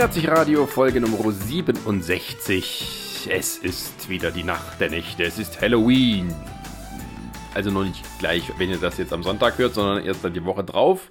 Nazi Radio Folge Nummer 67. Es ist wieder die Nacht der Nächte. Es ist Halloween. Also noch nicht gleich, wenn ihr das jetzt am Sonntag hört, sondern erst dann die Woche drauf.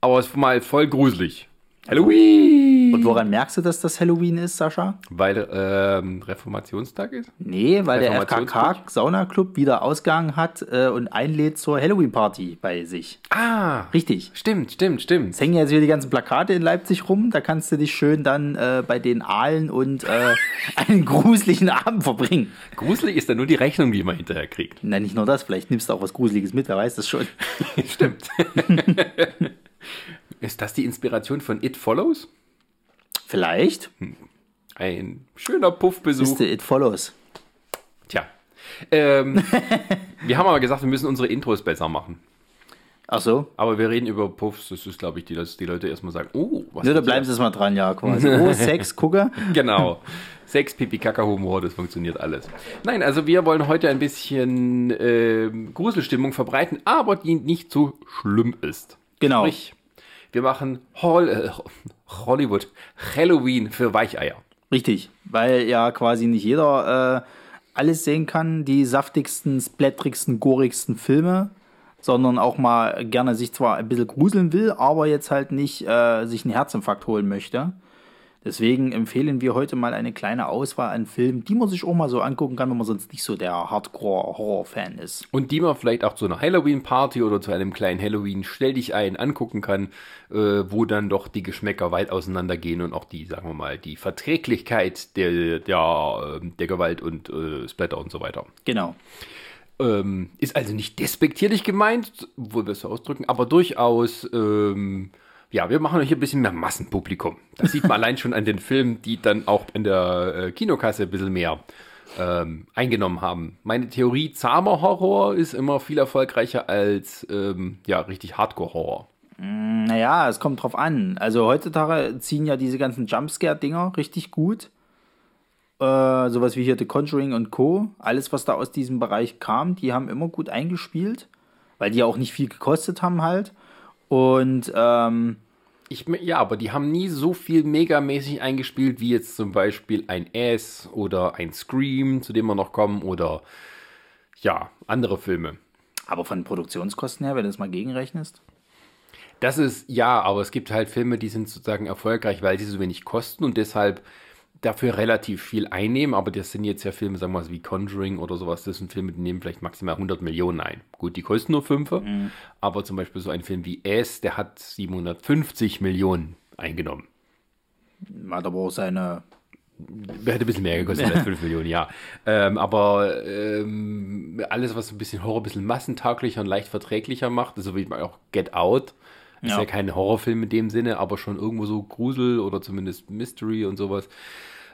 Aber es ist mal voll gruselig. Halloween! Und woran merkst du, dass das Halloween ist, Sascha? Weil ähm, Reformationstag ist? Nee, weil der? FKK Sauna Club wieder Ausgang hat äh, und einlädt zur Halloween-Party bei sich. Ah, Richtig. stimmt, stimmt, stimmt. Es hängen jetzt hier die ganzen Plakate in Leipzig rum. Da kannst du dich schön dann äh, bei den Aalen und äh, einen gruseligen Abend verbringen. Gruselig ist dann nur die Rechnung, die man hinterher kriegt. Na, nicht nur das, vielleicht nimmst du auch was Gruseliges mit, wer weiß das schon. Stimmt. ist das die Inspiration von It Follows? Vielleicht. Ein schöner Puffbesuch. Ist It Follows. Tja. Ähm, wir haben aber gesagt, wir müssen unsere Intros besser machen. Ach so. Aber wir reden über Puffs. Das ist, glaube ich, die, dass die Leute erstmal sagen, oh, was Ja, da ist bleiben das? sie jetzt mal dran, ja, quasi. Oh, Sex, gucke. Genau. Sex, Pipi, Kaka, Humor, das funktioniert alles. Nein, also wir wollen heute ein bisschen ähm, Gruselstimmung verbreiten, aber die nicht so schlimm ist. Genau. Sprich, wir machen Hol äh, Hollywood Halloween für Weicheier. Richtig, weil ja quasi nicht jeder äh, alles sehen kann, die saftigsten, splattrigsten, gorigsten Filme, sondern auch mal gerne sich zwar ein bisschen gruseln will, aber jetzt halt nicht äh, sich einen Herzinfarkt holen möchte. Deswegen empfehlen wir heute mal eine kleine Auswahl an Filmen, die man sich auch mal so angucken kann, wenn man sonst nicht so der Hardcore-Horror-Fan ist. Und die man vielleicht auch zu einer Halloween-Party oder zu einem kleinen Halloween Stell dich ein angucken kann, äh, wo dann doch die Geschmäcker weit auseinandergehen und auch die, sagen wir mal, die Verträglichkeit der, der, äh, der Gewalt und äh, Splatter und so weiter. Genau. Ähm, ist also nicht despektierlich gemeint, wohl wir es so ausdrücken, aber durchaus, ähm, ja, wir machen hier ein bisschen mehr Massenpublikum. Das sieht man allein schon an den Filmen, die dann auch in der äh, Kinokasse ein bisschen mehr ähm, eingenommen haben. Meine Theorie, zahmer Horror ist immer viel erfolgreicher als, ähm, ja, richtig Hardcore-Horror. Naja, es kommt drauf an. Also heutzutage ziehen ja diese ganzen Jumpscare-Dinger richtig gut. Äh, sowas wie hier The Conjuring und Co. Alles, was da aus diesem Bereich kam, die haben immer gut eingespielt, weil die ja auch nicht viel gekostet haben halt. Und ähm, Ich, ja, aber die haben nie so viel megamäßig eingespielt, wie jetzt zum Beispiel ein Ass oder ein Scream, zu dem wir noch kommen, oder ja, andere Filme. aber von Produktionskosten her, wenn du das mal gegenrechnest. Das ist, ja, aber es gibt halt Filme, die sind sozusagen erfolgreich, weil sie so wenig kosten und deshalb dafür relativ viel einnehmen. Aber das sind jetzt ja Filme, sagen wir mal, wie Conjuring oder sowas. Das sind Filme, die nehmen vielleicht maximal 100 Millionen ein. Gut, die kosten nur 5, aber zum Beispiel so ein Film wie S, der hat 750 Millionen eingenommen. Hat aber auch seine. Hätte ein bisschen mehr gekostet als 5 Millionen, ja. Ähm, aber ähm, alles, was ein bisschen Horror, ein bisschen massentauglicher und leicht verträglicher macht, so wie auch Get Out, ist ja. Ja. kein Horrorfilm in dem Sinne, aber schon irgendwo so Grusel oder zumindest Mystery und sowas.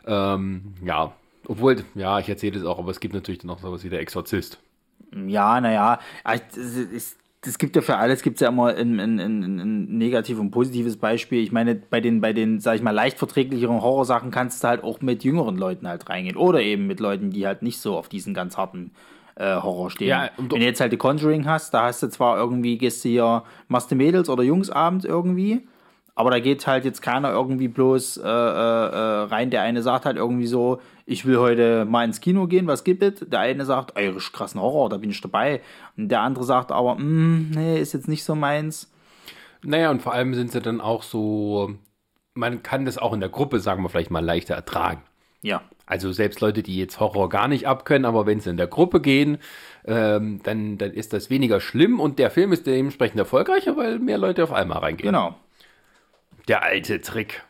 Ähm, ja, obwohl, ja, ich erzähle es auch, aber es gibt natürlich dann noch sowas wie der Exorzist. Ja, naja, es, es gibt ja für alles gibt es ja immer ein, ein, ein, ein negativ und positives Beispiel. Ich meine, bei den, bei den, sag ich mal, leicht verträglicheren Horrorsachen kannst du halt auch mit jüngeren Leuten halt reingehen. Oder eben mit Leuten, die halt nicht so auf diesen ganz harten äh, Horror stehen. Ja, und- Wenn du jetzt halt The Conjuring hast, da hast du zwar irgendwie, gehst du hier, machst du Mädels- oder Jungsabend irgendwie, aber da geht halt jetzt keiner irgendwie bloß äh, äh, rein. Der eine sagt halt irgendwie so, ich will heute mal ins Kino gehen, was gibt es? Der eine sagt, ey, krassen Horror, da bin ich dabei. Und der andere sagt aber, "Mm, nee, ist jetzt nicht so meins. Naja, und vor allem sind sie dann auch so, man kann das auch in der Gruppe, sagen wir vielleicht mal, leichter ertragen. Ja, Also selbst Leute, die jetzt Horror gar nicht abkönnen, aber wenn sie in der Gruppe gehen, ähm, dann, dann ist das weniger schlimm und der Film ist dementsprechend erfolgreicher, weil mehr Leute auf einmal reingehen. genau. Der alte Trick,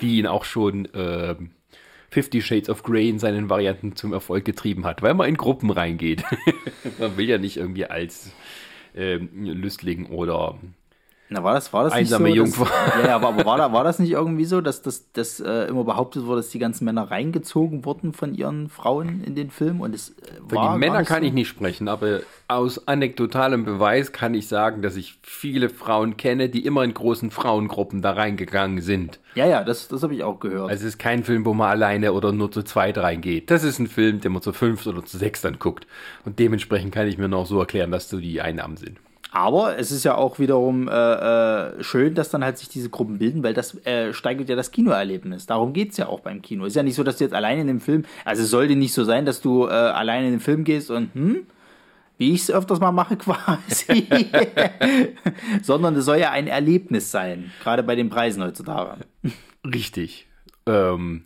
wie ihn auch schon ähm, Fifty Shades of Grey in seinen Varianten zum Erfolg getrieben hat, weil man in Gruppen reingeht. man will ja nicht irgendwie als ähm, Lüstling oder Na, war das, war das Einsame nicht so? Jungfrau. Dass, ja, ja, aber, aber war, da, war das nicht irgendwie so, dass das dass, äh, immer behauptet wurde, dass die ganzen Männer reingezogen wurden von ihren Frauen in den Film? Und es äh, Für war die Männer kann so? ich nicht sprechen, aber aus anekdotalem Beweis kann ich sagen, dass ich viele Frauen kenne, die immer in großen Frauengruppen da reingegangen sind. Ja, ja, das, das habe ich auch gehört. Also es ist kein Film, wo man alleine oder nur zu zweit reingeht. Das ist ein Film, den man zu fünf oder zu sechs dann guckt. Und dementsprechend kann ich mir noch so erklären, dass so die Einnahmen sind. Aber es ist ja auch wiederum äh, äh, schön, dass dann halt sich diese Gruppen bilden, weil das äh, steigert ja das Kinoerlebnis. Darum geht es ja auch beim Kino. Ist ja nicht so, dass du jetzt alleine in dem Film, also es sollte nicht so sein, dass du äh, alleine in den Film gehst und, hm, wie ich es öfters mal mache quasi, sondern es soll ja ein Erlebnis sein, gerade bei den Preisen heutzutage. Richtig. Ähm,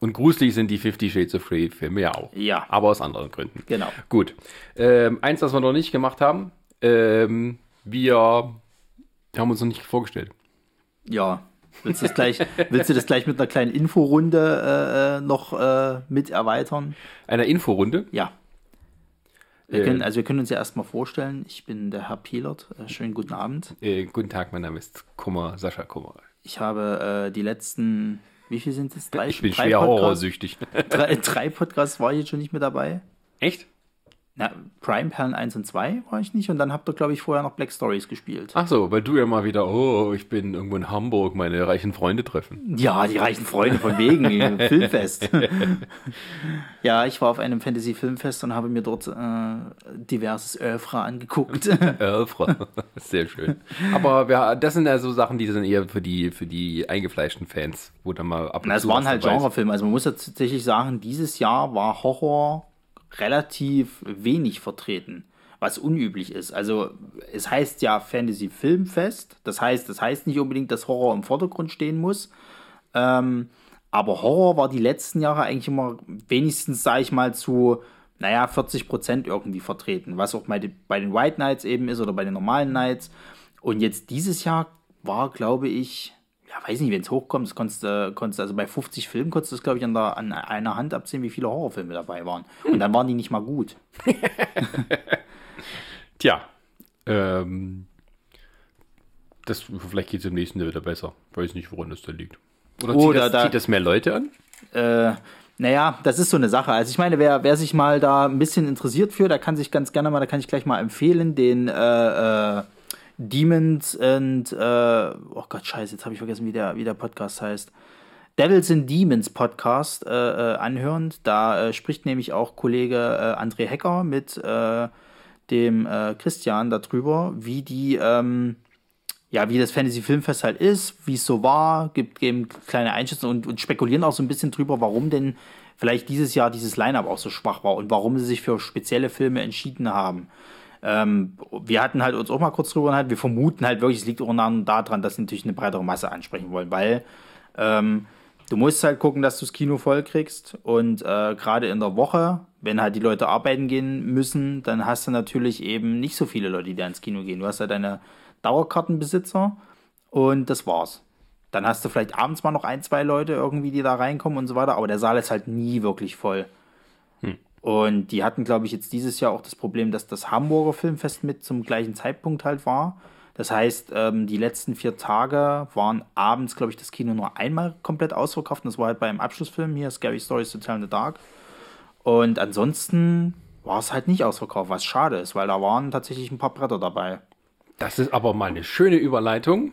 und gruselig sind die Fifty Shades of Grey Filme ja auch. Ja. Aber aus anderen Gründen. Genau. Gut. Ähm, eins, was wir noch nicht gemacht haben. Ähm, wir haben uns noch nicht vorgestellt. Ja. Willst du das gleich, willst du das gleich mit einer kleinen Inforunde äh, äh, noch äh, mit erweitern? Einer Inforunde. Ja. Wir Äh. können, also wir können uns ja erstmal vorstellen, ich bin der Herr Pielert. Äh, schönen guten Abend. Äh, guten Tag, mein Name ist Kummer, Sascha Kummer. Ich habe äh, die letzten, wie viel sind es? Drei, Ich bin drei schwer Podcasts? horrorsüchtig. Drei, drei Podcasts war ich jetzt schon nicht mehr dabei. Echt? Na, Prime Perlen 1 und 2 war ich nicht und dann habt ihr, glaube ich, vorher noch Black Stories gespielt. Ach so, weil du ja mal wieder, oh, ich bin irgendwo in Hamburg, meine reichen Freunde treffen. Ja, die reichen Freunde von wegen, Filmfest. ja, ich war auf einem Fantasy-Filmfest und habe mir dort äh, diverses Oeuvre angeguckt. Elfra. Sehr schön. Aber ja, das sind ja so Sachen, die sind eher für die, für die eingefleischten Fans, wo dann mal ab und Na, es waren halt. Genrefilme. Also man muss ja tatsächlich sagen, dieses Jahr war Horror relativ wenig vertreten, was unüblich ist. Also es heißt ja Fantasy Filmfest. Das heißt, das heißt nicht unbedingt, dass Horror im Vordergrund stehen muss. Ähm, aber Horror war die letzten Jahre eigentlich immer wenigstens, sage ich mal, zu, naja, 40 Prozent irgendwie vertreten. Was auch bei den, bei den White Knights eben ist oder bei den normalen Knights. Und jetzt dieses Jahr war, glaube ich, ja, weiß nicht, wenn es hochkommt, das konntest, du- konntest, also bei 50 Filmen konntest du es, glaube ich, an, der, an einer Hand abzählen, wie viele Horrorfilme dabei waren. Und dann waren die nicht mal gut. Tja, ähm, das, vielleicht geht es im nächsten Jahr wieder besser. Weiß nicht, woran das da liegt. Oder Oh, zieht, da- das, da- zieht das mehr Leute an? Äh, naja, das ist so eine Sache. Also ich meine, wer, wer sich mal da ein bisschen interessiert für, da kann sich ganz gerne mal, da kann ich gleich mal empfehlen, den äh, äh, Demons and, äh, oh Gott, scheiße, jetzt habe ich vergessen, wie der, wie der Podcast heißt. Devils and Demons Podcast äh, äh, anhören. Da äh, spricht nämlich auch Kollege äh, André Hecker mit äh, dem äh, Christian darüber, wie die, ähm, ja, wie das Fantasy Filmfest halt ist, wie es so war, gibt geben kleine Einschätzungen und, und spekulieren auch so ein bisschen drüber, warum denn vielleicht dieses Jahr dieses Line-up auch so schwach war und warum sie sich für spezielle Filme entschieden haben. Ähm, wir hatten halt uns auch mal kurz drüber unterhalten, wir vermuten halt wirklich, es liegt anderem daran, dass sie natürlich eine breitere Masse ansprechen wollen, weil ähm, du musst halt gucken, dass du das Kino voll kriegst und äh, gerade in der Woche, wenn halt die Leute arbeiten gehen müssen, dann hast du natürlich eben nicht so viele Leute, die da ins Kino gehen. Du hast halt deine Dauerkartenbesitzer und das war's. Dann hast du vielleicht abends mal noch ein, zwei Leute irgendwie, die da reinkommen und so weiter, aber der Saal ist halt nie wirklich voll. Und die hatten, glaube ich, jetzt dieses Jahr auch das Problem, dass das Hamburger Filmfest mit zum gleichen Zeitpunkt halt war. Das heißt, ähm, die letzten vier Tage waren abends, glaube ich, das Kino nur einmal komplett ausverkauft. Und das war halt beim Abschlussfilm hier, Scary Stories to Tell in the Dark. Und ansonsten war es halt nicht ausverkauft, was schade ist, weil da waren tatsächlich ein paar Bretter dabei. Das ist aber mal eine schöne Überleitung.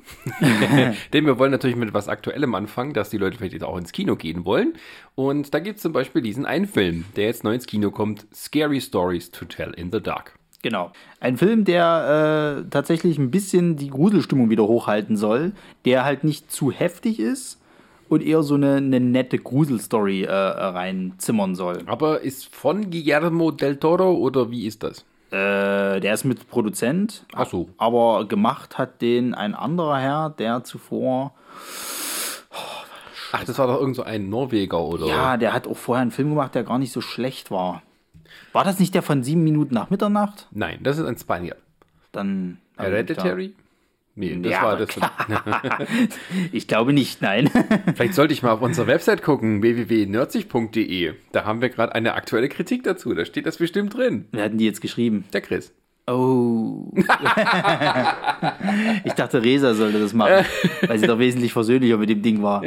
Denn wir wollen natürlich mit was Aktuellem anfangen, dass die Leute vielleicht jetzt auch ins Kino gehen wollen. Und da gibt es zum Beispiel diesen einen Film, der jetzt neu ins Kino kommt: Scary Stories to Tell in the Dark. Genau. Ein Film, der äh, tatsächlich ein bisschen die Gruselstimmung wieder hochhalten soll, der halt nicht zu heftig ist und eher so eine, eine nette Gruselstory äh, reinzimmern soll. Aber ist von Guillermo del Toro oder wie ist das? Äh, der ist mit Produzent, Ach so. aber gemacht hat den ein anderer Herr, der zuvor, Ach, das war doch irgend so ein Norweger oder? ja, der hat auch vorher einen Film gemacht, der gar nicht so schlecht war. War das nicht der von sieben Minuten nach Mitternacht? Nein, das ist ein Spanier. Dann. Hereditary? Nee, das Ja, war das. Ich glaube nicht, nein. Vielleicht sollte ich mal auf unserer Website gucken, www.nerdzig.de. Da haben wir gerade eine aktuelle Kritik dazu. Da steht das bestimmt drin. Wir hatten die jetzt geschrieben. Der Chris. Oh. ich dachte, Resa sollte das machen, weil sie doch wesentlich versöhnlicher mit dem Ding war.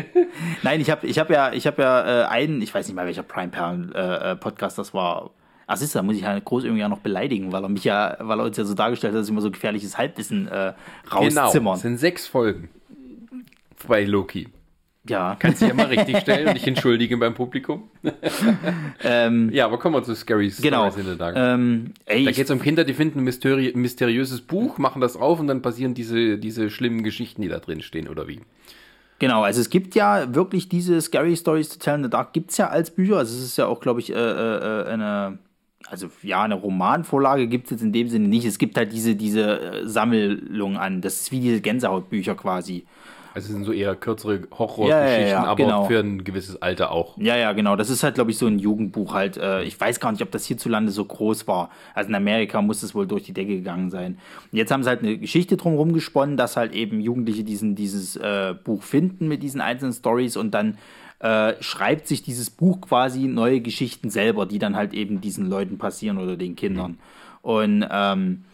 Nein, ich habe ich hab ja, ich hab ja äh, einen, ich weiß nicht mal, welcher Prime Perlen äh, äh, Podcast das war. Du, da muss ich halt groß irgendwie auch noch beleidigen, weil er mich ja, weil er uns ja so dargestellt hat, dass immer so gefährliches Halbwissen äh, Genau. rauszimmern. Es sind sechs Folgen bei Loki. Ja. Kannst dich ja mal richtig stellen und dich entschuldigen beim Publikum. Ähm, Ja, aber kommen wir zu Scary genau. Stories in the Dark. Ähm, ey, Da ich, geht es um Kinder, die finden ein mysteri mysteriöses Buch, machen das auf und dann passieren diese, diese schlimmen Geschichten, die da drin stehen, oder wie? Genau, also es gibt ja wirklich diese Scary Stories to Tell in the Dark, gibt es ja als Bücher. Also es ist ja auch, glaube ich, äh, äh, eine, also ja, eine Romanvorlage gibt es jetzt in dem Sinne nicht. Es gibt halt diese, diese äh, Sammlung an. Das ist wie diese Gänsehautbücher quasi. Also es sind so eher kürzere Ja, ja, Horrorgeschichten, ja, aber genau. für ein gewisses Alter auch. Ja, ja, genau. Das ist halt, glaube ich, so ein Jugendbuch halt. Äh, ich weiß gar nicht, ob das hierzulande so groß war. Also in Amerika muss es wohl durch die Decke gegangen sein. Und jetzt haben sie halt eine Geschichte drumherum gesponnen, dass halt eben Jugendliche diesen, dieses äh, Buch finden mit diesen einzelnen Stories und dann äh, schreibt sich dieses Buch quasi neue Geschichten selber, die dann halt eben diesen Leuten passieren oder den Kindern. Und ähm,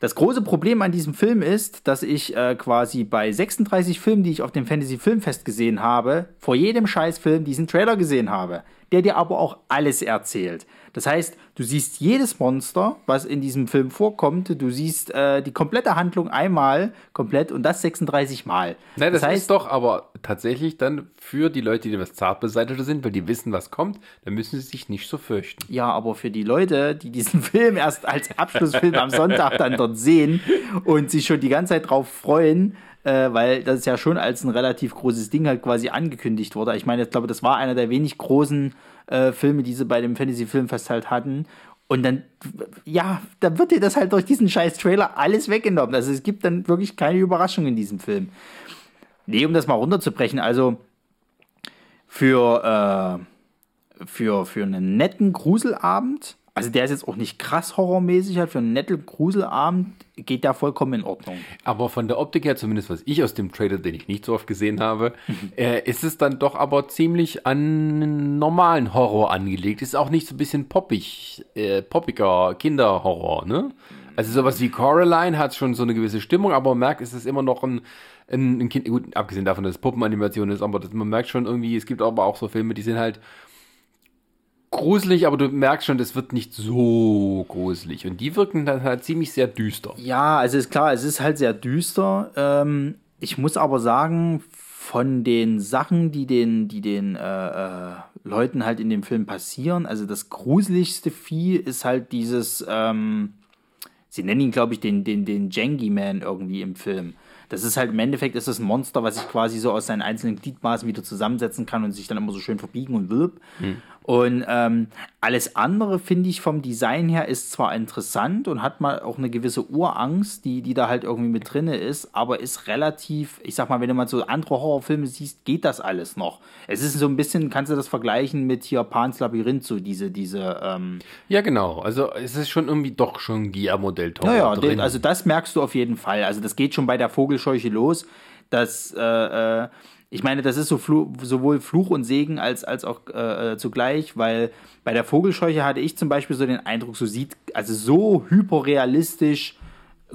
das große Problem an diesem Film ist, dass ich äh, quasi bei 36 Filmen, die ich auf dem Fantasy Filmfest gesehen habe, vor jedem Scheißfilm diesen Trailer gesehen habe, der dir aber auch alles erzählt. Das heißt, du siehst jedes Monster, was in diesem Film vorkommt, du siehst äh, die komplette Handlung einmal komplett und das 36 Mal. Nein, das, heißt, ist doch aber tatsächlich dann für die Leute, die etwas zartbeseiteter sind, weil die wissen, was kommt, dann müssen sie sich nicht so fürchten. Ja, aber für die Leute, die diesen Film erst als Abschlussfilm am Sonntag dann dort sehen und sich schon die ganze Zeit drauf freuen, äh, weil das ja schon als ein relativ großes Ding halt quasi angekündigt wurde. Ich meine, ich glaube, das war einer der wenig großen äh, Filme, die sie bei dem Fantasy Filmfest halt hatten. Und dann, ja, da wird dir das halt durch diesen scheiß Trailer alles weggenommen. Also es gibt dann wirklich keine Überraschung in diesem Film. Nee, um das mal runterzubrechen, also für, äh, für, für einen netten Gruselabend, also der ist jetzt auch nicht krass horrormäßig, halt für einen netten Gruselabend geht der vollkommen in Ordnung. Aber von der Optik her, zumindest was ich aus dem Trailer, den ich nicht so oft gesehen habe, äh, ist es dann doch aber ziemlich an normalen Horror angelegt. Ist auch nicht so ein bisschen poppig, äh, poppiger Kinderhorror, ne? Also sowas wie Coraline hat schon so eine gewisse Stimmung, aber man merkt, es ist immer noch ein, ein, ein Kind, gut, abgesehen davon, dass es Puppenanimation ist, aber das, man merkt schon irgendwie, es gibt aber auch so Filme, die sind halt gruselig, aber du merkst schon, das wird nicht so gruselig. Und die wirken dann halt ziemlich sehr düster. Ja, also ist klar, es ist halt sehr düster. Ähm, ich muss aber sagen, von den Sachen, die den, die den äh, äh, Leuten halt in dem Film passieren, also das gruseligste Vieh ist halt dieses, ähm, sie nennen ihn, glaube ich, den, den, den Jangy Man irgendwie im Film. Das ist halt im Endeffekt ist das ein Monster, was sich quasi so aus seinen einzelnen Gliedmaßen wieder zusammensetzen kann und sich dann immer so schön verbiegen und wirb. Und ähm, alles andere, finde ich, vom Design her ist zwar interessant und hat mal auch eine gewisse Urangst, die, die da halt irgendwie mit drinne ist, aber ist relativ, ich sag mal, wenn du mal so andere Horrorfilme siehst, geht das alles noch. Es ist so ein bisschen, kannst du das vergleichen mit hier Pans Labyrinth, so diese, diese, ähm, Ja, genau. Also es ist schon irgendwie doch schon Guillermo del Toro naja, drin. also das merkst du auf jeden Fall. Also das geht schon bei der Vogelscheuche los, dass, äh, äh, ich meine, das ist so Flu sowohl Fluch und Segen als, als auch äh, äh, zugleich, weil bei der Vogelscheuche hatte ich zum Beispiel so den Eindruck, so sieht, also so hyperrealistisch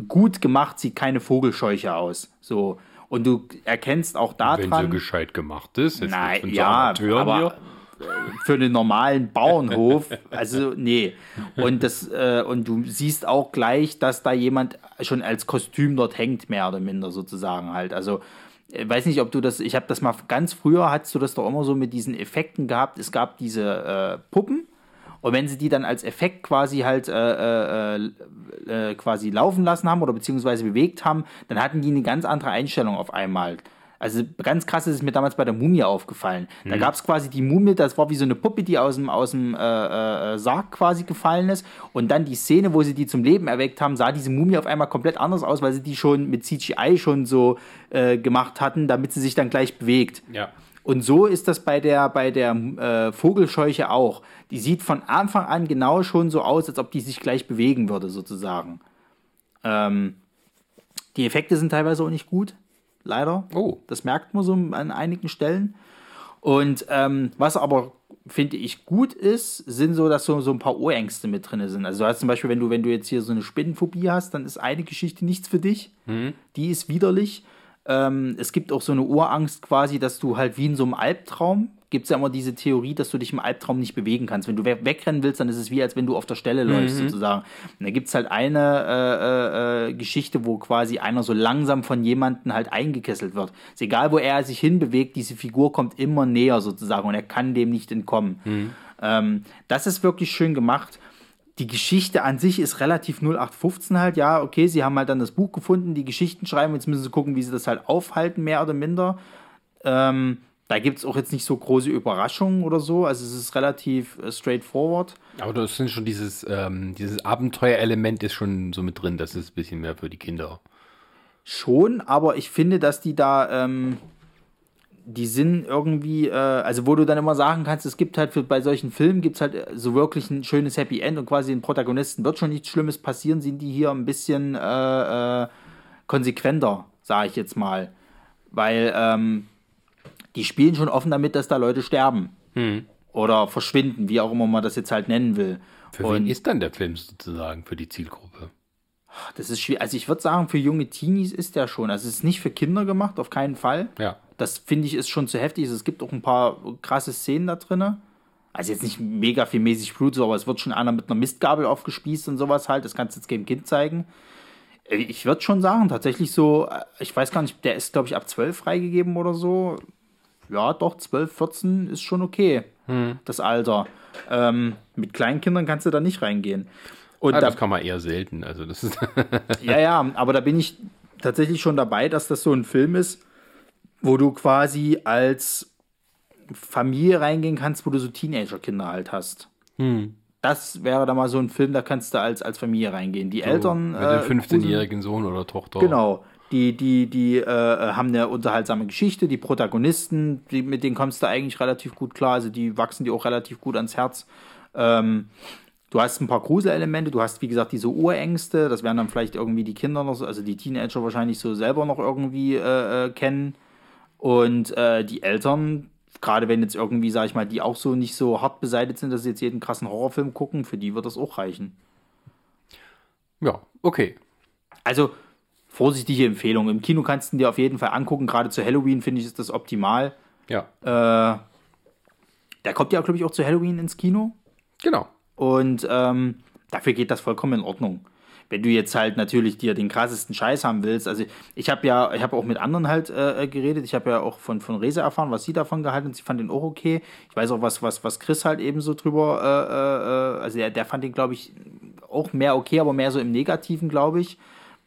gut gemacht sieht keine Vogelscheuche aus. So. Und du erkennst auch Wenn sie daran. gescheit gemacht ist. Jetzt Nein, so ja, Amateuren aber hier. für einen normalen Bauernhof, also nee. Und das äh, und du siehst auch gleich, dass da jemand schon als Kostüm dort hängt, mehr oder minder sozusagen halt. Also weiß nicht, ob du das, ich habe das mal ganz früher, hattest du das doch immer so mit diesen Effekten gehabt. Es gab diese äh, Puppen und wenn sie die dann als Effekt quasi halt äh, äh, äh, quasi laufen lassen haben oder beziehungsweise bewegt haben, dann hatten die eine ganz andere Einstellung auf einmal. Also ganz krass ist es mir damals bei der Mumie aufgefallen. Da gab es quasi die Mumie, das war wie so eine Puppe, die aus dem, aus dem äh, äh, Sarg quasi gefallen ist. Und dann die Szene, wo sie die zum Leben erweckt haben, sah diese Mumie auf einmal komplett anders aus, weil sie die schon mit CGI schon so äh, gemacht hatten, damit sie sich dann gleich bewegt. Ja. Und so ist das bei der, bei der äh, Vogelscheuche auch. Die sieht von Anfang an genau schon so aus, als ob die sich gleich bewegen würde, sozusagen. Ähm, die Effekte sind teilweise auch nicht gut, leider. Oh. Das merkt man so an einigen Stellen. Und ähm, was aber finde ich gut ist, sind so, dass so, so ein paar Urängste mit drin sind. Also du hast zum Beispiel, wenn du, wenn du jetzt hier so eine Spinnenphobie hast, dann ist eine Geschichte nichts für dich. Die ist widerlich. Ähm, es gibt auch so eine Urangst quasi, dass du halt wie in so einem Albtraum gibt es ja immer diese Theorie, dass du dich im Albtraum nicht bewegen kannst. Wenn du we wegrennen willst, dann ist es wie, als wenn du auf der Stelle läufst, sozusagen. Und da gibt es halt eine äh, äh, äh, Geschichte, wo quasi einer so langsam von jemandem halt eingekesselt wird. Ist egal, wo er sich hinbewegt, diese Figur kommt immer näher sozusagen und er kann dem nicht entkommen. Ähm, das ist wirklich schön gemacht die Geschichte an sich ist relativ 0815 halt. Ja, okay, sie haben halt dann das Buch gefunden, die Geschichten schreiben. Jetzt müssen sie gucken, wie sie das halt aufhalten, mehr oder minder. Ähm, da gibt es auch jetzt nicht so große Überraschungen oder so. Also es ist relativ äh, straightforward. Aber das sind schon dieses, ähm, dieses Abenteuerelement ist schon so mit drin. Das ist ein bisschen mehr für die Kinder. Schon, aber ich finde, dass die da, ähm, die sind irgendwie, äh, also wo du dann immer sagen kannst, es gibt halt für, bei solchen Filmen gibt es halt äh, so wirklich ein schönes Happy End und quasi den Protagonisten wird schon nichts Schlimmes passieren, sind die hier ein bisschen äh, äh, konsequenter, sage ich jetzt mal. Weil ähm, die spielen schon offen damit, dass da Leute sterben. Oder verschwinden, wie auch immer man das jetzt halt nennen will. Für Und- wen ist dann der Film sozusagen für die Zielgruppe? Das ist schwierig. Also ich würde sagen, für junge Teenies ist der schon. Also es ist nicht für Kinder gemacht, auf keinen Fall. Ja. Das finde ich ist schon zu heftig. Es gibt auch ein paar krasse Szenen da drin. Also jetzt nicht mega viel mäßig Blut, so, aber es wird schon einer mit einer Mistgabel aufgespießt und sowas halt. Das kannst du jetzt keinem Kind zeigen. Äh, Ich würde schon sagen, tatsächlich so, äh, ich weiß gar nicht, der ist, glaube ich, ab 12 freigegeben oder so. Ja, doch, 12, 14 ist schon okay, das Alter. Ähm, mit kleinen Kindern kannst du da nicht reingehen. Und Ah, da, das kann man eher selten. Also das ist ja, ja, aber da bin ich tatsächlich schon dabei, dass das so ein Film ist, wo du quasi als Familie reingehen kannst, wo du so Teenager-Kinder halt hast. Das wäre da mal so ein Film, da kannst du als, als Familie reingehen. Die Eltern. mit äh, dem 15-jährigen Sohn oder Tochter. Genau. Die, die, die äh, haben eine unterhaltsame Geschichte, die Protagonisten, die, mit denen kommst du eigentlich relativ gut klar, also die wachsen dir auch relativ gut ans Herz. Ähm, du hast ein paar Gruselelemente, du hast wie gesagt diese Urängste, das werden dann vielleicht irgendwie die Kinder noch, so, also die Teenager wahrscheinlich so selber noch irgendwie äh, äh, kennen. Und äh, die Eltern, gerade wenn jetzt irgendwie, sag ich mal, die auch so nicht so hart beseitigt sind, dass sie jetzt jeden krassen Horrorfilm gucken, für die wird das auch reichen. Ja, okay. Also, vorsichtige Empfehlung. Im Kino kannst du ihn dir auf jeden Fall angucken. Gerade zu Halloween finde ich ist das optimal. Ja, Äh, der kommt ja, glaube ich, auch zu Halloween ins Kino. genau. Und ähm, dafür geht das vollkommen in Ordnung. Wenn du jetzt halt natürlich dir den krassesten Scheiß haben willst, also ich habe ja, ich habe auch mit anderen halt äh, geredet, ich habe ja auch von, von Rese erfahren, was sie davon gehalten und sie fand den auch okay. Ich weiß auch, was, was, was Chris halt eben so drüber, äh, äh, also der, der fand den, glaube ich, auch mehr okay, aber mehr so im Negativen, glaube ich.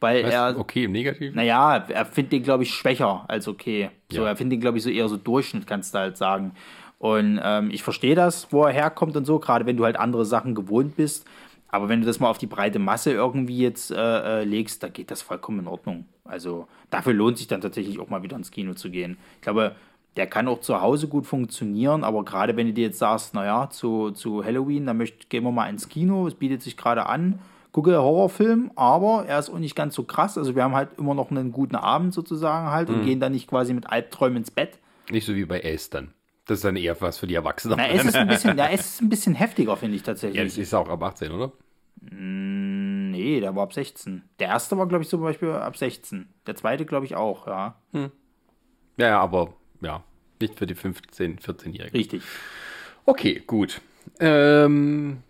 Weil Was? er, okay, im Negativen? naja, er findet den, glaube ich, schwächer als okay. So, Ja. er findet den, glaube ich, so eher so Durchschnitt, kannst du halt sagen. Und ähm, ich verstehe das, wo er herkommt und so, gerade wenn du halt andere Sachen gewohnt bist. Aber wenn du das mal auf die breite Masse irgendwie jetzt äh, äh, legst, da geht das vollkommen in Ordnung. Also dafür lohnt sich dann tatsächlich auch mal wieder ins Kino zu gehen. Ich glaube, der kann auch zu Hause gut funktionieren, aber gerade wenn du dir jetzt sagst, naja, zu, zu Halloween, da möcht, gehen wir mal ins Kino, es bietet sich gerade an, gucke Horrorfilm, aber er ist auch nicht ganz so krass. Also wir haben halt immer noch einen guten Abend sozusagen halt und gehen dann nicht quasi mit Albträumen ins Bett. Nicht so wie bei Ace dann. Das ist dann eher was für die Erwachsenen. Na, es ist ein bisschen, ja, es ist ein bisschen heftiger, finde ich ja, das tatsächlich. ist auch ab 18, oder? nee, der war ab 16. Der erste war, glaube ich, zum Beispiel ab 16. Der zweite, glaube ich, auch, ja. Ja, ja, aber ja, nicht für die 15-, 14-Jährigen. Richtig. Okay, gut. Ähm,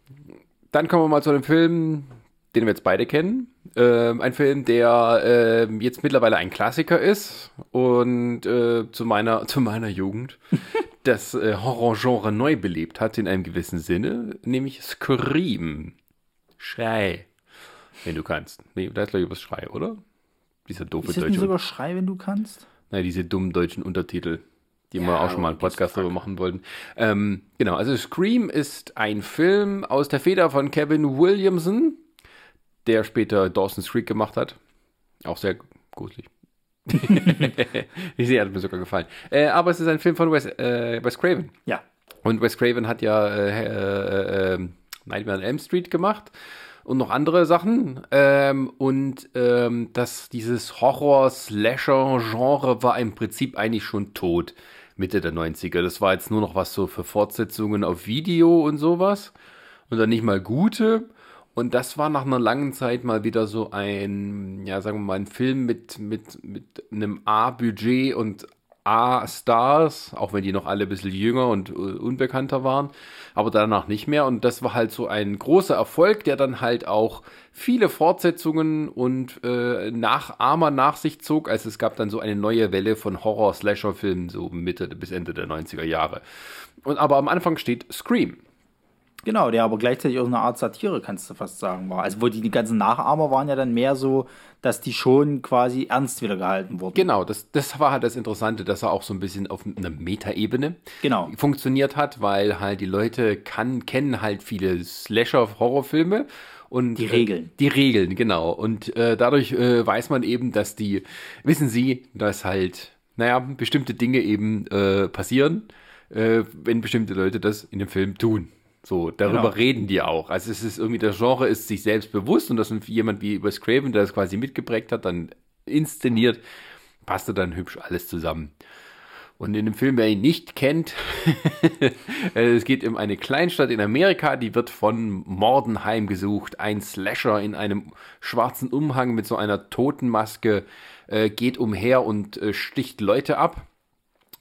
dann kommen wir mal zu dem Film, den wir jetzt beide kennen. Ähm, ein Film, der ähm, jetzt mittlerweile ein Klassiker ist und äh, zu, meiner, zu meiner Jugend das äh, Horrorgenre neu belebt hat in einem gewissen Sinne, nämlich Scream. Schrei. Wenn du kannst. Nee, da ist glaube ich was Schrei, oder? Dieser doofe Ist das deutsche. sogar Schrei, wenn du kannst? Nein, diese dummen deutschen Untertitel, die Ja, wir auch schon mal einen Podcast darüber machen wollten. Ähm, genau, also Scream ist ein Film aus der Feder von Kevin Williamson, der später Dawson's Creek gemacht hat. Auch sehr gruselig. ich sehe, hat mir sogar gefallen. Äh, aber es ist ein Film von Wes, äh, Wes Craven. Ja. Und Wes Craven hat ja äh, äh, äh, Nightmare on Elm Street gemacht und noch andere Sachen. Ähm, und ähm, das, dieses Horror-Slasher-Genre war im Prinzip eigentlich schon tot. Mitte der 90er. Das war jetzt nur noch was so für Fortsetzungen auf Video und sowas. Und dann nicht mal gute. Und das war nach einer langen Zeit mal wieder so ein, ja, sagen wir mal, ein Film mit, mit, mit einem A-Budget und A-Stars, auch wenn die noch alle ein bisschen jünger und unbekannter waren, aber danach nicht mehr. Und das war halt so ein großer Erfolg, der dann halt auch viele Fortsetzungen und äh, Nachahmer nach sich zog. Also es gab dann so eine neue Welle von Horror-Slasher-Filmen, so Mitte bis Ende der 90er Jahre. Und aber am Anfang steht Scream. Genau, der aber gleichzeitig auch eine Art Satire, kannst du fast sagen, war. Also wo die, die ganzen Nachahmer waren ja dann mehr so, dass die schon quasi ernst wieder gehalten wurden. Genau, das, das war halt das Interessante, dass er auch so ein bisschen auf einer Metaebene Genau. funktioniert hat, weil halt die Leute kann, kennen halt viele Slasher-Horrorfilme und Die Regeln. Äh, die Regeln, genau. Und äh, dadurch äh, weiß man eben, dass die, wissen sie, dass halt, naja, bestimmte Dinge eben äh, passieren, äh, wenn bestimmte Leute das in dem Film tun. So, darüber Genau. reden die auch. Also es ist irgendwie, der Genre ist sich selbst bewusst und dass jemand wie Wes Craven, der das quasi mitgeprägt hat, dann inszeniert, passte dann hübsch alles zusammen. Und in dem Film, wer ihn nicht kennt, äh, es geht um eine Kleinstadt in Amerika, die wird von Morden heimgesucht. Ein Slasher in einem schwarzen Umhang mit so einer Totenmaske äh, geht umher und äh, sticht Leute ab.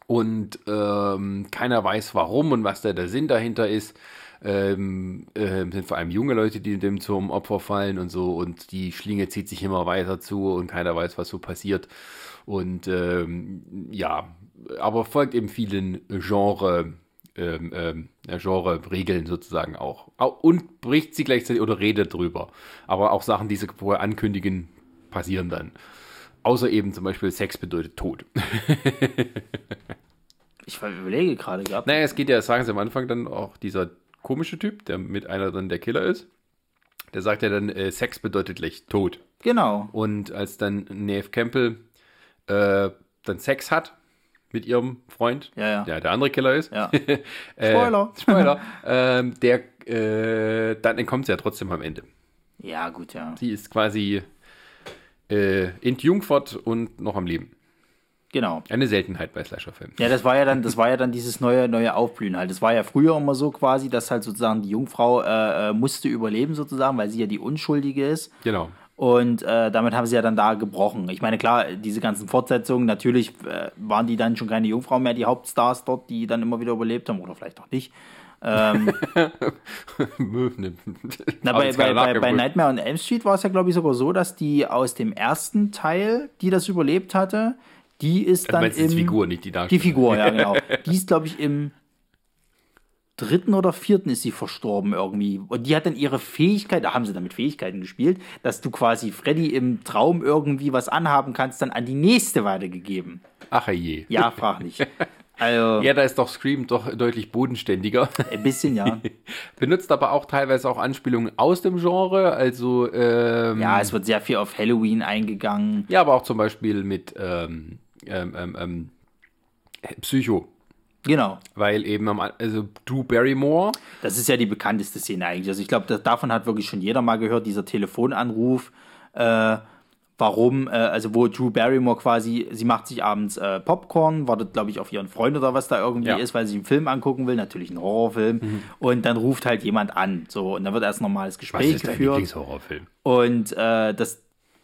Und ähm, keiner weiß warum und was da der Sinn dahinter ist. Ähm, äh, sind vor allem junge Leute, die dem zum Opfer fallen und so. Und die Schlinge zieht sich immer weiter zu und keiner weiß, was so passiert. Und ähm, ja, aber folgt eben vielen Genre, ähm, ähm, Genre-Regeln sozusagen auch. Au- Und bricht sie gleichzeitig oder redet drüber. Aber auch Sachen, die sie vorher ankündigen, passieren dann. Außer eben zum Beispiel Sex bedeutet Tod. Ich überlege gerade gehabt. Naja, es geht ja, das sagen sie am Anfang dann auch dieser komische Typ, der mit einer dann der Killer ist. Der sagt ja dann, äh, Sex bedeutet gleich Tod. Genau. Und als dann Neve Campbell äh, dann Sex hat mit ihrem Freund, Ja, ja. der der andere Killer ist, Ja. äh, Spoiler. Spoiler, ähm, der, äh, dann entkommt sie ja trotzdem am Ende. Ja, gut, ja. Sie ist quasi äh, entjungfert und noch am Leben. Genau. Eine Seltenheit bei Slasher-Filmen. Ja, das war ja dann, das war ja dann dieses neue, neue Aufblühen halt. Das war ja früher immer so quasi, dass halt sozusagen die Jungfrau äh, äh, musste überleben sozusagen, weil sie ja die Unschuldige ist. Genau. Und äh, damit haben sie ja dann da gebrochen. Ich meine, klar, diese ganzen Fortsetzungen, natürlich äh, waren die dann schon keine Jungfrau mehr, die Hauptstars dort, die dann immer wieder überlebt haben, oder vielleicht auch nicht. Ähm, na, bei, bei, bei, bei Nightmare on Elm Street war es ja, glaube ich, sogar so, dass die aus dem ersten Teil, die das überlebt hatte, die ist Du dann meinst im... die Figur, nicht die Die Darstellung. Figur, ja, genau. Die ist, glaube ich, im dritten oder vierten ist sie verstorben irgendwie. Und die hat dann ihre Fähigkeit, da haben sie dann mit Fähigkeiten gespielt, dass du quasi Freddy im Traum irgendwie was anhaben kannst, dann an die nächste weitergegeben. Ach je. Ja, frag nicht. Also, Ja, da ist doch Scream doch deutlich bodenständiger. ein bisschen, ja. Benutzt aber auch teilweise auch Anspielungen aus dem Genre. Also, ähm, Ja, es wird sehr viel auf Halloween eingegangen. ja, aber auch zum Beispiel mit ähm, ähm, ähm, ähm, Psycho. Genau. Weil eben, am, also Drew Barrymore, Das ist ja die bekannteste Szene eigentlich. Also ich glaube, da- davon hat wirklich schon jeder mal gehört, dieser Telefonanruf. Äh, warum, äh, also wo Drew Barrymore quasi, sie macht sich abends äh, Popcorn, wartet, glaube ich, auf ihren Freund oder was da irgendwie Ja. ist, weil sie einen Film angucken will, natürlich einen Horrorfilm. Mhm. Und dann ruft halt jemand an. So, und dann wird erst ein normales was Gespräch ist dein geführt. Lieblingshorrorfilm? Und äh, das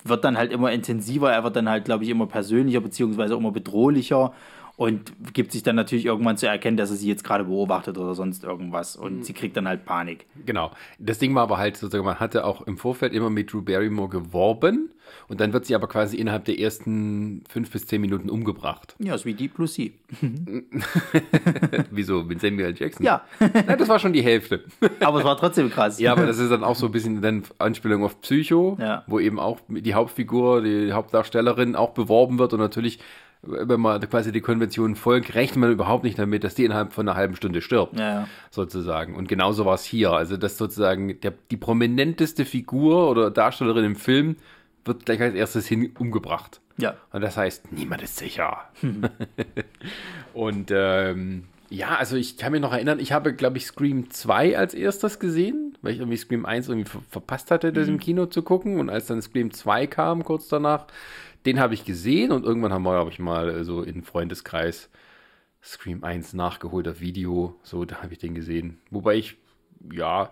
wird dann halt immer intensiver, er wird dann halt, glaube ich, immer persönlicher, beziehungsweise immer bedrohlicher und gibt sich dann natürlich irgendwann zu erkennen, dass er sie jetzt gerade beobachtet oder sonst irgendwas. Und sie kriegt dann halt Panik. Genau. Das Ding war aber halt sozusagen, man hatte auch im Vorfeld immer mit Drew Barrymore geworben und dann wird sie aber quasi innerhalb der ersten fünf bis zehn Minuten umgebracht. Ja, ist wie Deep Blue Sea. Wieso? Mit Samuel Jackson? Ja, Nein, das war schon die Hälfte. aber es war trotzdem krass. Ja, aber das ist dann auch so ein bisschen dann Anspielung auf Psycho, Ja. wo eben auch die Hauptfigur, die Hauptdarstellerin auch beworben wird und natürlich, wenn man quasi die Konvention folgt, rechnet man überhaupt nicht damit, dass die innerhalb von einer halben Stunde stirbt, Ja, ja. sozusagen. Und genauso war es hier. Also, dass sozusagen der, die prominenteste Figur oder Darstellerin im Film wird gleich als erstes hin umgebracht. Ja. Und das heißt, niemand ist sicher. und ähm, ja, also ich kann mich noch erinnern, ich habe, glaube ich, Scream 2 als erstes gesehen, weil ich irgendwie Scream 1 irgendwie ver verpasst hatte, das im Kino zu gucken. Und als dann Scream 2 kam, kurz danach, den habe ich gesehen und irgendwann haben wir, glaube ich, mal äh, so in Freundeskreis Scream 1 nachgeholt auf Video. So, da habe ich den gesehen. Wobei ich, ja,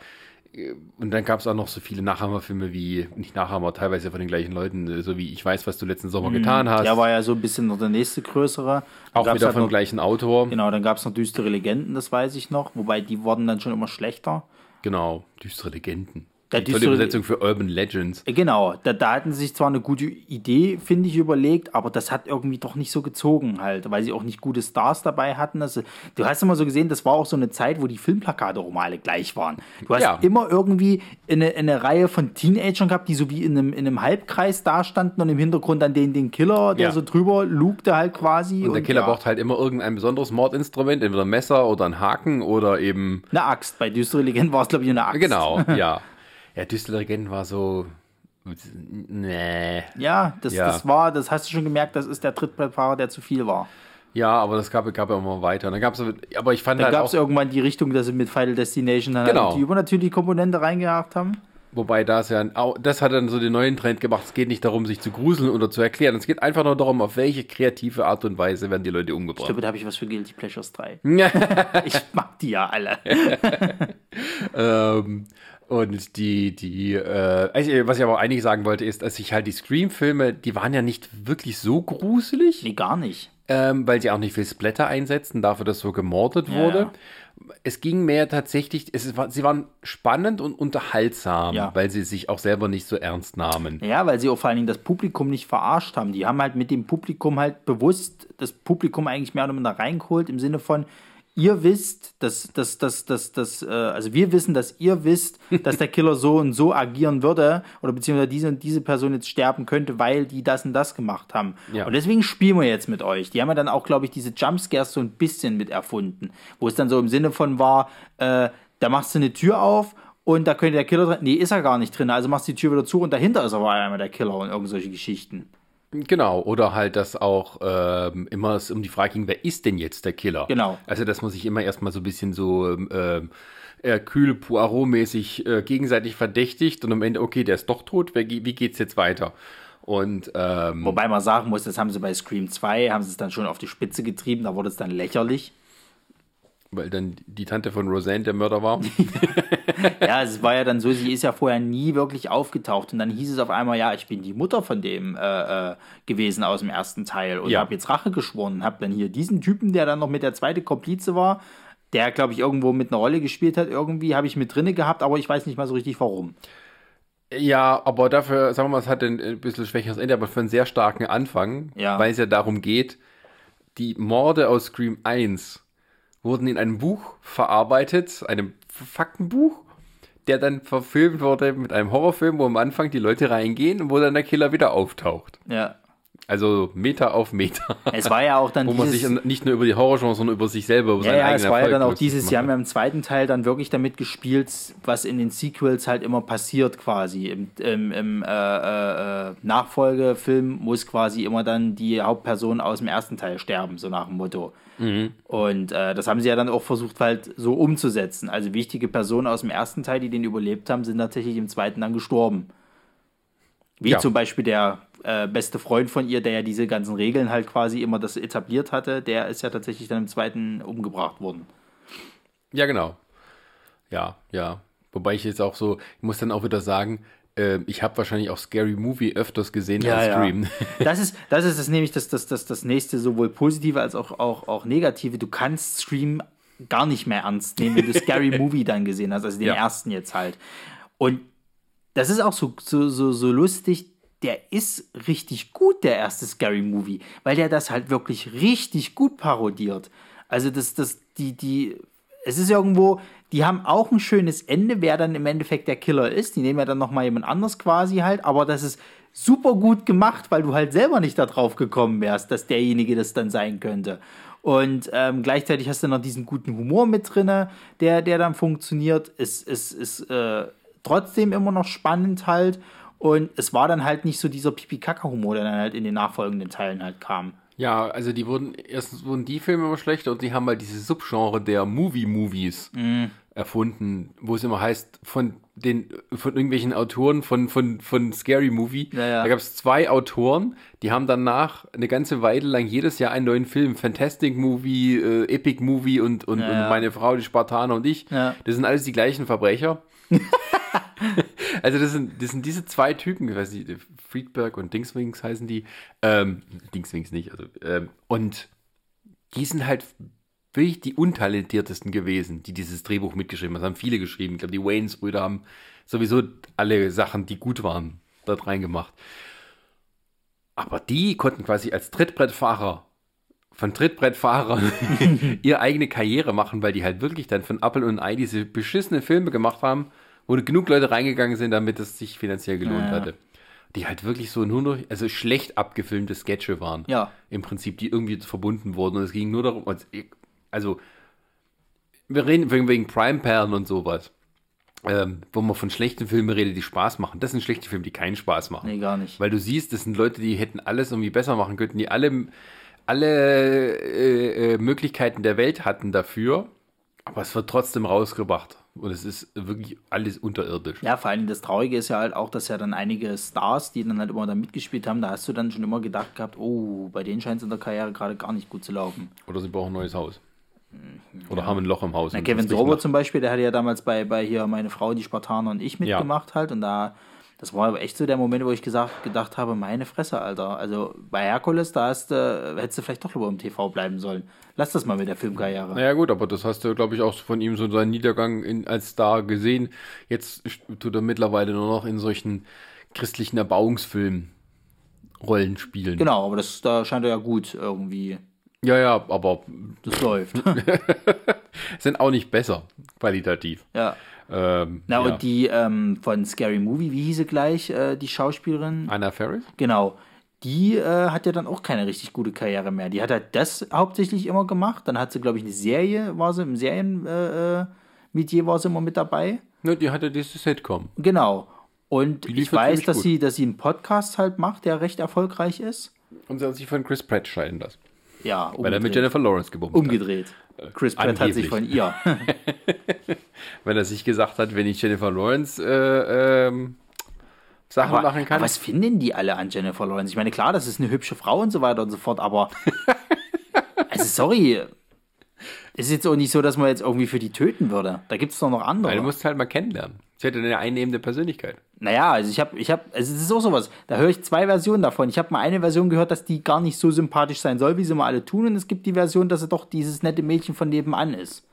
und dann gab es auch noch so viele Nachhammerfilme wie, nicht Nachhammer, teilweise von den gleichen Leuten, so wie Ich weiß, was du letzten Sommer getan hast. Der war ja so ein bisschen noch der nächste größere. Dann auch wieder halt vom noch, gleichen Autor. Genau, dann gab es noch düstere Legenden, das weiß ich noch. Wobei die wurden dann schon immer schlechter. Genau, düstere Legenden. Die tolle düstere- Übersetzung für Urban Legends. Äh, Genau, da, da hatten sie sich zwar eine gute Idee, finde ich, überlegt, aber das hat irgendwie doch nicht so gezogen halt, weil sie auch nicht gute Stars dabei hatten. Also, du hast immer so gesehen, das war auch so eine Zeit, wo die Filmplakate auch alle gleich waren. Du hast Ja. immer irgendwie eine, eine Reihe von Teenagern gehabt, die so wie in einem, in einem Halbkreis dastanden und im Hintergrund dann den, den Killer, der Ja. so drüber lugte halt quasi. Und der Killer ja, braucht halt immer irgendein besonderes Mordinstrument, entweder ein Messer oder ein Haken oder eben. eine Axt. Bei Düstere Legenden war es, glaube ich, eine Axt. Genau, ja. Ja, düstere Legenden war so. Nee. Ja, das, Ja. das war, das hast du schon gemerkt, das ist der Trittbrettfahrer, der zu viel war. Ja, aber das gab, gab ja immer weiter. Dann gab's, aber ich fand Dann halt gab es irgendwann die Richtung, dass sie mit Final Destination dann Genau. halt die übernatürliche Komponente reingejagt haben. wobei das ja, das hat dann so den neuen Trend gemacht. Es geht nicht darum, sich zu gruseln oder zu erklären. Es geht einfach nur darum, auf welche kreative Art und Weise werden die Leute Ich umgebracht. glaube, da habe ich was für Guilty Pleasures 3. Ja. Ich mag die ja alle. ähm, und die, die, äh, was ich aber eigentlich sagen wollte, ist, dass ich halt die Scream-Filme, die waren ja nicht wirklich so gruselig. Nee, gar nicht. ähm, weil sie auch nicht viel Splatter einsetzten, dafür, dass so gemordet Ja, wurde. ja. Es ging mehr tatsächlich, es war, sie waren spannend und unterhaltsam, Ja. weil sie sich auch selber nicht so ernst nahmen. Ja, weil sie auch vor allen Dingen das Publikum nicht verarscht haben. Die haben halt mit dem Publikum halt bewusst das Publikum eigentlich mehr oder minder reingeholt im Sinne von, ihr wisst, dass, dass, dass, dass, dass äh, also wir wissen, dass ihr wisst, dass der Killer so und so agieren würde oder beziehungsweise diese und diese Person jetzt sterben könnte, weil die das und das gemacht haben. Ja. Und deswegen spielen wir jetzt mit euch. Die haben ja dann auch, glaube ich, diese Jumpscares so ein bisschen mit erfunden, wo es dann so im Sinne von war, äh, da machst du eine Tür auf und da könnte der Killer drin. Nee, ist er gar nicht drin. Also machst du die Tür wieder zu und dahinter ist aber einmal der Killer und irgend solche Geschichten. Genau, oder halt, dass auch ähm, immer es um die Frage ging, wer ist denn jetzt der Killer? Genau. Also, dass man sich immer erstmal so ein bisschen so ähm, äh, kühl Poirot-mäßig äh, gegenseitig verdächtigt und am Ende, okay, der ist doch tot, wer, wie geht's jetzt weiter? Und ähm, Wobei man sagen muss, das haben sie bei Scream 2, haben sie es dann schon auf die Spitze getrieben, da wurde es dann lächerlich. Weil dann die Tante von Roseanne der Mörder war. Ja, es war ja dann so, sie ist ja vorher nie wirklich aufgetaucht und dann hieß es auf einmal, ja, ich bin die Mutter von dem äh, äh, gewesen aus dem ersten Teil und Ja. habe jetzt Rache geschworen und habe dann hier diesen Typen, der dann noch mit der zweite Komplize war, der glaube ich irgendwo mit einer Rolle gespielt hat, irgendwie habe ich mit drinne gehabt, aber ich weiß nicht mal so richtig warum. Ja, aber dafür, sagen wir mal, es hat ein, ein bisschen schwächeres Ende, aber für einen sehr starken Anfang, Ja. weil es ja darum geht, die Morde aus Scream 1 wurden in einem Buch verarbeitet, einem Faktenbuch, der dann verfilmt wurde mit einem Horrorfilm, wo am Anfang die Leute reingehen und wo dann der Killer wieder auftaucht. Ja. Also Meter auf Meter. Es war ja auch dann Wo man sich nicht nur über die Horrorgenre, sondern über sich selber, über Ja, seinen ja, es eigenen war ja Erfolg dann auch dieses, sie haben ja im zweiten Teil dann wirklich damit gespielt, was in den Sequels halt immer passiert quasi. Im, im, im äh, äh, Nachfolgefilm muss quasi immer dann die Hauptperson aus dem ersten Teil sterben, so nach dem Motto. Mhm. Und äh, das haben sie ja dann auch versucht halt so umzusetzen. Also wichtige Personen aus dem ersten Teil, die den überlebt haben, sind tatsächlich im zweiten dann gestorben. Wie Ja. zum Beispiel der äh, beste Freund von ihr, der ja diese ganzen Regeln halt quasi immer das etabliert hatte, der ist ja tatsächlich dann im zweiten umgebracht worden. Ja, genau. Ja, ja. Wobei ich jetzt auch so, ich muss dann auch wieder sagen, äh, ich habe wahrscheinlich auch Scary Movie öfters gesehen als Scream. Das ist, das ist das nämlich das, das, das, das nächste, sowohl positive als auch, auch, auch negative. Du kannst Scream gar nicht mehr ernst nehmen, wenn du Scary Movie dann gesehen hast, also den Ja. ersten jetzt halt. Und das ist auch so, so, so, so lustig. Der ist richtig gut, der erste Scary Movie, weil der das halt wirklich richtig gut parodiert. Also das, das, die, die, es ist irgendwo, die haben auch ein schönes Ende, wer dann im Endeffekt der Killer ist. Die nehmen ja dann nochmal jemand anders quasi halt, aber das ist super gut gemacht, weil du halt selber nicht darauf gekommen wärst, dass derjenige das dann sein könnte. Und ähm, gleichzeitig hast du noch diesen guten Humor mit drinne, der, der dann funktioniert. Es ist, ist äh, trotzdem immer noch spannend halt. Und es war dann halt nicht so dieser Pipi-Kaka-Humor, der dann halt in den nachfolgenden Teilen halt kam. Ja, also die wurden, erstens wurden die Filme immer schlechter und die haben halt dieses Subgenre der Movie-Movies Mhm. erfunden, wo es immer heißt, von den, von irgendwelchen Autoren von, von, von Scary Movie. Ja, ja. Da gab es zwei Autoren, die haben danach eine ganze Weile lang jedes Jahr einen neuen Film, Fantastic Movie, äh, Epic Movie und, und, Ja, und meine Frau, die Spartaner und ich. Das sind alles die gleichen Verbrecher. also das sind, das sind diese zwei Typen, ich weiß nicht, Friedberg und Dingswings heißen die. Ähm, Dingswings nicht, also ähm, und die sind halt wirklich die untalentiertesten gewesen, die dieses Drehbuch mitgeschrieben haben. Das haben viele geschrieben. Ich glaube, die Waynes-Brüder haben sowieso alle Sachen, die gut waren, dort reingemacht. Aber die konnten quasi als Trittbrettfahrer von Trittbrettfahrer ihre eigene Karriere machen, weil die halt wirklich dann von Apple und Ei diese beschissene Filme gemacht haben, wo genug Leute reingegangen sind, damit es sich finanziell gelohnt Ja, hatte. Die halt wirklich so nur also schlecht abgefilmte Sketche waren. Ja. Im Prinzip, die irgendwie verbunden wurden. Und es ging nur darum, also, wir reden wegen, Prime-Perlen und sowas. Ähm, wo man von schlechten Filmen redet, die Spaß machen. Das sind schlechte Filme, die keinen Spaß machen. Nee, gar nicht. Weil du siehst, das sind Leute, die hätten alles irgendwie besser machen könnten, die alle, alle äh, äh, Möglichkeiten der Welt hatten dafür, aber es wird trotzdem rausgebracht. Und es ist wirklich alles unterirdisch. Ja, vor allem das Traurige ist ja halt auch, dass ja dann einige Stars, die dann halt immer da mitgespielt haben, da hast du dann schon immer gedacht gehabt, oh, bei denen scheint es in der Karriere gerade gar nicht gut zu laufen. Oder sie brauchen ein neues Haus. Oder haben ein Loch im Haus. Na, Kevin Sorbo zum Beispiel, der hatte ja damals bei, bei hier meine Frau, die Spartaner und ich mitgemacht halt und da, das war aber echt so der Moment, wo ich gesagt, gedacht habe, meine Fresse, Alter. Also bei Herkules, da hast, du hättest du vielleicht doch lieber im TV bleiben sollen. Lass das mal mit der Filmkarriere. Naja gut, aber das hast du, glaube ich, auch von ihm so seinen Niedergang in, als Star gesehen. Jetzt tut er mittlerweile nur noch in solchen christlichen Erbauungsfilmen Rollen spielen. Genau, aber das, da scheint er ja gut irgendwie, Ja, ja, aber das läuft. sind auch nicht besser, qualitativ. ja. Ähm, Na, ja. und die ähm, von Scary Movie, wie hieß sie gleich, äh, die Schauspielerin? Anna Ferris? Genau. Die äh, hat ja dann auch keine richtig gute Karriere mehr. Die hat halt das hauptsächlich immer gemacht. Dann hat sie, glaube ich, eine Serie, war sie im Serienmetier, äh, Metier war sie immer mit dabei. Ne, die hatte dieses Sitcom. Genau. Und ich ja weiß, dass gut. sie, dass sie einen Podcast halt macht, der recht erfolgreich ist. Und sie hat sich von Chris Pratt scheiden lassen. Ja, Weil er mit umgedreht. Jennifer Lawrence gebumst hat. umgedreht. Chris Pratt hat sich von ihr. Wenn er sich gesagt hat, wenn ich Jennifer Lawrence äh, ähm, Sachen Aber, machen kann. was finden die alle an Jennifer Lawrence? Ich meine, klar, das ist eine hübsche Frau und so weiter und so fort, aber. also, sorry. Es ist jetzt auch nicht so, dass man jetzt irgendwie für die töten würde. Da gibt es doch noch andere. Weil du musst halt mal kennenlernen. Sie hat eine einnehmende Persönlichkeit. Naja, also ich habe, ich habe, also es ist auch sowas. Da höre ich zwei Versionen davon. Ich habe mal eine Version gehört, dass die gar nicht so sympathisch sein soll, wie sie mal alle tun. Und es gibt die Version, dass sie doch dieses nette Mädchen von nebenan ist.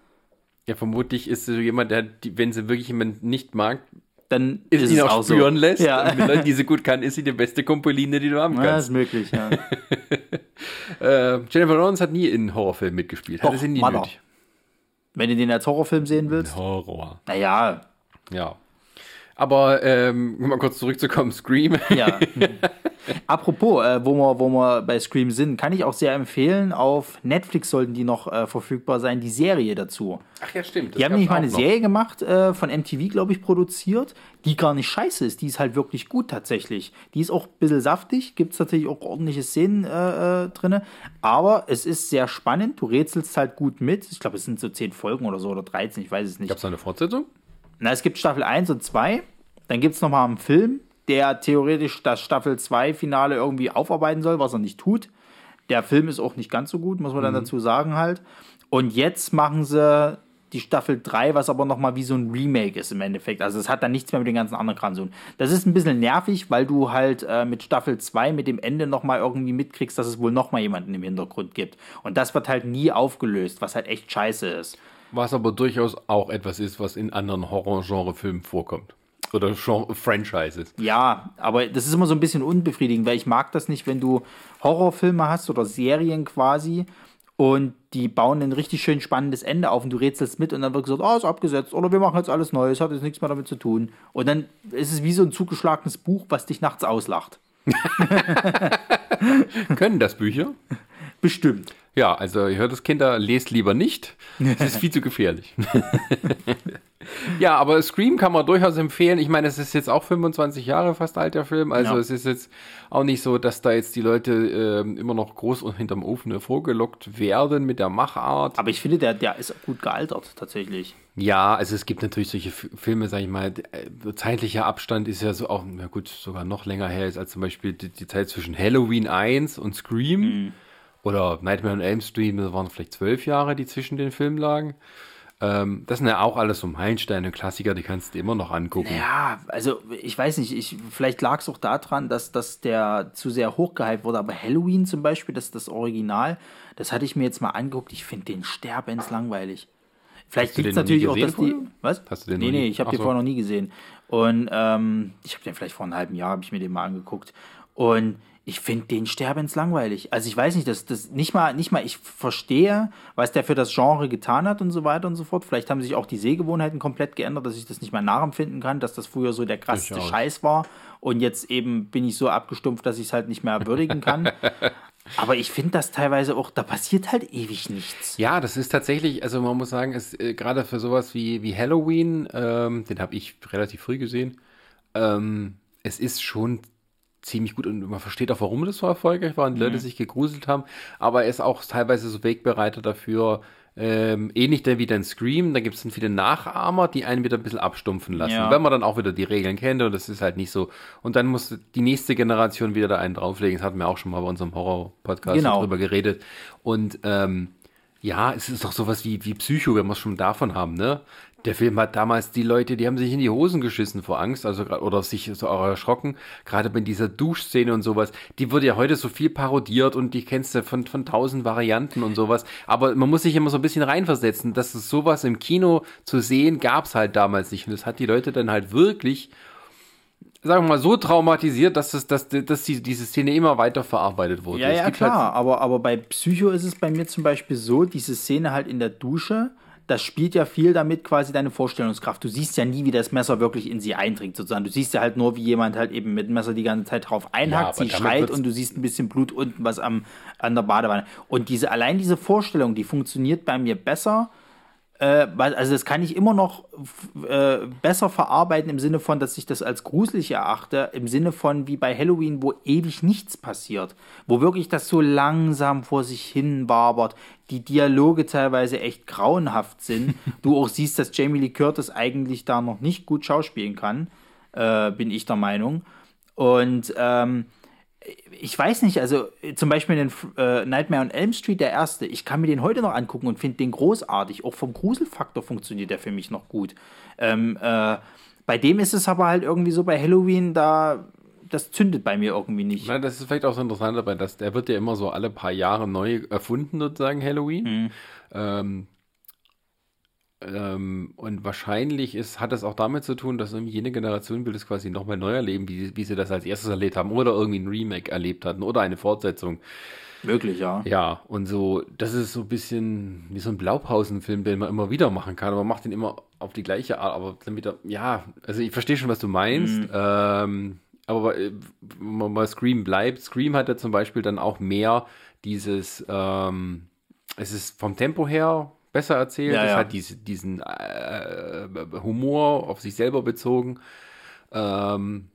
Ja, vermutlich ist sie so jemand, der, die, wenn sie wirklich jemanden nicht mag, Dann ist ist ihn es auch auch so. spüren lässt. Ja. Und mit Leuten, die sie gut kann, ist sie die beste Kompoline, die du haben Ja, kannst. ist möglich, ja. Äh, Jennifer Lawrence hat nie in Horrorfilmen mitgespielt. Doch, sie nie Mother. nötig. Wenn du den als Horrorfilm sehen willst. Horror. Naja, Ja. Aber, ähm, um mal kurz zurückzukommen, Scream. ja. Apropos, äh, wo, wir, wo wir bei Scream sind, kann ich auch sehr empfehlen, auf Netflix sollten die noch äh, verfügbar sein, die Serie dazu. Ach ja, stimmt. Die haben nämlich mal eine Serie gemacht, äh, von MTV, glaube ich, produziert, die gar nicht scheiße ist. Die ist halt wirklich gut tatsächlich. Die ist auch ein bisschen saftig, gibt es natürlich auch ordentliche Szenen äh, äh, drin. Aber es ist sehr spannend, du rätselst halt gut mit. Ich glaube, es sind so 10 Folgen oder so oder 13, ich weiß es nicht. Gab es da eine Fortsetzung? Na, es gibt Staffel 1 und 2. Dann gibt es nochmal einen Film, der theoretisch das Staffel 2 Finale irgendwie aufarbeiten soll, was er nicht tut. Der Film ist auch nicht ganz so gut, muss man dann dazu sagen halt. Und jetzt machen sie die Staffel 3, was aber nochmal wie so ein Remake ist im Endeffekt. Also es hat dann nichts mehr mit den ganzen anderen Kram zu tun. Das ist ein bisschen nervig, weil du halt äh, mit Staffel 2 mit dem Ende nochmal irgendwie mitkriegst, dass es wohl nochmal jemanden im Hintergrund gibt. Und das wird halt nie aufgelöst, was halt echt scheiße ist. Was aber durchaus auch etwas ist, was in anderen Horror-Genre-Filmen vorkommt. Oder Genre Franchises. Ja, aber das ist immer so ein bisschen unbefriedigend, weil ich mag das nicht, wenn du Horrorfilme hast oder Serien quasi und die bauen ein richtig schön spannendes Ende auf und du rätselst mit und dann wird gesagt, oh, ist abgesetzt oder wir machen jetzt alles Neues, hat jetzt nichts mehr damit zu tun. Und dann ist es wie so ein zugeschlagenes Buch, was dich nachts auslacht. Können das Bücher? Bestimmt. Ja, also ihr hört es, Kinder, lest lieber nicht. Es ist viel zu gefährlich. ja, aber Scream kann man durchaus empfehlen. Ich meine, es ist jetzt auch 25 Jahre fast alt, der Film. Also Ja. es ist jetzt auch nicht so, dass da jetzt die Leute ähm, immer noch groß und hinterm Ofen hervorgelockt werden mit der Machart. Aber ich finde, der, der ist gut gealtert, tatsächlich. Ja, also es gibt natürlich solche Filme, sag ich mal, äh, zeitlicher Abstand ist ja so auch, na gut, sogar noch länger her ist als zum Beispiel die, die Zeit zwischen Halloween 1 und Scream Mhm. Oder Nightmare on Elm Street, das waren vielleicht zwölf Jahre, die zwischen den Filmen lagen. Ähm, das sind ja auch alles so Meilensteine, Klassiker, die kannst du immer noch angucken. Ja, also ich weiß nicht, ich, vielleicht lag es auch daran, dass, dass der zu sehr hochgehypt wurde, aber Halloween zum Beispiel, das das Original, das hatte ich mir jetzt mal angeguckt, ich finde den sterbens langweilig. Vielleicht gibt es natürlich auch, dass die. vorher? Was? Hast du den nee, noch nie- nee, ich habe den so. vorher noch nie gesehen. Und ähm, ich habe den vielleicht vor einem halben Jahr, habe ich mir den mal angeguckt. Und ich finde den sterbens langweilig. Also ich weiß nicht, das, das nicht mal, nicht mal, ich verstehe, was der für das Genre getan hat und so weiter und so fort. Vielleicht haben sich auch die Sehgewohnheiten komplett geändert, dass ich das nicht mehr nachempfinden kann, dass das früher so der krasseste. Scheiß war. Und jetzt eben bin ich so abgestumpft, dass ich es halt nicht mehr würdigen kann. Aber ich finde das teilweise auch, da passiert halt ewig nichts. Ja, das ist tatsächlich, also man muss sagen, es äh, gerade für sowas wie, wie Halloween, ähm, den habe ich relativ früh gesehen, ähm, es ist schon ziemlich gut und man versteht auch, warum das so erfolgreich war und die Leute sich gegruselt haben, aber er ist auch teilweise so Wegbereiter dafür, ähm, ähnlich dann wie dein Scream, da gibt es dann viele Nachahmer, die einen wieder ein bisschen abstumpfen lassen, Ja. wenn man dann auch wieder die Regeln kennt und das ist halt nicht so. Und dann muss die nächste Generation wieder da einen drauflegen, das hatten wir auch schon mal bei unserem Horror-Podcast Genau. drüber geredet. Und ähm, ja, es ist doch sowas wie, wie Psycho, wenn wir es schon davon haben, ne? Der Film hat damals die Leute, die haben sich in die Hosen geschissen vor Angst, also oder sich so auch erschrocken, gerade bei dieser Duschszene und sowas. Die wird ja heute so viel parodiert und die kennst du von, von tausend Varianten und sowas. Aber man muss sich immer so ein bisschen reinversetzen, dass es sowas im Kino zu sehen gab's halt damals nicht. Und das hat die Leute dann halt wirklich, sagen wir mal, so traumatisiert, dass, es, dass, dass die, diese Szene immer weiter verarbeitet wurde. Ja, ja, halt klar. aber, aber bei Psycho ist es bei mir zum Beispiel so, diese Szene halt in der Dusche, das spielt ja viel damit quasi deine Vorstellungskraft. Du siehst ja nie, wie das Messer wirklich in sie eindringt, sozusagen. Du siehst ja halt nur, wie jemand halt eben mit dem Messer die ganze Zeit drauf Ja, einhackt, aber sie schreit und du siehst ein bisschen Blut unten, was am, an der Badewanne. Und diese, allein diese Vorstellung, die funktioniert bei mir besser. Äh, also das kann ich immer noch äh, besser verarbeiten im Sinne von, dass ich das als gruselig erachte, im Sinne von wie bei Halloween, wo ewig nichts passiert, wo wirklich das so langsam vor sich hin wabert, die Dialoge teilweise echt grauenhaft sind, du auch siehst, dass Jamie Lee Curtis eigentlich da noch nicht gut schauspielen kann, äh, bin ich der Meinung. Und ähm, ich weiß nicht, also äh, zum Beispiel den äh, Nightmare on Elm Street, der erste, ich kann mir den heute noch angucken und finde den großartig. Auch vom Gruselfaktor funktioniert der für mich noch gut. Ähm, äh, bei dem ist es aber halt irgendwie so bei Halloween, da das zündet bei mir irgendwie nicht. Na, das ist vielleicht auch so interessant dabei, dass der wird ja immer so alle paar Jahre neu erfunden, sozusagen, Halloween. Ähm, ähm, und wahrscheinlich ist, hat das auch damit zu tun, dass irgendwie jene Generation will das quasi nochmal neu erleben, wie, wie sie das als erstes erlebt haben oder irgendwie ein Remake erlebt hatten oder eine Fortsetzung. Wirklich, ja. Ja, und so, das ist so ein bisschen wie so ein Blaupausenfilm, den man immer wieder machen kann, aber man macht den immer auf die gleiche Art, aber damit er, ja, also ich verstehe schon, was du meinst, ähm, aber äh, wenn man Scream bleibt, Scream hat ja zum Beispiel dann auch mehr dieses, ähm, es ist vom Tempo her besser erzählt, Ja, es ja. hat diese, diesen äh, Humor auf sich selber bezogen, ähm,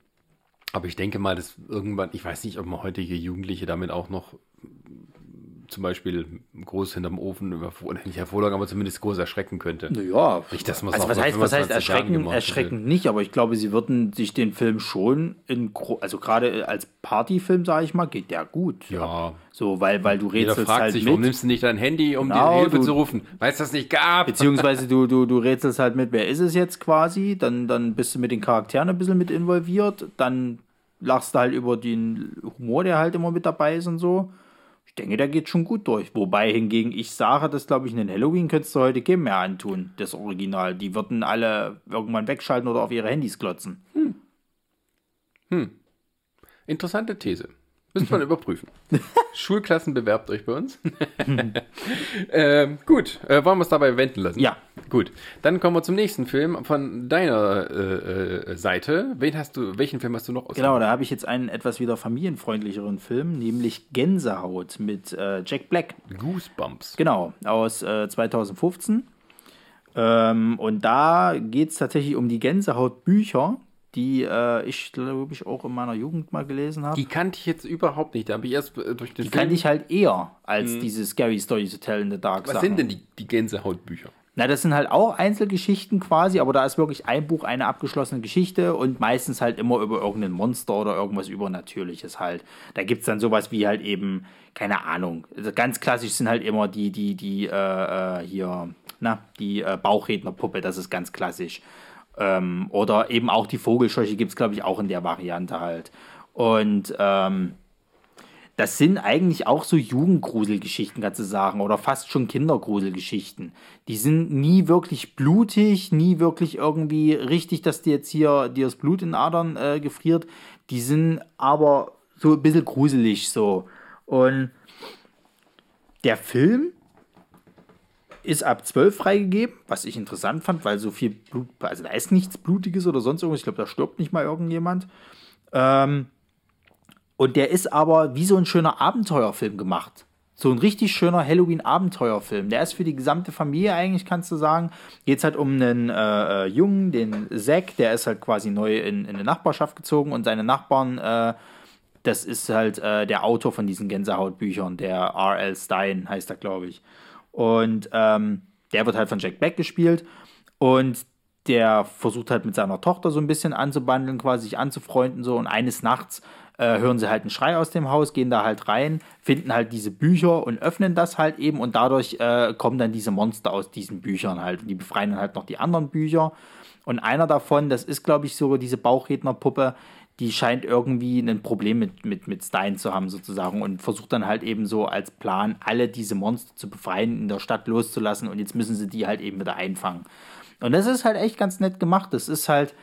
aber ich denke mal, dass irgendwann, ich weiß nicht, ob man heutige Jugendliche damit auch noch zum Beispiel groß hinterm Ofen nicht hervorlocken, aber zumindest groß erschrecken könnte. Naja, Nicht, dass man's also was heißt, was heißt 25 Jahren erschrecken, gemacht erschreckend nicht, aber ich glaube, sie würden sich den Film schon in, also gerade als Partyfilm, sage ich mal, geht der gut. Ja. So, weil, weil du Jeder rätselst fragt halt sich, mit. warum nimmst du nicht dein Handy, um Genau, dir Hilfe du- zu rufen? Weil es das nicht gab. Beziehungsweise du, du, du rätselst halt mit, wer ist es jetzt quasi, dann, dann bist du mit den Charakteren ein bisschen mit involviert, dann lachst du halt über den Humor, der halt immer mit dabei ist und so. Denke, der geht schon gut durch. Wobei hingegen ich sage, das glaube ich, in den Halloween könntest du heute keinem mehr antun, das Original. Die würden alle irgendwann wegschalten oder auf ihre Handys klotzen. Interessante These. Müsste man überprüfen. Schulklassen bewerbt euch bei uns. ähm, gut, äh, wollen wir es dabei wenden lassen? Ja. Gut, dann kommen wir zum nächsten Film von deiner äh, äh, Seite. Wen hast du, welchen Film hast du noch aus? Genau, da habe ich jetzt einen etwas wieder familienfreundlicheren Film, nämlich Gänsehaut mit äh, Jack Black. Goosebumps. Genau, aus äh, 2015. Ähm, und da geht es tatsächlich um die Gänsehaut-Bücher, die äh, ich, glaube ich, auch in meiner Jugend mal gelesen habe. Die kannte ich jetzt überhaupt nicht. Da habe ich erst äh, durch den Die Film. kannte ich halt eher als diese Scary Stories to Tell in the Dark. Was Sachen. sind denn die, die Gänsehautbücher? Na, das sind halt auch Einzelgeschichten quasi, aber da ist wirklich ein Buch eine abgeschlossene Geschichte und meistens halt immer über irgendein Monster oder irgendwas Übernatürliches halt. Da gibt es dann sowas wie halt eben, keine Ahnung. Also ganz klassisch sind halt immer die, die, die, äh, äh, hier, na, die äh, Bauchrednerpuppe, das ist ganz klassisch. Ähm, oder eben auch die Vogelscheuche gibt es, glaube ich, auch in der Variante halt. Und ähm, das sind eigentlich auch so Jugendgruselgeschichten, kannst du sagen, oder fast schon Kindergruselgeschichten. Die sind nie wirklich blutig, nie wirklich irgendwie richtig, dass dir jetzt hier dir das Blut in Adern äh, gefriert. Die sind aber so ein bisschen gruselig so. Und der Film ist ab 12 freigegeben, was ich interessant fand, weil so viel Blut, also da ist nichts Blutiges oder sonst irgendwas. Ich glaube, da stirbt nicht mal irgendjemand. Ähm, und der ist aber wie so ein schöner Abenteuerfilm gemacht. So ein richtig schöner Halloween-Abenteuerfilm. Der ist für die gesamte Familie eigentlich, kannst du sagen. Geht halt um einen äh, äh, Jungen, den Zack, der ist halt quasi neu in, in eine Nachbarschaft gezogen und seine Nachbarn, äh, das ist halt äh, der Autor von diesen Gänsehautbüchern, der R.L. Stein heißt er, glaube ich. Und ähm, der wird halt von Jack Black gespielt. Und der versucht halt mit seiner Tochter so ein bisschen anzubandeln, quasi sich anzufreunden so. Und eines Nachts äh, hören sie halt einen Schrei aus dem Haus, gehen da halt rein, finden halt diese Bücher und öffnen das halt eben. Und dadurch äh, kommen dann diese Monster aus diesen Büchern halt. Und die befreien dann halt noch die anderen Bücher. Und einer davon, das ist, glaube ich, so diese Bauchrednerpuppe, die scheint irgendwie ein Problem mit, mit, mit Stein zu haben, sozusagen, und versucht dann halt eben so als Plan, alle diese Monster zu befreien, in der Stadt loszulassen und jetzt müssen sie die halt eben wieder einfangen. Und das ist halt echt ganz nett gemacht. Das ist halt,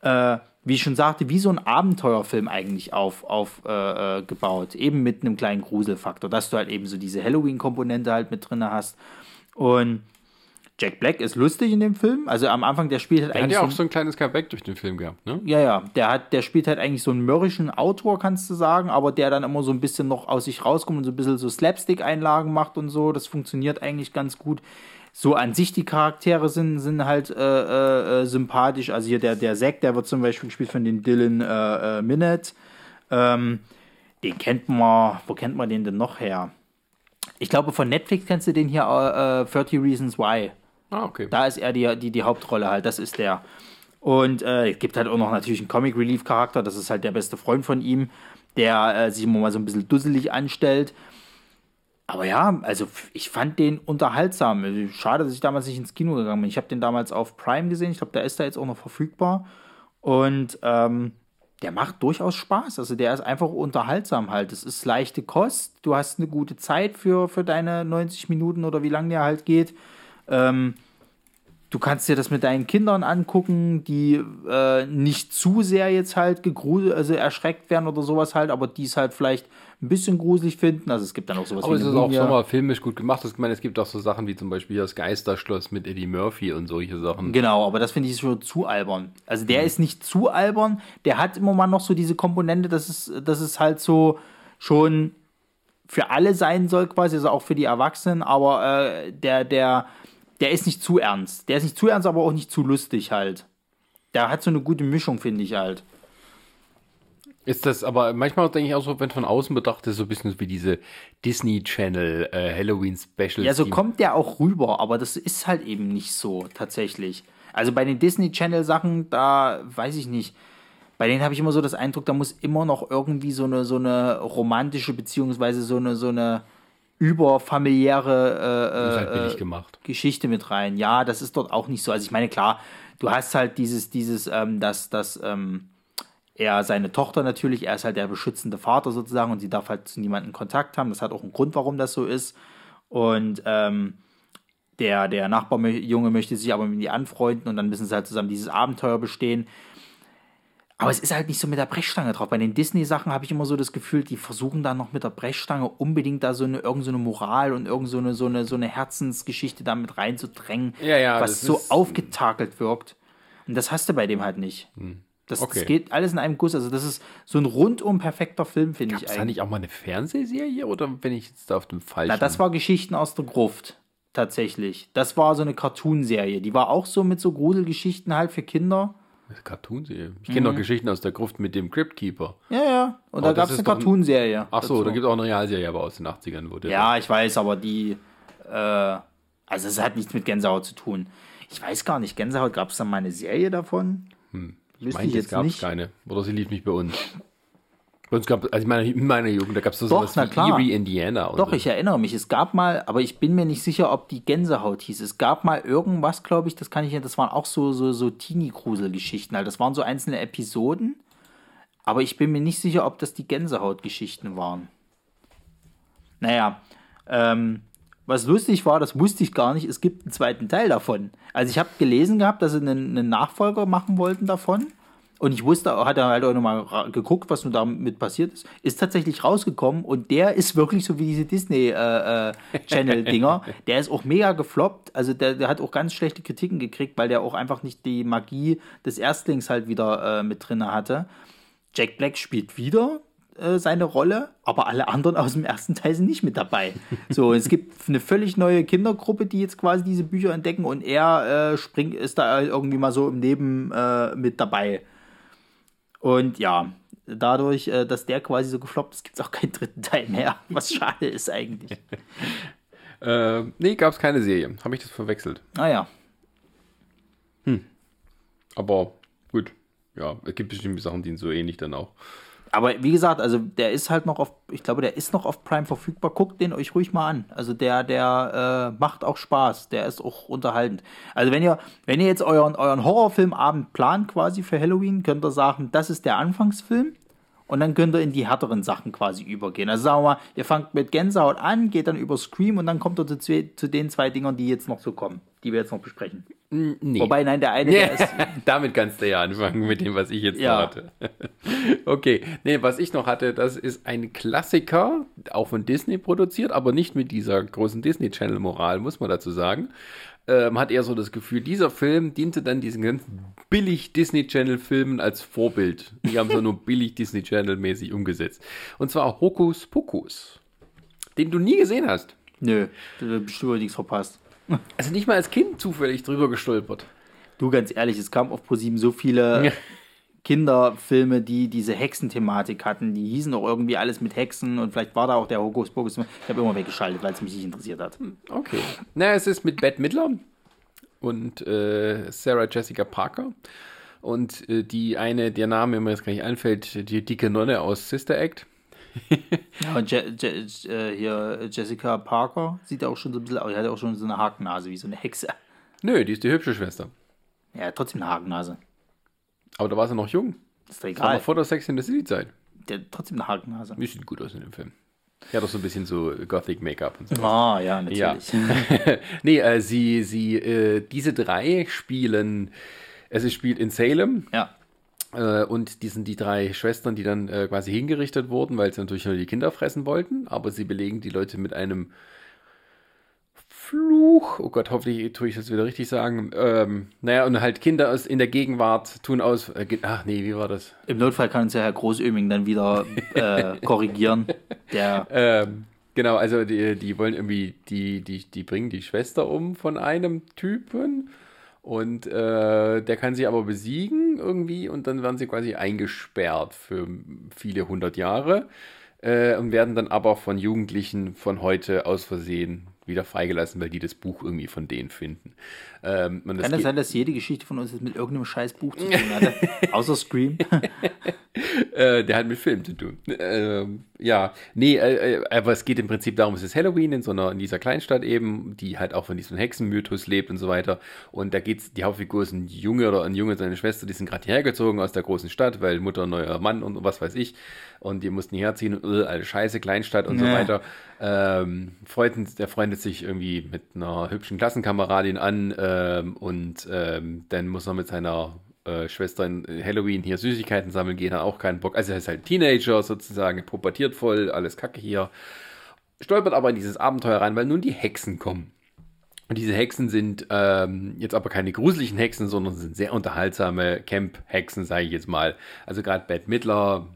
äh, wie ich schon sagte, wie so ein Abenteuerfilm eigentlich aufgebaut. Auf, äh, gebaut. eben mit einem kleinen Gruselfaktor, dass du halt eben so diese Halloween-Komponente halt mit drin hast. Und Jack Black ist lustig in dem Film. Also am Anfang, der spielt halt Er hat eigentlich. ja so auch ein- so ein kleines Comeback durch den Film gehabt, ne? ja, ja, der hat, der spielt halt eigentlich so einen mürrischen Autor, kannst du sagen, aber der dann immer so ein bisschen noch aus sich rauskommt und so ein bisschen so Slapstick-Einlagen macht und so. Das funktioniert eigentlich ganz gut. So an sich die Charaktere sind, sind halt äh, äh, sympathisch. Also hier der, der Zack, der wird zum Beispiel gespielt von den Dylan äh, äh, Minute. Ähm, den kennt man, wo kennt man den denn noch her? Ich glaube, von Netflix kennst du den hier, äh, äh, 30 Reasons Why. Ah, okay. Da ist er die, die, die Hauptrolle halt, das ist der. Und äh, es gibt halt auch noch natürlich einen Comic Relief Charakter, das ist halt der beste Freund von ihm, der äh, sich immer mal so ein bisschen dusselig anstellt. Aber ja, also ich fand den unterhaltsam. Also, Schade, dass ich damals nicht ins Kino gegangen bin. Ich habe den damals auf Prime gesehen. Ich glaube, der ist da jetzt auch noch verfügbar. Und ähm, der macht durchaus Spaß. Also der ist einfach unterhaltsam halt. Es ist leichte Kost. Du hast eine gute Zeit für, für deine 90 Minuten oder wie lange der halt geht. Ähm, du kannst dir das mit deinen Kindern angucken, die äh, nicht zu sehr jetzt halt gegruselt, also erschreckt werden oder sowas halt, aber die es halt vielleicht ein bisschen gruselig finden. Also es gibt dann auch sowas Aber es ist auch schon mal filmisch gut gemacht. Ich meine, es gibt auch so Sachen wie zum Beispiel das Geisterschloss mit Eddie Murphy und solche Sachen. Genau, aber das finde ich schon zu albern. Also Mhm. der ist nicht zu albern, der hat immer mal noch so diese Komponente, dass es, dass es halt so schon für alle sein soll, quasi, also auch für die Erwachsenen, aber äh, der, der, der ist nicht zu ernst. Der ist nicht zu ernst, aber auch nicht zu lustig halt. Der hat so eine gute Mischung, finde ich halt. Ist das aber manchmal denke ich auch so, wenn von außen betrachtet, so ein bisschen wie diese Disney Channel äh, Halloween Specials. Ja, so kommt der auch rüber, aber das ist halt eben nicht so tatsächlich. Also bei den Disney Channel Sachen, da weiß ich nicht. Bei denen habe ich immer so das Eindruck, da muss immer noch irgendwie so eine so eine romantische beziehungsweise so eine so eine überfamiliäre äh, äh, äh. Geschichte mit rein. Ja, das ist dort auch nicht so. Also ich meine, klar, du hast halt dieses, dieses, ähm, dass, dass ähm, er seine Tochter natürlich, er ist halt der beschützende Vater sozusagen und sie darf halt zu niemandem Kontakt haben. Das hat auch einen Grund, warum das so ist. Und ähm, der, der Nachbarjunge möchte sich aber mit ihr anfreunden und dann müssen sie halt zusammen dieses Abenteuer bestehen. Aber es ist halt nicht so mit der Brechstange drauf. Bei den Disney-Sachen habe ich immer so das Gefühl, die versuchen dann noch mit der Brechstange unbedingt da so eine irgend so eine Moral und irgend so eine, so eine, so eine Herzensgeschichte da mit reinzudrängen, Ja, ja, was das so ist- aufgetakelt wirkt. Und das hast du bei dem halt nicht. Das, Okay. das geht alles in einem Guss. Also das ist so ein rundum perfekter Film, finde ich Gab es da eigentlich. nicht auch mal eine Fernsehserie oder bin ich jetzt da auf dem falschen? Na, das war Geschichten aus der Gruft. Tatsächlich. Das war so eine Cartoonserie. Die war auch so mit so Gruselgeschichten halt für Kinder. Cartoonserie. Ich kenne noch Geschichten aus der Gruft mit dem Crypt-Keeper. Ja, ja. Und Oh, da gab es eine doch ein- Cartoonserie. Ach so, dazu. da gibt es auch eine Realserie aber aus den 80ern. Wo der Ja, ich weiß, aber die. Äh, also, es hat nichts mit Gänsehaut zu tun. Ich weiß gar nicht, Gänsehaut, gab es da mal eine Serie davon? ich meinte, ich es jetzt gab nicht. keine. Oder sie lief nicht bei uns. Bei uns gab also in meiner, in meiner Jugend, da gab es so Doch, sowas na wie klar. Erie, Indiana. Und Doch, so. ich erinnere mich. Es gab mal, aber ich bin mir nicht sicher, ob die Gänsehaut hieß. Es gab mal irgendwas, glaube ich, das kann ich ja, das waren auch so, so, so Teenie-Grusel-Geschichten. Halt. Das waren so einzelne Episoden. Aber ich bin mir nicht sicher, ob das die Gänsehaut-Geschichten waren. Naja, ähm, was lustig war, das wusste ich gar nicht, es gibt einen zweiten Teil davon. Also ich habe gelesen gehabt, dass sie einen, einen Nachfolger machen wollten davon. Und ich wusste, hatte halt auch nochmal geguckt, was nun damit passiert ist. Ist tatsächlich rausgekommen und der ist wirklich so wie diese Disney-Channel-Dinger. der ist auch mega gefloppt. Also der, der hat auch ganz schlechte Kritiken gekriegt, weil der auch einfach nicht die Magie des Erstlings halt wieder äh, mit drin hatte. Jack Black spielt wieder äh, seine Rolle, aber alle anderen aus dem ersten Teil sind nicht mit dabei. So, es gibt eine völlig neue Kindergruppe, die jetzt quasi diese Bücher entdecken und er äh, springt, ist da irgendwie mal so im Leben äh, mit dabei. Und ja, dadurch, äh, dass der quasi so gefloppt ist, gibt es auch keinen dritten Teil mehr. Was schade ist eigentlich. Äh, nee, gab es keine Serie. Habe ich das verwechselt. Naja, Aber gut. Ja, es gibt bestimmt Sachen, die sind so ähnlich dann auch. Aber wie gesagt, also der ist halt noch auf, ich glaube, der ist noch auf Prime verfügbar. Guckt den euch ruhig mal an. Also der, der äh, macht auch Spaß. Der ist auch unterhaltend. Also wenn ihr, wenn ihr jetzt euren, euren Horrorfilmabend plant quasi für Halloween, könnt ihr sagen, das ist der Anfangsfilm. Und dann könnt ihr in die härteren Sachen quasi übergehen. Also sagen wir mal, ihr fangt mit Gänsehaut an, geht dann über Scream und dann kommt ihr zu, zu den zwei Dingern, die jetzt noch so kommen, die wir jetzt noch besprechen. Nee. Wobei, nein, der eine, der ist, Damit kannst du ja anfangen mit dem, was ich jetzt Ja. hatte. okay, nee, was ich noch hatte, das ist ein Klassiker, auch von Disney produziert, aber nicht mit dieser großen Disney Channel Moral, muss man dazu sagen. Ähm, hat eher so das Gefühl, dieser Film diente dann diesen ganzen billig Disney Channel Filmen als Vorbild. Die haben so nur billig Disney Channel mäßig umgesetzt. Und zwar Hokus Pokus, den du nie gesehen hast. nö, da bestimmt nichts verpasst. Also nicht mal als Kind zufällig drüber gestolpert. Du, ganz ehrlich, es kam auf ProSieben so viele. Kinderfilme, die diese Hexenthematik hatten. Die hießen auch irgendwie alles mit Hexen und vielleicht war da auch der Hokus Pokus. Ich habe immer weggeschaltet, weil es mich nicht interessiert hat. Okay. Na, es ist mit Bette Midler und äh, Sarah Jessica Parker. Und äh, die eine, der Name mir jetzt gar nicht einfällt, die dicke Nonne aus Sister Act. Ja, und Je Je äh, hier Jessica Parker sieht auch schon so ein bisschen aus. Die hat auch schon so eine Hakennase, wie so eine Hexe. Nö, die ist die hübsche Schwester. Ja, trotzdem eine Hakennase. Aber da war sie noch jung. Ist doch Das war egal. vor der Sex in the City Zeit. Der hat trotzdem eine Hakennase. Die sieht gut aus in dem Film. Hat auch so ein bisschen so Gothic-Make-up und so. Ah, ja, Ja. natürlich. nee, äh, sie, sie, äh, diese drei spielen, es ist spielt in Salem, Ja. Äh, und die sind die drei Schwestern, die dann äh, quasi hingerichtet wurden, weil sie natürlich nur die Kinder fressen wollten. Aber sie belegen die Leute mit einem Fluch. Oh Gott, hoffentlich tue ich das wieder richtig sagen. Ähm, naja, und halt Kinder aus, in der Gegenwart tun aus. Äh, ach nee, wie war das? Im Notfall kann uns ja Herr Großöming dann wieder äh, korrigieren. Der Ähm, genau, also die, die wollen irgendwie, die, die, die bringen die Schwester um von einem Typen und äh, der kann sie aber besiegen irgendwie und dann werden sie quasi eingesperrt für viele hundert Jahre äh, und werden dann aber von Jugendlichen von heute aus Versehen wieder freigelassen, weil die das Buch irgendwie von denen finden. Ähm, das Kann es geht- sein, dass jede Geschichte von uns jetzt mit irgendeinem scheiß Buch zu tun hatte? Außer Scream? Äh, der hat mit Film zu tun. Ähm, ja, nee, äh, äh, aber es geht im Prinzip darum, es ist Halloween in so einer, in dieser Kleinstadt eben, die halt auch von diesem Hexenmythos lebt und so weiter. Und da geht's, die Hauptfigur ist ein Junge oder ein Junge und seine Schwester, die sind gerade hergezogen aus der großen Stadt, weil Mutter neuer Mann und was weiß ich. Und die mussten herziehen und äh, alle scheiße, Kleinstadt und so Ja. weiter. Ähm, freunden, der freundet sich irgendwie mit einer hübschen Klassenkameradin an ähm, und ähm, dann muss er mit seiner äh, Schwestern Halloween hier Süßigkeiten sammeln gehen, hat auch keinen Bock. Also er ist halt Teenager sozusagen, pubertiert voll, alles Kacke hier. Stolpert aber in dieses Abenteuer rein, weil nun die Hexen kommen. Und diese Hexen sind ähm, jetzt aber keine gruseligen Hexen, sondern sind sehr unterhaltsame Camp-Hexen, sage ich jetzt mal. Also gerade Bette Midler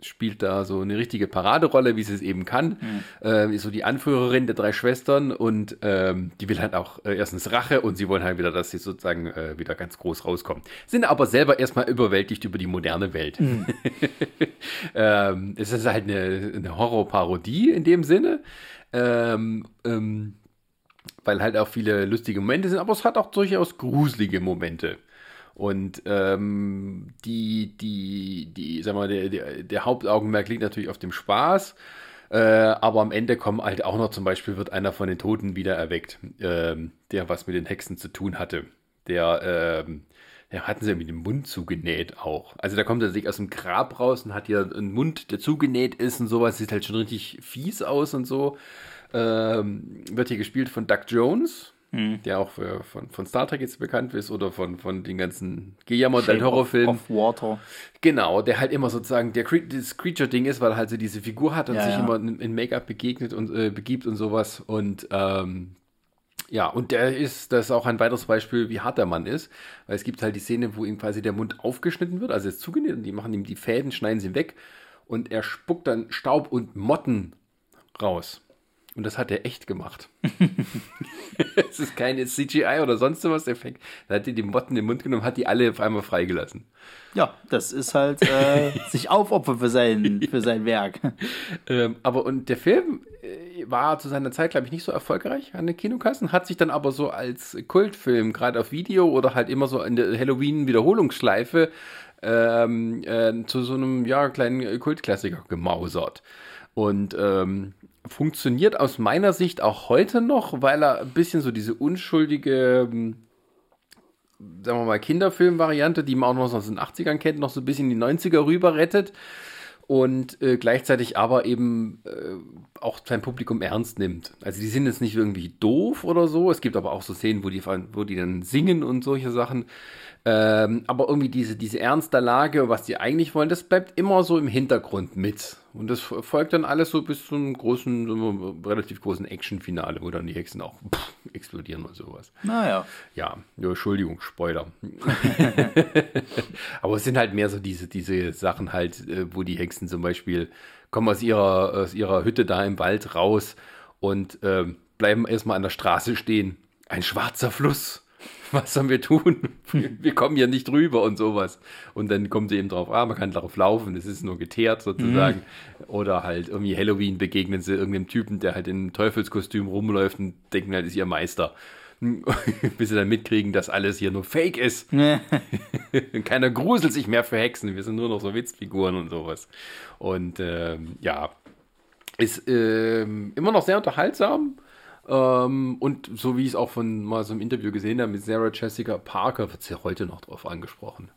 spielt da so eine richtige Paraderolle, wie sie es eben kann. Mhm. Äh, ist so die Anführerin der drei Schwestern und ähm, die will halt auch äh, erstens Rache und sie wollen halt wieder, dass sie sozusagen äh, wieder ganz groß rauskommen. Sind aber selber erstmal überwältigt über die moderne Welt. Mhm. ähm, es ist halt eine, eine Horrorparodie in dem Sinne. Ähm, ähm, weil halt auch viele lustige Momente sind, aber es hat auch durchaus gruselige Momente. Und ähm, die, die, die, sag mal, der, der, der, Hauptaugenmerk liegt natürlich auf dem Spaß. Äh, aber am Ende kommen halt auch noch zum Beispiel, wird einer von den Toten wieder erweckt, ähm, der was mit den Hexen zu tun hatte. Der, ähm, der hatten sie mit dem Mund zugenäht auch. Also da kommt er sich aus dem Grab raus und hat hier einen Mund, der zugenäht ist und sowas. Sieht halt schon richtig fies aus und so. Ähm, wird hier gespielt von Doug Jones, mhm. der auch für, von, von Star Trek jetzt bekannt ist oder von, von den ganzen Guillermo del Horrorfilmen. Of, of Water. Genau, der halt immer sozusagen der das Creature-Ding ist, weil er halt so diese Figur hat und ja, sich ja. immer in, in Make-up begegnet und äh, begibt und sowas. Und ähm, ja, und der ist, das ist auch ein weiteres Beispiel, wie hart der Mann ist, weil es gibt halt die Szene, wo ihm quasi der Mund aufgeschnitten wird, also ist zugenäht und die machen ihm die Fäden, schneiden sie weg und er spuckt dann Staub und Motten raus. Und das hat er echt gemacht. es ist keine CGI oder sonst was Effekt. Da hat er die Motten in den Mund genommen, hat die alle auf einmal freigelassen. Ja, das ist halt äh, sich aufopfern für sein, für sein Werk. Ähm, aber und der Film äh, war zu seiner Zeit, glaube ich, nicht so erfolgreich an den Kinokassen, hat sich dann aber so als Kultfilm, gerade auf Video oder halt immer so in der Halloween-Wiederholungsschleife ähm, äh, zu so einem ja, kleinen Kultklassiker gemausert. Und ähm, funktioniert aus meiner Sicht auch heute noch, weil er ein bisschen so diese unschuldige, ähm, sagen wir mal, Kinderfilm-Variante, die man auch noch aus den 80ern kennt, noch so ein bisschen die 90er rüber rettet und äh, gleichzeitig aber eben äh, auch sein Publikum ernst nimmt. Also die sind jetzt nicht irgendwie doof oder so. Es gibt aber auch so Szenen, wo die, wo die dann singen und solche Sachen. Ähm, aber irgendwie diese, diese ernste Lage, was die eigentlich wollen, das bleibt immer so im Hintergrund mit. Und das folgt dann alles so bis zum großen, so relativ großen Action-Finale, wo dann die Hexen auch pff, explodieren und sowas. Naja. Ja, ja Entschuldigung, Spoiler. aber es sind halt mehr so diese, diese Sachen halt, äh, wo die Hexen zum Beispiel kommen aus ihrer, aus ihrer Hütte da im Wald raus und äh, bleiben erstmal an der Straße stehen. Ein schwarzer Fluss was sollen wir tun? Wir kommen ja nicht rüber und sowas. Und dann kommt sie eben drauf, ah, man kann darauf laufen, das ist nur geteert sozusagen. Mhm. Oder halt irgendwie Halloween begegnen sie irgendeinem Typen, der halt in Teufelskostüm rumläuft und denken halt, ist ihr Meister. Bis sie dann mitkriegen, dass alles hier nur Fake ist. Keiner gruselt sich mehr für Hexen, wir sind nur noch so Witzfiguren und sowas. Und ähm, ja, ist ähm, immer noch sehr unterhaltsam ähm, und so wie ich es auch von mal so einem Interview gesehen habe mit Sarah Jessica Parker, wird sie ja heute noch drauf angesprochen.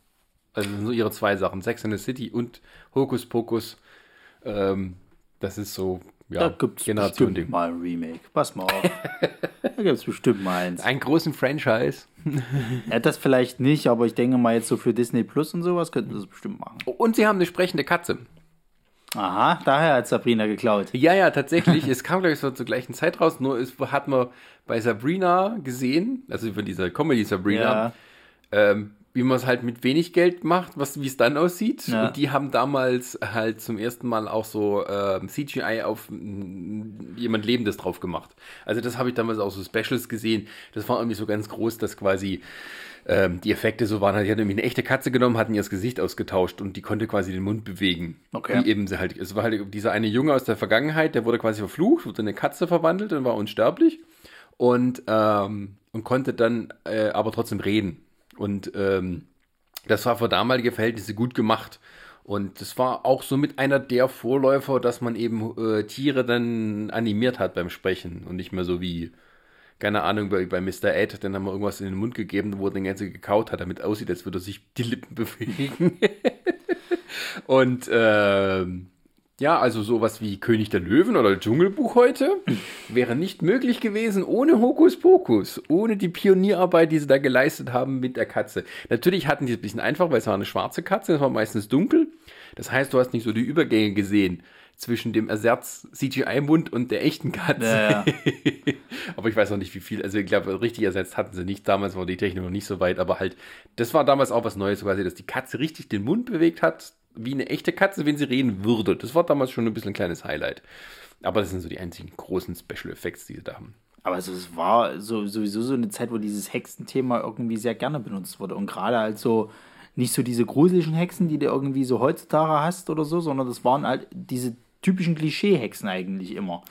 Also so ihre zwei Sachen, Sex in the City und Hokus Pokus. Ähm, das ist so, ja, da gibt es bestimmt mal ein Remake. Pass mal auf. da gibt es bestimmt mal eins. Einen großen Franchise. ja, das vielleicht nicht, aber ich denke mal jetzt so für Disney Plus und sowas könnten sie das bestimmt machen. Und sie haben eine sprechende Katze. Aha, daher hat Sabrina geklaut. Ja, ja, tatsächlich. es kam, glaube ich, so zur gleichen Zeit raus. Nur es hat man bei Sabrina gesehen, also von dieser Comedy Sabrina, ja. ähm, wie man es halt mit wenig Geld macht, was wie es dann aussieht. Ja. Und die haben damals halt zum ersten Mal auch so ähm, CGI auf jemand Lebendes drauf gemacht. Also das habe ich damals auch so Specials gesehen. Das war irgendwie so ganz groß, dass quasi ähm, die Effekte so waren halt, die hat irgendwie eine echte Katze genommen, hatten ihr das Gesicht ausgetauscht und die konnte quasi den Mund bewegen. Okay. Wie eben sie halt, es war halt dieser eine Junge aus der Vergangenheit, der wurde quasi verflucht, wurde in eine Katze verwandelt und war unsterblich und, ähm, und konnte dann äh, aber trotzdem reden. Und ähm, das war für damalige Verhältnisse gut gemacht. Und das war auch so mit einer der Vorläufer, dass man eben äh, Tiere dann animiert hat beim Sprechen und nicht mehr so wie keine Ahnung, bei, bei Mr. Ed, dann haben wir irgendwas in den Mund gegeben, wo er den ganze gekaut hat, damit aussieht, als würde er sich die Lippen bewegen. und äh, Ja, also sowas wie König der Löwen oder Dschungelbuch heute wäre nicht möglich gewesen ohne Hokuspokus, ohne die Pionierarbeit, die sie da geleistet haben mit der Katze. Natürlich hatten die es ein bisschen einfach, weil es war eine schwarze Katze, es war meistens dunkel. Das heißt, du hast nicht so die Übergänge gesehen zwischen dem Ersatz CGI-Mund und der echten Katze. Ja, ja. aber ich weiß noch nicht, wie viel. Also ich glaube, richtig ersetzt hatten sie nicht. Damals war die Technik noch nicht so weit, aber halt, das war damals auch was Neues, quasi, dass die Katze richtig den Mund bewegt hat, wie eine echte Katze, wenn sie reden würde. Das war damals schon ein bisschen ein kleines Highlight. Aber das sind so die einzigen großen Special Effects, die sie da haben. Aber also es war so, sowieso so eine Zeit, wo dieses Hexenthema irgendwie sehr gerne benutzt wurde. Und gerade halt so nicht so diese gruseligen Hexen, die du irgendwie so heutzutage hast oder so, sondern das waren halt diese typischen Klischee-Hexen eigentlich immer.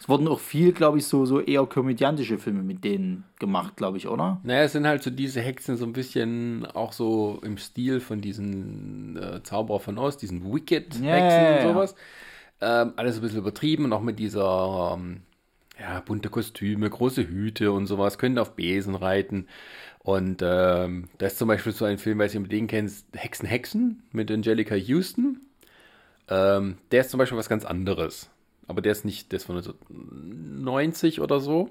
Es wurden auch viel, glaube ich, so, so eher komödiantische Filme mit denen gemacht, glaube ich, oder? Naja, es sind halt so diese Hexen so ein bisschen auch so im Stil von diesen äh, Zauberer von Oz, diesen Wicked-Hexen Ja, ja, ja, und sowas. Ähm, alles ein bisschen übertrieben und auch mit dieser ähm, ja, bunte Kostüme, große Hüte und sowas, können auf Besen reiten. Und ähm, das ist zum Beispiel so ein Film, weiß nicht, ob du den kennst, Hexen, Hexen mit Angelica Houston. Ähm, der ist zum Beispiel was ganz anderes. Aber der ist nicht, der ist von 1990 oder so.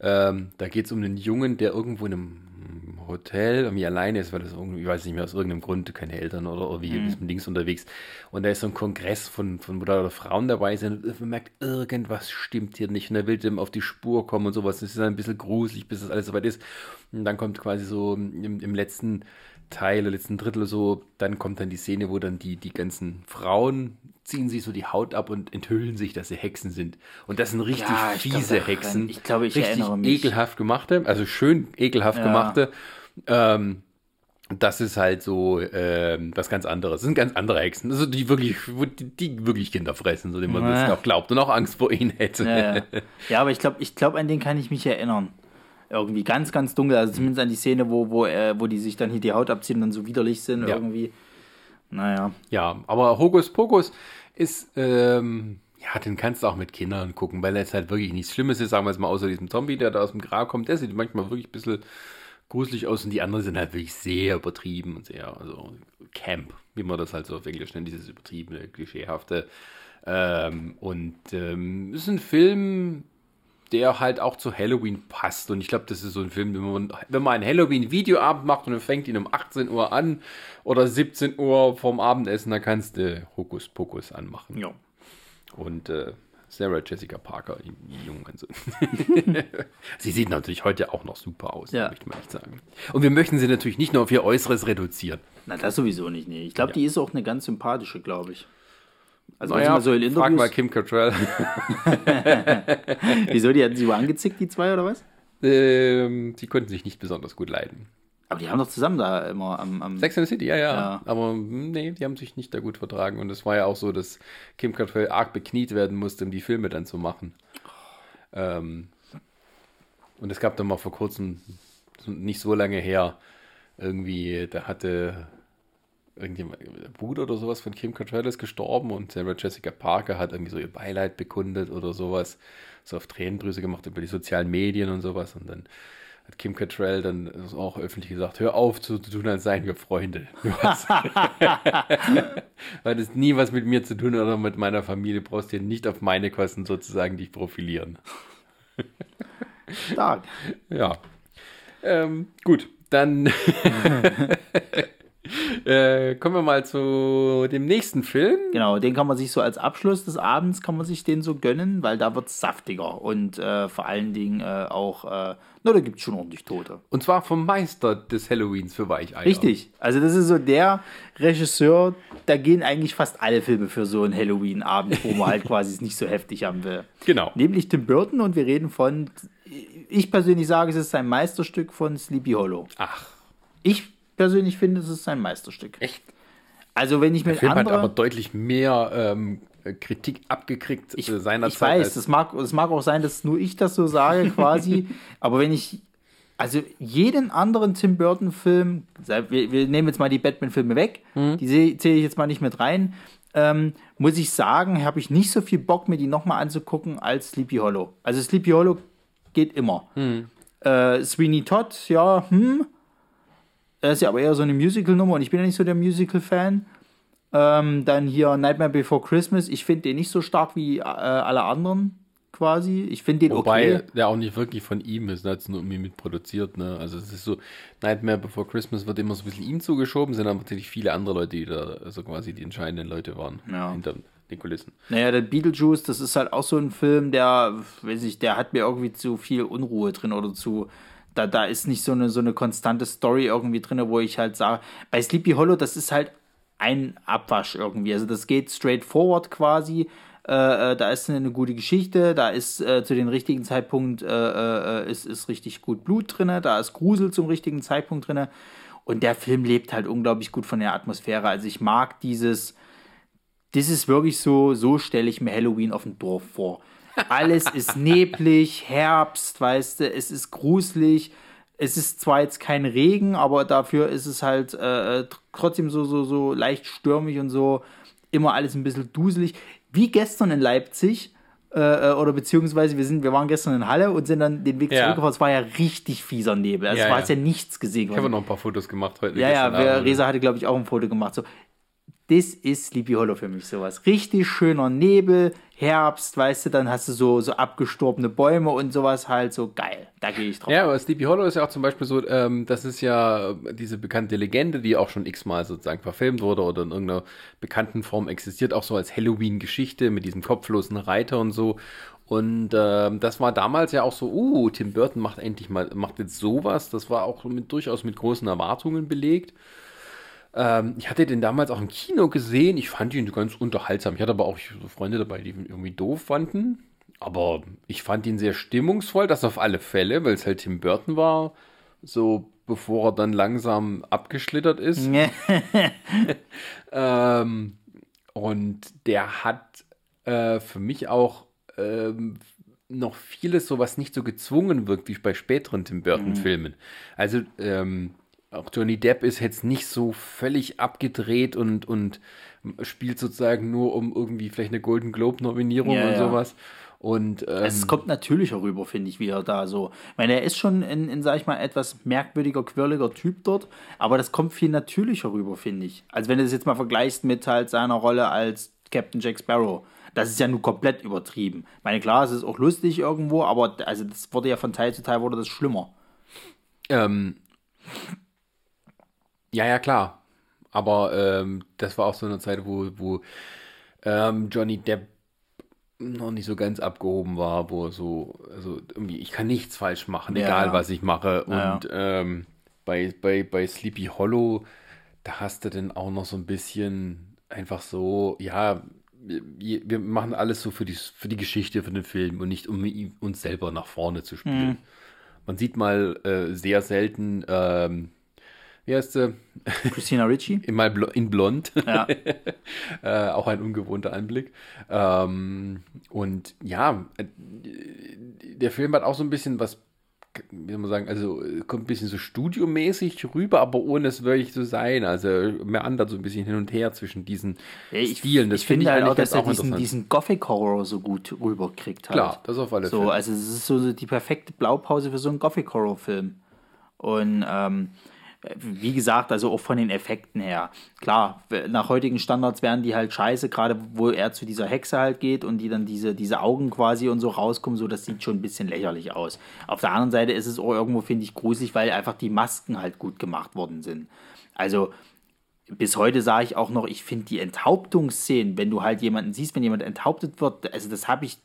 Ähm, da geht es um einen Jungen, der irgendwo in einem Hotel irgendwie alleine ist, weil das irgendwie, ich weiß nicht mehr, aus irgendeinem Grund keine Eltern oder irgendwie ist mit Dings unterwegs. Und da ist so ein Kongress von, von wo da Frauen dabei sind und man merkt, irgendwas stimmt hier nicht. Und er will dem auf die Spur kommen und sowas. Das ist dann ein bisschen gruselig, bis das alles soweit ist. Und dann kommt quasi so im, im letzten Teil, letzten Drittel so, dann kommt dann die Szene, wo dann die, die ganzen Frauen ziehen sich so die Haut ab und enthüllen sich, dass sie Hexen sind. Und das sind richtig Ja, glaub, fiese daran- Hexen. ich glaube, ich richtig erinnere mich. ekelhaft gemachte, also schön ekelhaft Ja. gemachte. Ähm, das ist halt so ähm, was ganz anderes. Das sind ganz andere Hexen, also die wirklich, die, die wirklich Kinder fressen, so dem man das Ja. auch glaubt und auch Angst vor ihnen hätte. Ja, ja. aber ich glaube, ich glaub, an den kann ich mich erinnern. Irgendwie ganz, ganz dunkel. Also zumindest an die Szene, wo, wo, äh, wo die sich dann hier die Haut abziehen und dann so widerlich sind Ja. irgendwie. Naja. Ja, aber Hokus Pokus ist, ähm, ja, den kannst du auch mit Kindern gucken, weil es halt wirklich nichts Schlimmes ist, sagen wir es mal, außer diesem Zombie, der da aus dem Grab kommt, der sieht manchmal wirklich ein bisschen gruselig aus und die anderen sind halt wirklich sehr übertrieben und sehr, also Camp, wie man das halt so auf Englisch nennt, dieses übertriebene, klischeehafte. Ähm, und ähm, es ist ein Film, der halt auch zu Halloween passt. Und ich glaube, das ist so ein Film, wenn man, wenn man einen Halloween-Videoabend macht und dann fängt ihn um 18 Uhr an oder 17 Uhr vorm Abendessen, dann kannst du Hokus Pokus anmachen. Ja. Und äh, Sarah Jessica Parker, die, die Jungen. Also. sie sieht natürlich heute auch noch super aus, Ja. möchte man nicht sagen. Und wir möchten sie natürlich nicht nur auf ihr Äußeres reduzieren. Na, das sowieso nicht. Nee. Ich glaube, die ist auch eine ganz sympathische, glaube ich. Also, Naja, naja, so in frag mal Interviews. Kim Cattrall. Wieso, die hatten sie wohl angezickt, die zwei, oder was? ähm, sie konnten sich nicht besonders gut leiden. Aber die haben doch zusammen da immer am. am Sex and the City, ja, ja, Ja. Aber hm, nee, die haben sich nicht da gut vertragen. Und es war ja auch so, dass Kim Cattrall arg bekniet werden musste, um die Filme dann zu machen. Ähm, und es gab dann mal vor kurzem, nicht so lange her, irgendwie, da hatte irgendjemand, der Bruder oder sowas von Kim Cattrall ist gestorben und Sarah Jessica Parker hat irgendwie so ihr Beileid bekundet oder sowas, so auf Tränendrüse gemacht über die sozialen Medien und sowas. Und dann hat Kim Cattrall dann auch öffentlich gesagt, hör auf zu tun, als seien wir Freunde. Weil das nie was mit mir zu tun hat oder mit meiner Familie, brauchst dir nicht auf meine Kosten sozusagen dich profilieren. Stark. Ja. Ähm, gut, dann äh, kommen wir mal zu dem nächsten Film. Genau, den kann man sich so als Abschluss des Abends kann man sich den so gönnen, weil da wird saftiger und äh, vor allen Dingen äh, auch, äh, na, da gibt es schon ordentlich Tote. Und zwar vom Meister des Halloweens für Weicheier. Richtig. Also das ist so der Regisseur, da gehen eigentlich fast alle Filme für so einen Halloween-Abend, wo man halt quasi es nicht so heftig haben will. Genau. Nämlich Tim Burton und wir reden von, ich persönlich sage, es ist sein Meisterstück von Sleepy Hollow. Ach, Ich persönlich finde, es ist sein Meisterstück. echt? Also wenn ich Der mit Film hat anderen... aber deutlich mehr ähm, Kritik abgekriegt Ich, äh, ich seinerzeit. weiß, als- das mag, mag auch sein, dass nur ich das so sage quasi, aber wenn ich, also jeden anderen Tim Burton-Film, sei- wir, wir nehmen jetzt mal die Batman-Filme weg, Mhm. die zähle ich jetzt mal nicht mit rein, ähm, muss ich sagen, habe ich nicht so viel Bock, mir die nochmal anzugucken als Sleepy Hollow. Also Sleepy Hollow geht immer. Mhm. Äh, Sweeney Todd, ja, hm, das ist ja aber eher so eine Musical-Nummer und ich bin ja nicht so der Musical-Fan. Ähm, dann hier Nightmare Before Christmas. Ich finde den nicht so stark wie äh, alle anderen quasi. Ich finde den Wobei okay. der auch nicht wirklich von ihm ist, er hat es nur irgendwie mitproduziert. Ne? Also es ist so, Nightmare Before Christmas wird immer so ein bisschen ihm zugeschoben, sind aber natürlich viele andere Leute, die da also quasi die entscheidenden Leute waren Ja. hinter den Kulissen. Naja, der Beetlejuice, das ist halt auch so ein Film, der, weiß ich, der hat mir irgendwie zu viel Unruhe drin oder zu. Da, da ist nicht so eine, so eine konstante Story irgendwie drin, wo ich halt sage, bei Sleepy Hollow, das ist halt ein Abwasch irgendwie. Also das geht straight forward quasi. Äh, äh, da ist eine, gute Geschichte, da ist äh, zu dem richtigen Zeitpunkt äh, äh, ist, ist richtig gut Blut drin, da ist Grusel zum richtigen Zeitpunkt drin. Und der Film lebt halt unglaublich gut von der Atmosphäre. Also ich mag dieses, das ist wirklich so, so stelle ich mir Halloween auf dem Dorf vor. Alles ist neblig, Herbst, weißt du, es ist gruselig. Es ist zwar jetzt kein Regen, aber dafür ist es halt äh, trotzdem so, so, so leicht stürmig und so. Immer alles ein bisschen duselig. Wie gestern in Leipzig, äh, oder beziehungsweise wir, sind, wir waren gestern in Halle und sind dann den Weg Ja. zurückgefahren. Es war ja richtig fieser Nebel. Also Ja, es war ja. jetzt ja nichts gesehen. Ich habe noch ein paar Fotos gemacht heute. Ja, ja, wer. Resa hatte, glaube ich, auch ein Foto gemacht. So, das ist Sleepy Hollow für mich sowas. Richtig schöner Nebel, Herbst, weißt du, dann hast du so, so abgestorbene Bäume und sowas halt so geil. Da gehe ich drauf. Ja, aber Sleepy Hollow ist ja auch zum Beispiel so, ähm, das ist ja diese bekannte Legende, die auch schon x-mal sozusagen verfilmt wurde oder in irgendeiner bekannten Form existiert, auch so als Halloween-Geschichte mit diesem kopflosen Reiter und so. Und ähm, das war damals ja auch so, uh, Tim Burton macht endlich mal, macht jetzt sowas. Das war auch mit, durchaus mit großen Erwartungen belegt. Ähm, ich hatte den damals auch im Kino gesehen. Ich fand ihn ganz unterhaltsam. Ich hatte aber auch Freunde dabei, die ihn irgendwie doof fanden. Aber ich fand ihn sehr stimmungsvoll, das auf alle Fälle, weil es halt Tim Burton war. So bevor er dann langsam abgeschlittert ist. Ähm, und der hat äh, für mich auch ähm, noch vieles, so was nicht so gezwungen wirkt, wie bei späteren Tim Burton-Filmen. Also ähm, auch Johnny Depp ist jetzt nicht so völlig abgedreht und, und spielt sozusagen nur um irgendwie vielleicht eine Golden Globe-Nominierung Ja, und ja. sowas. Und ähm, Es kommt natürlicher rüber, finde ich, wieder da so. Ich meine, er ist schon ein, ein, sag ich mal, etwas merkwürdiger, quirliger Typ dort, aber das kommt viel natürlicher rüber, finde ich. Als wenn du das jetzt mal vergleichst mit halt seiner Rolle als Captain Jack Sparrow. Das ist ja nun komplett übertrieben. Ich meine, klar, es ist auch lustig irgendwo, aber also das wurde ja von Teil zu Teil wurde das schlimmer. Ähm, ja, ja, klar. Aber ähm, das war auch so eine Zeit, wo, wo ähm, Johnny Depp noch nicht so ganz abgehoben war, wo er so, also irgendwie, ich kann nichts falsch machen, Ja, egal ja. was ich mache. Ja, Und ähm, bei, bei, bei Sleepy Hollow, da hast du dann auch noch so ein bisschen einfach so, ja, wir, machen alles so für die, für die Geschichte, für den Film und nicht um uns selber nach vorne zu spielen. Mhm. Man sieht mal äh, sehr selten, ähm, wie heißt sie? Christina Ricci? In, blo in Blond. Ja. äh, auch ein ungewohnter Anblick. Ähm, und ja, äh, der Film hat auch so ein bisschen was, wie soll man sagen, also äh, kommt ein bisschen so studiomäßig rüber, aber ohne es wirklich zu sein. Also mehr andert so ein bisschen hin und her zwischen diesen Ich, Stilen. Das ich finde halt eigentlich auch, dass er diesen, diesen Gothic-Horror so gut rüberkriegt halt. Klar, das auf alle So, Fälle. also es ist so die perfekte Blaupause für so einen Gothic-Horror-Film. Und ähm, wie gesagt, also auch von den Effekten her. Klar, nach heutigen Standards wären die halt scheiße, gerade wo er zu dieser Hexe halt geht und die dann diese, diese Augen quasi und so rauskommen, so das sieht schon ein bisschen lächerlich aus. Auf der anderen Seite ist es auch irgendwo, finde ich, gruselig, weil einfach die Masken halt gut gemacht worden sind. Also bis heute sage ich auch noch, ich finde die Enthauptungsszenen, wenn du halt jemanden siehst, wenn jemand enthauptet wird, also das habe ich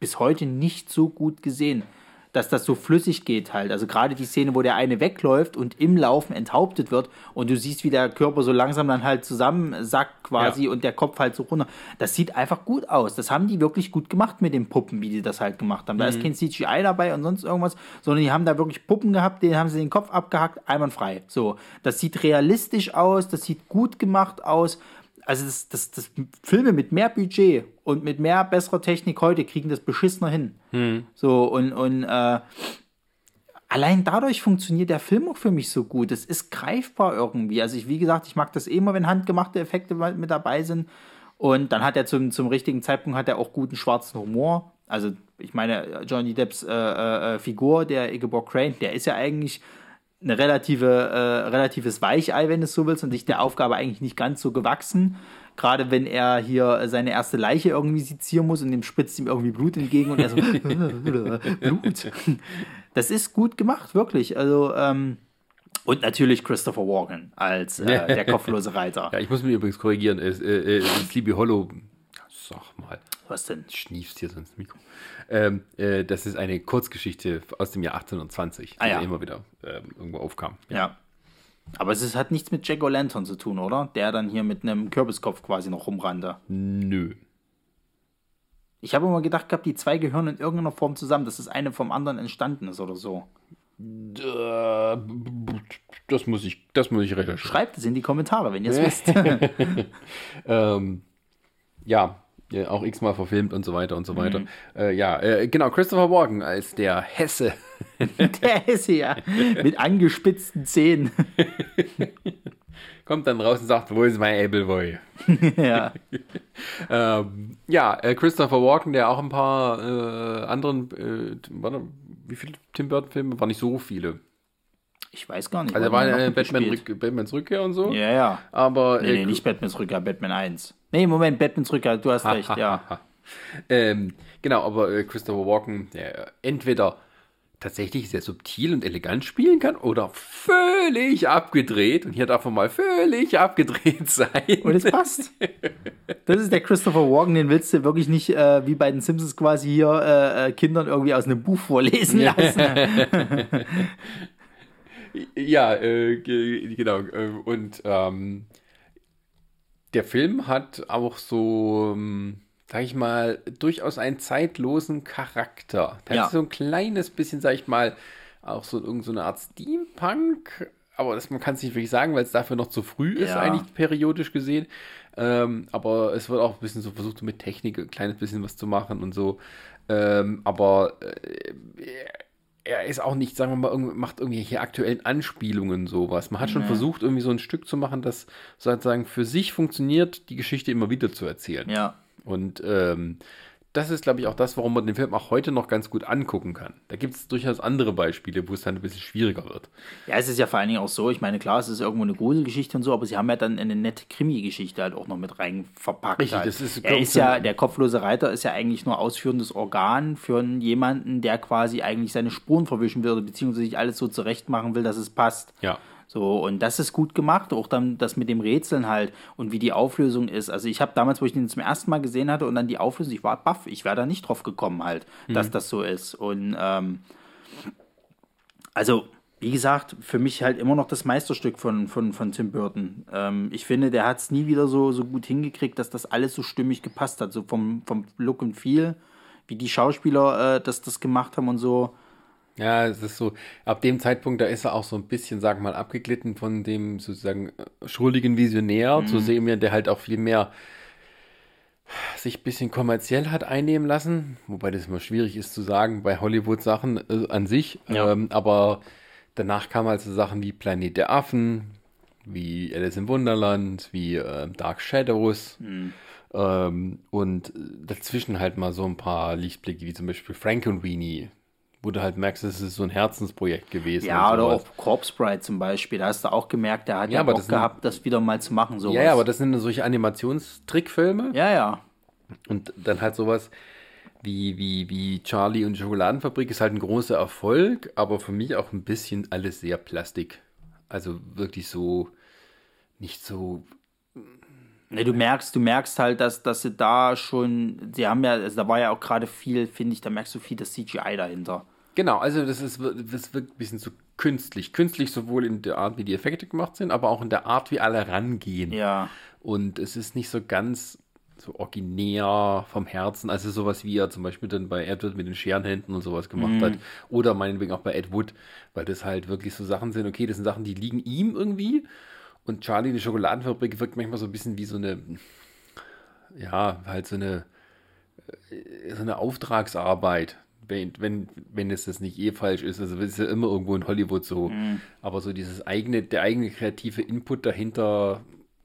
bis heute nicht so gut gesehen, dass das so flüssig geht halt. Also gerade die Szene, wo der eine wegläuft und im Laufen enthauptet wird und du siehst, wie der Körper so langsam dann halt zusammensackt quasi Ja. und der Kopf halt so runter. Das sieht einfach gut aus. Das haben die wirklich gut gemacht mit den Puppen, wie die das halt gemacht haben. Da ist kein CGI dabei und sonst irgendwas, sondern die haben da wirklich Puppen gehabt, denen haben sie den Kopf abgehackt, einwandfrei. So, das sieht realistisch aus, das sieht gut gemacht aus. Also das, das, das Filme mit mehr Budget und mit mehr besserer Technik heute kriegen das beschissener hin. So, und, und äh, allein dadurch funktioniert der Film auch für mich so gut. Es ist greifbar irgendwie. Also ich, wie gesagt, ich mag das eh immer, wenn handgemachte Effekte mit dabei sind. Und dann hat er zum, zum richtigen Zeitpunkt hat er auch guten schwarzen Humor. Also ich meine, Johnny Depps äh, äh, Figur, der Ingeborg Crane, der ist ja eigentlich eine relative, äh, relatives Weichei, wenn du es so willst, und sich der Aufgabe eigentlich nicht ganz so gewachsen. Gerade wenn er hier seine erste Leiche irgendwie sezieren muss und dem spritzt ihm irgendwie Blut entgegen und er so, Blut. Das ist gut gemacht, wirklich. Also, ähm, und natürlich Christopher Walken als äh, der kopflose Reiter. Ja, ich muss mich übrigens korrigieren. Es, äh, äh, Sleepy Hollow, sag mal. Was denn? Schniefst hier sonst Mikro. Ähm, äh, das ist eine Kurzgeschichte aus dem Jahr 1820, die Ah, ja. immer wieder ähm, irgendwo aufkam. Ja. Aber es ist, hat nichts mit Jack O'Lantern zu tun, oder? Der dann hier mit einem Kürbiskopf quasi noch rumrannte. Nö. Ich habe immer gedacht gehabt, die zwei gehören in irgendeiner Form zusammen, dass das eine vom anderen entstanden ist oder so. Äh, Das muss ich, das muss ich recherchieren. Schreibt es in die Kommentare, wenn ihr es wisst. Ähm, ja, ja, auch x-mal verfilmt und so weiter und so weiter. Mhm. Äh, ja, äh, genau, Christopher Walken als der Hesse. Der ist ja mit angespitzten Zähnen. Kommt dann raus und sagt, wo ist mein Appleboy? ja. Ähm, ja, äh, Christopher Walken, der auch ein paar äh, anderen, äh, warte, wie viele Tim Burton-Filme? War nicht so viele. Ich weiß gar nicht. Also er war äh, Batman, Batmans Rückkehr und so. Ja, ja. Aber Nee, äh, nee, nicht Batmans Rückkehr, Batman 1. Nee, Moment, Batmans Rückkehr, du hast recht, ja. ähm, genau, aber äh, Christopher Walken, der entweder tatsächlich sehr subtil und elegant spielen kann oder völlig abgedreht. Und hier darf er mal völlig abgedreht sein. Und es passt. Das ist der Christopher Walken, den willst du wirklich nicht äh, wie bei den Simpsons quasi hier äh, äh, Kindern irgendwie aus einem Buch vorlesen lassen. Ja, äh, ge- genau. äh, Und ähm, der Film hat auch so, ähm, sag ich mal, durchaus einen zeitlosen Charakter. Der Ja. hat so ein kleines bisschen, sag ich mal, auch so irgend so eine Art Steampunk. Aber das, man kann es nicht wirklich sagen, weil es dafür noch zu früh ist, Ja. eigentlich periodisch gesehen. Ähm, aber es wird auch ein bisschen so versucht, mit Technik ein kleines bisschen was zu machen und so. Ähm, aber äh, er ist auch nicht, sagen wir mal, macht irgendwelche aktuellen Anspielungen sowas. Man hat schon versucht, irgendwie so ein Stück zu machen, das sozusagen für sich funktioniert, die Geschichte immer wieder zu erzählen. ja. Und ähm, das ist, glaube ich, auch das, warum man den Film auch heute noch ganz gut angucken kann. Da gibt es durchaus andere Beispiele, wo es dann ein bisschen schwieriger wird. Ja, es ist ja vor allen Dingen auch so, ich meine, klar, es ist irgendwo eine Gruselgeschichte und so, aber sie haben ja dann eine nette Krimi-Geschichte halt auch noch mit rein verpackt. Richtig, halt. das ist- er ist ja, der kopflose Reiter ist ja eigentlich nur ausführendes Organ für jemanden, der quasi eigentlich seine Spuren verwischen würde, beziehungsweise sich alles so zurecht machen will, dass es passt. Ja. So, und das ist gut gemacht, auch dann das mit dem Rätseln halt und wie die Auflösung ist. Also ich habe damals, wo ich den zum ersten Mal gesehen hatte und dann die Auflösung, ich war baff, ich wäre da nicht drauf gekommen halt, dass das so ist. Und ähm, also, wie gesagt, für mich halt immer noch das Meisterstück von, von, von Tim Burton. Ähm, ich finde, der hat es nie wieder so, so gut hingekriegt, dass das alles so stimmig gepasst hat, so vom, vom Look und Feel, wie die Schauspieler äh, das, das gemacht haben und so. Ja, es ist so, ab dem Zeitpunkt, da ist er auch so ein bisschen, sagen wir mal, abgeglitten von dem sozusagen äh, schrulligen Visionär, zu sehen wir, der halt auch viel mehr sich ein bisschen kommerziell hat einnehmen lassen, wobei das immer schwierig ist zu sagen bei Hollywood-Sachen äh, an sich, Ja. ähm, aber danach kamen halt so Sachen wie Planet der Affen, wie Alice im Wunderland, wie äh, Dark Shadows. Ähm, und dazwischen halt mal so ein paar Lichtblicke, wie zum Beispiel Frank und Weenie, wo du halt merkst, es ist so ein Herzensprojekt gewesen. Ja, oder auch Corpse Bride zum Beispiel. Da hast du auch gemerkt, der hat Ja, ja, Bock das gehabt, das wieder mal zu machen. Sowas. Ja, ja, aber das sind solche Animationstrickfilme ja, ja. und dann halt sowas wie, wie, wie Charlie und die Schokoladenfabrik ist halt ein großer Erfolg, aber für mich auch ein bisschen alles sehr Plastik. Also wirklich so, nicht so Ne, du merkst, du merkst halt, dass, dass sie da schon, sie haben ja, also da war ja auch gerade viel, finde ich, da merkst du viel das CGI dahinter. Genau, also das ist das wirkt ein bisschen so künstlich. Künstlich sowohl in der Art, wie die Effekte gemacht sind, aber auch in der Art, wie alle rangehen. Ja. Und es ist nicht so ganz so originär vom Herzen, also sowas wie er zum Beispiel dann bei Edward mit den Scherenhänden und sowas gemacht hat. Oder meinetwegen auch bei Ed Wood, weil das halt wirklich so Sachen sind, okay, das sind Sachen, die liegen ihm irgendwie. Und Charlie, die Schokoladenfabrik, wirkt manchmal so ein bisschen wie so eine, ja, halt so eine, äh, so eine Auftragsarbeit. Wenn, wenn, wenn es das nicht eh falsch ist, also ist ja immer irgendwo in Hollywood so. Aber so dieses eigene, der eigene kreative Input dahinter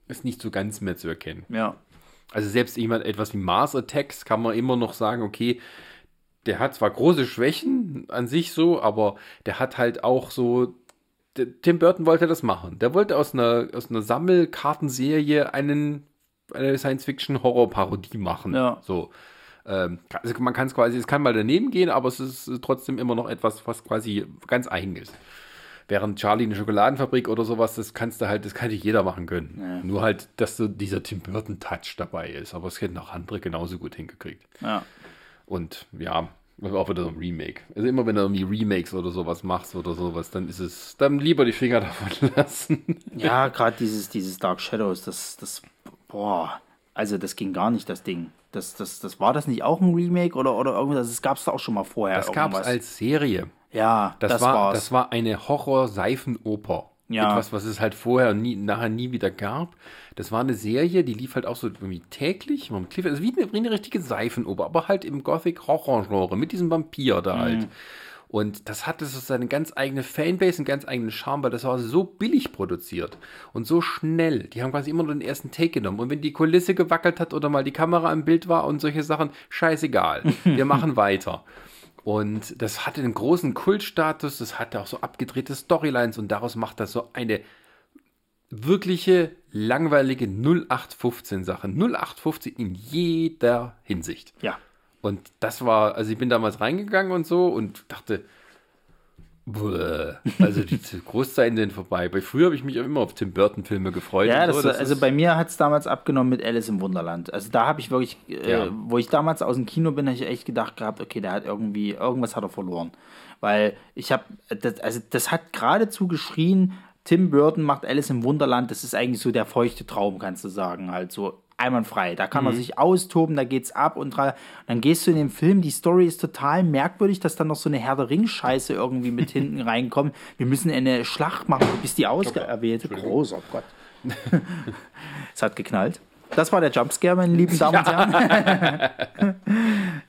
ist nicht so ganz mehr zu erkennen. Ja. Also selbst jemand etwas wie Mars Attacks kann man immer noch sagen, okay, der hat zwar große Schwächen an sich so, aber der hat halt auch so Tim Burton wollte das machen. Der wollte aus einer, aus einer Sammelkartenserie einen, eine Science-Fiction-Horror-Parodie machen. Ja. So. Ähm, also man kann es quasi, es kann mal daneben gehen, aber es ist trotzdem immer noch etwas, was quasi ganz eigen ist. Während Charlie eine Schokoladenfabrik oder sowas, das kannst du halt, das kann nicht jeder machen können. Ja. Nur halt, dass so dieser Tim Burton-Touch dabei ist. Aber es hätten auch andere genauso gut hingekriegt. Ja. Und ja, auch wieder so ein Remake. Also immer wenn du irgendwie Remakes oder sowas machst oder sowas, dann ist es, dann lieber die Finger davon lassen. Ja, gerade dieses, dieses Dark Shadows, das, das, boah, also das ging gar nicht, das Ding. Das, das, das war das nicht auch ein Remake oder, oder irgendwas? Das gab es da auch schon mal vorher. Das gab es als Serie. Ja, Das, das, war, war's. das war eine Horror-Seifenoper. Ja. Etwas, was es halt vorher nie, nachher nie wieder gab. Das war eine Serie, die lief halt auch so irgendwie täglich. Lief, also wie eine, wie eine richtige Seifenoper, aber halt im Gothic-Horror-Genre mit diesem Vampir da halt. Und das hatte so seine ganz eigene Fanbase, einen ganz eigenen Charme, weil das war so billig produziert und so schnell. Die haben quasi immer nur den ersten Take genommen. Und wenn die Kulisse gewackelt hat oder mal die Kamera im Bild war und solche Sachen, scheißegal. Wir machen weiter. Und das hatte einen großen Kultstatus, das hatte auch so abgedrehte Storylines und daraus macht das so eine wirkliche langweilige 0815-Sache. 0815 in jeder Hinsicht. ja. Und das war, also ich bin damals reingegangen und so und dachte, Bäh. also die Großzeiten sind vorbei. Bei früher habe ich mich immer auf Tim Burton-Filme gefreut. Ja, so. Das also bei mir hat es damals abgenommen mit Alice im Wunderland. Also da habe ich wirklich, äh, Ja. wo ich damals aus dem Kino bin, habe ich echt gedacht gehabt, okay, der hat irgendwie, irgendwas hat er verloren. Weil ich habe, das, also das hat geradezu geschrien, Tim Burton macht Alice im Wunderland, das ist eigentlich so der feuchte Traum, kannst du sagen. Halt so einwandfrei. Da kann Mhm. er sich austoben, da geht's ab und dann gehst du in den Film, die Story ist total merkwürdig, dass dann noch so eine Herr der Ring-Scheiße irgendwie mit hinten reinkommt. Wir müssen eine Schlacht machen, bis die ausgewählte. Großer Gott. es hat geknallt. Das war der Jumpscare, meine lieben Damen und Herren.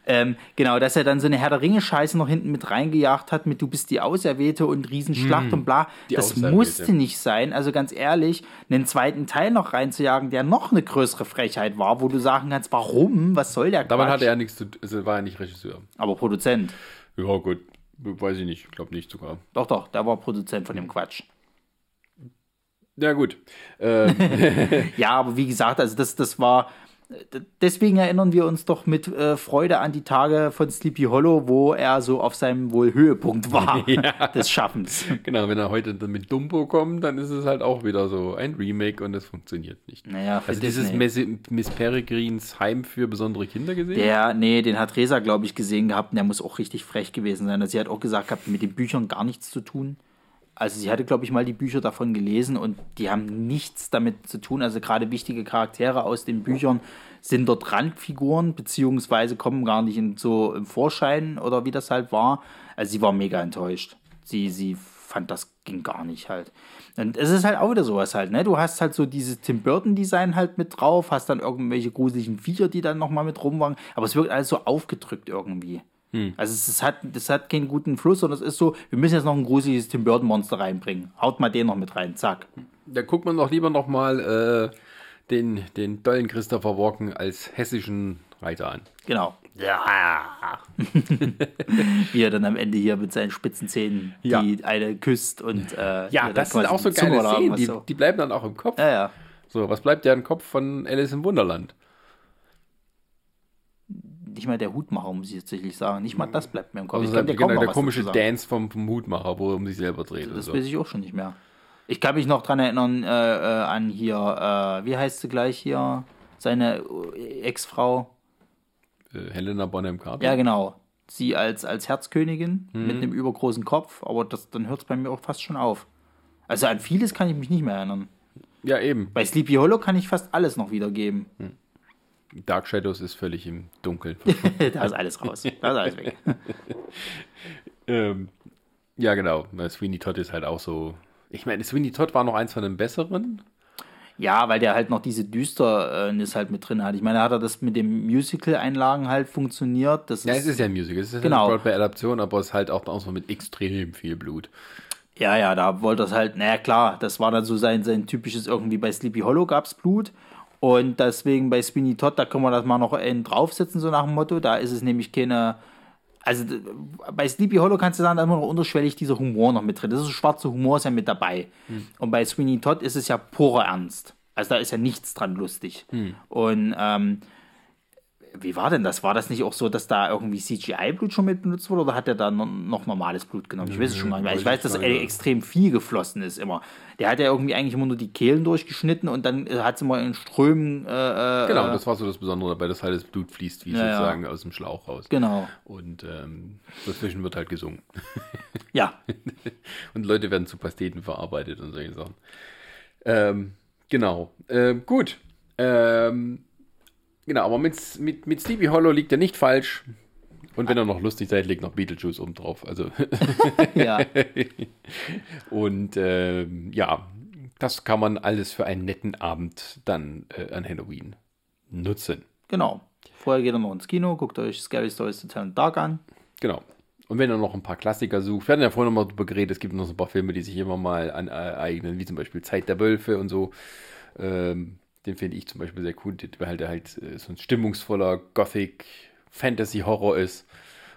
ähm, genau, dass er dann so eine Herr der Ringe-Scheiße noch hinten mit reingejagt hat, mit du bist die Auserwählte und Riesenschlacht und bla. Das musste nicht sein. Also ganz ehrlich, einen zweiten Teil noch reinzujagen, der noch eine größere Frechheit war, wo du sagen kannst, warum, was soll der Damit Quatsch? hatte er nichts zu tun, also war er nicht Regisseur. Aber Produzent. Ja, gut. Weiß ich nicht, glaube nicht sogar. Doch, doch, der war Produzent von dem Quatsch. Ja, gut. Äh, Ja, aber wie gesagt, also das, das war. Deswegen erinnern wir uns doch mit äh, Freude an die Tage von Sleepy Hollow, wo er so auf seinem wohl Höhepunkt war des Schaffens. genau, wenn er heute mit Dumbo kommt, dann ist es halt auch wieder so ein Remake und es funktioniert nicht. Naja, also dieses. Miss, Miss Peregrins Heim für besondere Kinder gesehen? Der, nee, den hat Resa, glaube ich, gesehen gehabt und der muss auch richtig frech gewesen sein. Also sie hat auch gesagt gehabt, mit den Büchern gar nichts zu tun. Also sie hatte, glaube ich, mal die Bücher davon gelesen und die haben nichts damit zu tun. Also gerade wichtige Charaktere aus den Büchern sind dort Randfiguren, beziehungsweise kommen gar nicht in, so im Vorschein oder wie das halt war. Also sie war mega enttäuscht. Sie, sie fand, das ging gar nicht halt. Und es ist halt auch wieder sowas halt, ne? Du hast halt so dieses Tim Burton-Design halt mit drauf, hast dann irgendwelche gruseligen Viecher, die dann nochmal mit rumwagen, aber es wirkt alles so aufgedrückt irgendwie. Also es, es, hat, das hat keinen guten Fluss, sondern es ist so, wir müssen jetzt noch ein gruseliges Tim Burton-Monster reinbringen. Haut mal den noch mit rein, zack. Da guckt man doch lieber noch mal äh, den, den dollen Christopher Walken als hessischen Reiter an. Genau. Ja. Wie er dann am Ende hier mit seinen spitzen Zähnen Ja. die eine küsst und äh, Ja, das sind auch so geile Szenen, die, so. die bleiben dann auch im Kopf. Ja, ja. So, was bleibt dir im Kopf von Alice im Wunderland? Nicht mal der Hutmacher, muss ich tatsächlich sagen. Nicht mal das bleibt mir im Kopf. Also ich glaub, der, genau, der komische. Dance vom, vom Hutmacher, wo er um sich selber dreht. und Das so. weiß ich auch schon nicht mehr. Ich kann mich noch dran erinnern äh, äh, an hier, äh, wie heißt sie gleich hier? Seine äh, Ex-Frau. Äh, Helena Bonham Carter. Ja, genau. Sie als, als Herzkönigin Mhm. mit einem übergroßen Kopf, aber das, dann hört es bei mir auch fast schon auf. Also an vieles kann ich mich nicht mehr erinnern. ja, eben. Bei Sleepy Hollow kann ich fast alles noch wiedergeben. Dark Shadows ist völlig im Dunkeln. da ist alles raus. Da ist alles weg. ähm, ja, genau. Na, Sweeney Todd ist halt auch so. Ich meine, Sweeney Todd war noch eins von den besseren. Ja, weil der halt noch diese Düsternis halt mit drin hat. Ich meine, hat er das mit dem Musical-Einlagen halt funktioniert. Das Ja, ist, es ist ja ein Musical. Es ist Genau. eine Broadway-Adaption, aber es ist halt auch, auch so mit extrem viel Blut. Ja, ja, da wollte er es halt, naja, klar, das war dann so sein, sein typisches irgendwie bei Sleepy Hollow gab's Blut. Und deswegen bei Sweeney Todd, da können wir das mal noch draufsetzen, so nach dem Motto. Da ist es nämlich keine, also bei Sleepy Hollow kannst du sagen, da ist immer noch unterschwellig dieser Humor noch mit drin. Das ist schwarzer Humor ist ja mit dabei. Und bei Sweeney Todd ist es ja purer Ernst. Also da ist ja nichts dran lustig. Und ähm, wie war denn das? War das nicht auch so, dass da irgendwie CGI-Blut schon mit benutzt wurde oder hat er da no- noch normales Blut genommen? Ich weiß es schon gar nicht mehr. Ich weiß, dass er extrem viel geflossen ist immer. Der hat ja irgendwie eigentlich immer nur die Kehlen durchgeschnitten und dann hat es immer in Strömen. Äh, äh, Genau, äh, das war so das Besondere dabei, dass halt das Blut fließt, wie Ja, ja. sozusagen aus dem Schlauch raus. Genau. Und ähm, dazwischen wird halt gesungen. Ja. Und Leute werden zu Pasteten verarbeitet und solche Sachen. Ähm, genau. Ähm, gut. Ähm, genau, aber mit, mit, mit Sleepy Hollow liegt er nicht falsch. Und wenn er noch lustig seid, legt noch Beetlejuice oben drauf. Also, ja. und ähm, ja, das kann man alles für einen netten Abend dann äh, an Halloween nutzen. Genau. Vorher geht er noch ins Kino, guckt euch Scary Stories to Tell in Dark an. Genau. Und wenn ihr noch ein paar Klassiker sucht, wir hatten ja vorhin noch mal drüber geredet, es gibt noch so ein paar Filme, die sich immer mal aneignen, wie zum Beispiel Zeit der Wölfe und so. Ähm, den finde ich zum Beispiel sehr cool, weil der halt äh, so ein stimmungsvoller Gothic Fantasy Horror ist.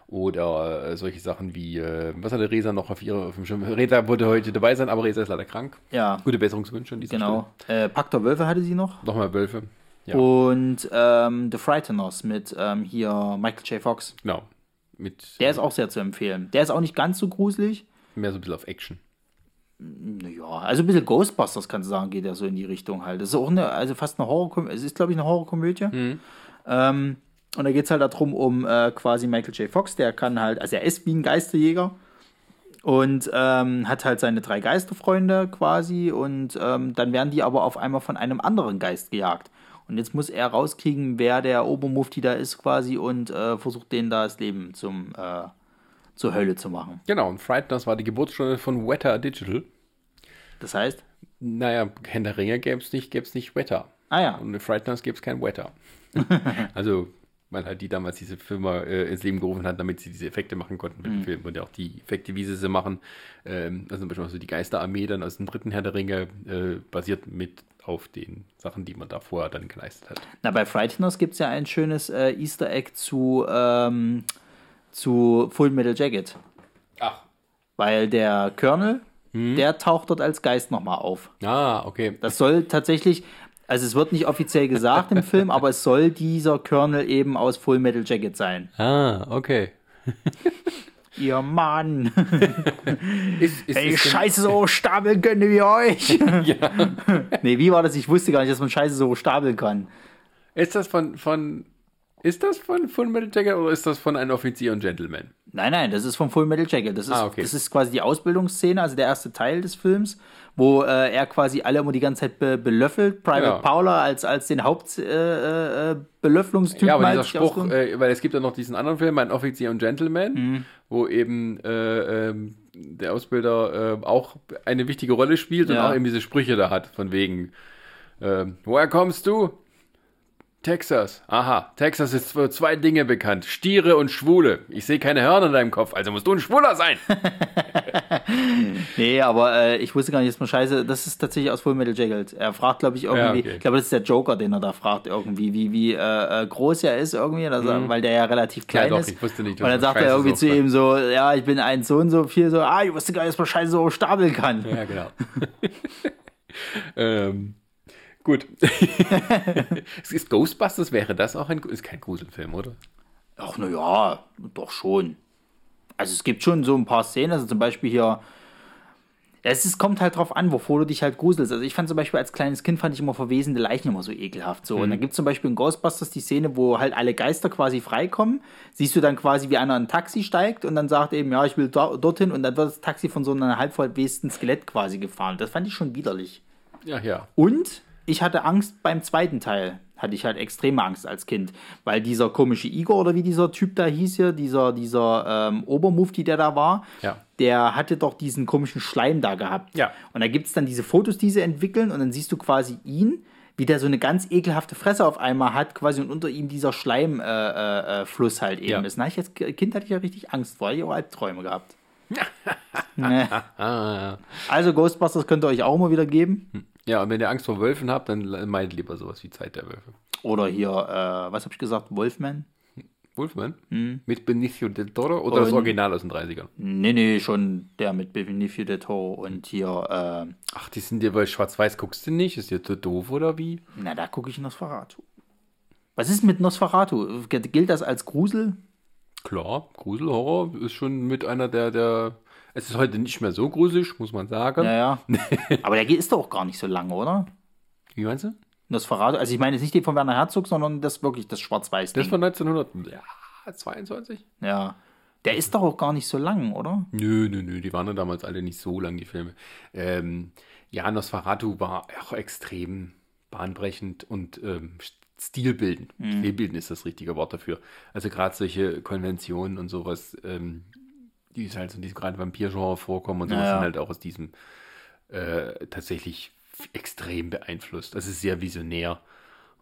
Oder äh, solche Sachen wie, äh, was hatte Resa noch auf ihrer auf dem Schirm? Resa wollte heute dabei sein, aber Resa ist leider krank. Ja, Gute Besserungswünsche an dieser genau. Äh, Pakt der Wölfe hatte sie noch. Stelle. Nochmal Wölfe. Ja, Und ähm, The Frighteners mit ähm, hier Michael J. Fox. genau. Mit Der ist auch sehr zu empfehlen. Der ist auch nicht ganz so gruselig. mehr so ein bisschen auf Action. Naja, also ein bisschen Ghostbusters, kannst du sagen, geht ja so in die Richtung halt. Das ist auch eine, also fast eine Horrorkomödie. Es ist, glaube ich, eine Horrorkomödie. Ähm, und da geht es halt darum, um äh, quasi Michael J. Fox, der kann halt, also er ist wie ein Geisterjäger und ähm, hat halt seine drei Geisterfreunde quasi und ähm, dann werden die aber auf einmal von einem anderen Geist gejagt. Und jetzt muss er rauskriegen, wer der Obermufti da ist quasi und äh, versucht denen da das Leben zum, äh, zur Hölle zu machen. Genau, und Frighteners war die Geburtsstunde von Weta Digital. Das heißt, Naja, Herr der Ringe gäbe es nicht, gäbe es nicht Wetter. ah ja, Und in Frighteners gäbe es kein Wetter. also, weil halt die damals diese Firma äh, ins Leben gerufen hat, damit sie diese Effekte machen konnten mit dem Film. Und ja auch die Effekte, wie sie sie machen, ähm, also zum Beispiel so die Geisterarmee dann aus dem dritten Herr der Ringe, äh, basiert mit auf den Sachen, die man da vorher dann geleistet hat. Na, bei Frighteners gibt es ja ein schönes äh, Easter Egg zu, ähm, zu Full Metal Jacket. Ach. Weil der Colonel, der taucht dort als Geist nochmal auf. Ah, okay. Das soll tatsächlich, also es wird nicht offiziell gesagt im Film, aber es soll dieser Colonel eben aus Full Metal Jacket sein. Ah, okay. Ihr Mann, Ist, ist, ey, ist scheiße, so stapeln können wir euch. Ja. nee, wie war das? Ich wusste gar nicht, dass man scheiße so stapeln kann. Ist das von, von, ist das von Full Metal Jacket oder ist das von einem Offizier und Gentleman? Nein, nein, das ist vom Full Metal Jacket. Das ist, Ah, okay. das ist quasi die Ausbildungsszene, also der erste Teil des Films, wo äh, er quasi alle immer die ganze Zeit be belöffelt. Private Ja. Paula als, als den Hauptbelöfflungstypen. Äh, äh, Ja, aber halt dieser Spruch, äh, weil es gibt ja noch diesen anderen Film, ein Offizier und Gentleman, Mhm. wo eben äh, ähm, der Ausbilder äh, auch eine wichtige Rolle spielt und Ja. auch eben diese Sprüche da hat, von wegen, ähm, woher kommst du? Texas. Aha, Texas ist für zwei Dinge bekannt. Stiere und Schwule. Ich sehe keine Hörner in deinem Kopf, also musst du ein Schwuler sein. Nee, aber äh, ich wusste gar nicht, dass man scheiße. Das ist tatsächlich aus Full Metal Jacket. Er fragt, glaube ich, irgendwie. okay. Ich glaube, das ist der Joker, den er da fragt, irgendwie, wie, wie äh, äh, groß er ist, irgendwie, er, weil der ja relativ klein Mhm. doch, ist. ich wusste nicht, Und dann sagt er irgendwie so zu ihm so: Ja, ich bin ein so und so viel, so, ah, ich wusste gar nicht, dass man scheiße so stapeln kann. Ja, genau. ähm, gut. es ist Ghostbusters, wäre das auch ein, ist kein Gruselfilm, oder? Ach, na ja, doch schon. Also es gibt schon so ein paar Szenen, also zum Beispiel hier. Es ist, kommt halt drauf an, wovor du dich halt gruselst. Also ich fand zum Beispiel als kleines Kind fand ich immer verwesende Leichen immer so ekelhaft. So. Und dann gibt es zum Beispiel in Ghostbusters die Szene, wo halt alle Geister quasi freikommen. Siehst du dann quasi, wie einer in ein Taxi steigt und dann sagt eben, ja, ich will da, dorthin und dann wird das Taxi von so einem halb verwesten Skelett quasi gefahren. Das fand ich schon widerlich. Ja, ja. Und ich hatte Angst beim zweiten Teil. Hatte ich halt extreme Angst als Kind. Weil dieser komische Igor oder wie dieser Typ da hieß hier, dieser, dieser ähm, Obermufti, der da war, Ja. der hatte doch diesen komischen Schleim da gehabt. Ja. Und da gibt es dann diese Fotos, die sie entwickeln und dann siehst du quasi ihn, wie der so eine ganz ekelhafte Fresse auf einmal hat, quasi und unter ihm dieser Schleimfluss äh, äh, Fluss halt eben Ja. ist. Na, ich als Kind hatte ich ja richtig Angst vor, ich auch Albträume gehabt. Ne. Ah, Also Ghostbusters könnt ihr euch auch mal wieder geben. Ja, und wenn ihr Angst vor Wölfen habt, dann meidet lieber sowas wie Zeit der Wölfe. Oder hier, äh, was habe ich gesagt, Wolfman? Wolfman? Mit Benicio del Toro oder das Und- Original aus den 30ern? Nee, nee, schon der mit Benicio del Toro und hier, äh, Ach, die sind dir bei Schwarz-Weiß guckst du nicht? Ist dir zu doof oder wie? na, da gucke ich Nosferatu. Was ist mit Nosferatu? Gilt das als Grusel? Klar, Gruselhorror ist schon mit einer der, der. Es ist heute nicht mehr so gruselig, muss man sagen. Naja. Aber der ist doch auch gar nicht so lang, oder? Wie meinst du? Nosferatu, also ich meine jetzt nicht den von Werner Herzog, sondern das wirklich das schwarz-weiß Das war 1922? Ja. Der ist doch auch gar nicht so lang, oder? Nö, nö, nö, die waren ja damals alle nicht so lang, die Filme. Ähm, ja, Nosferatu war auch extrem bahnbrechend und ähm, stilbildend. Stilbildend ist das richtige Wort dafür. Also gerade solche Konventionen und sowas, ähm, die ist halt so in diesem gerade Vampir-Genre vorkommen und sowas Ja, sind halt auch aus diesem äh, tatsächlich extrem beeinflusst. Das ist sehr visionär.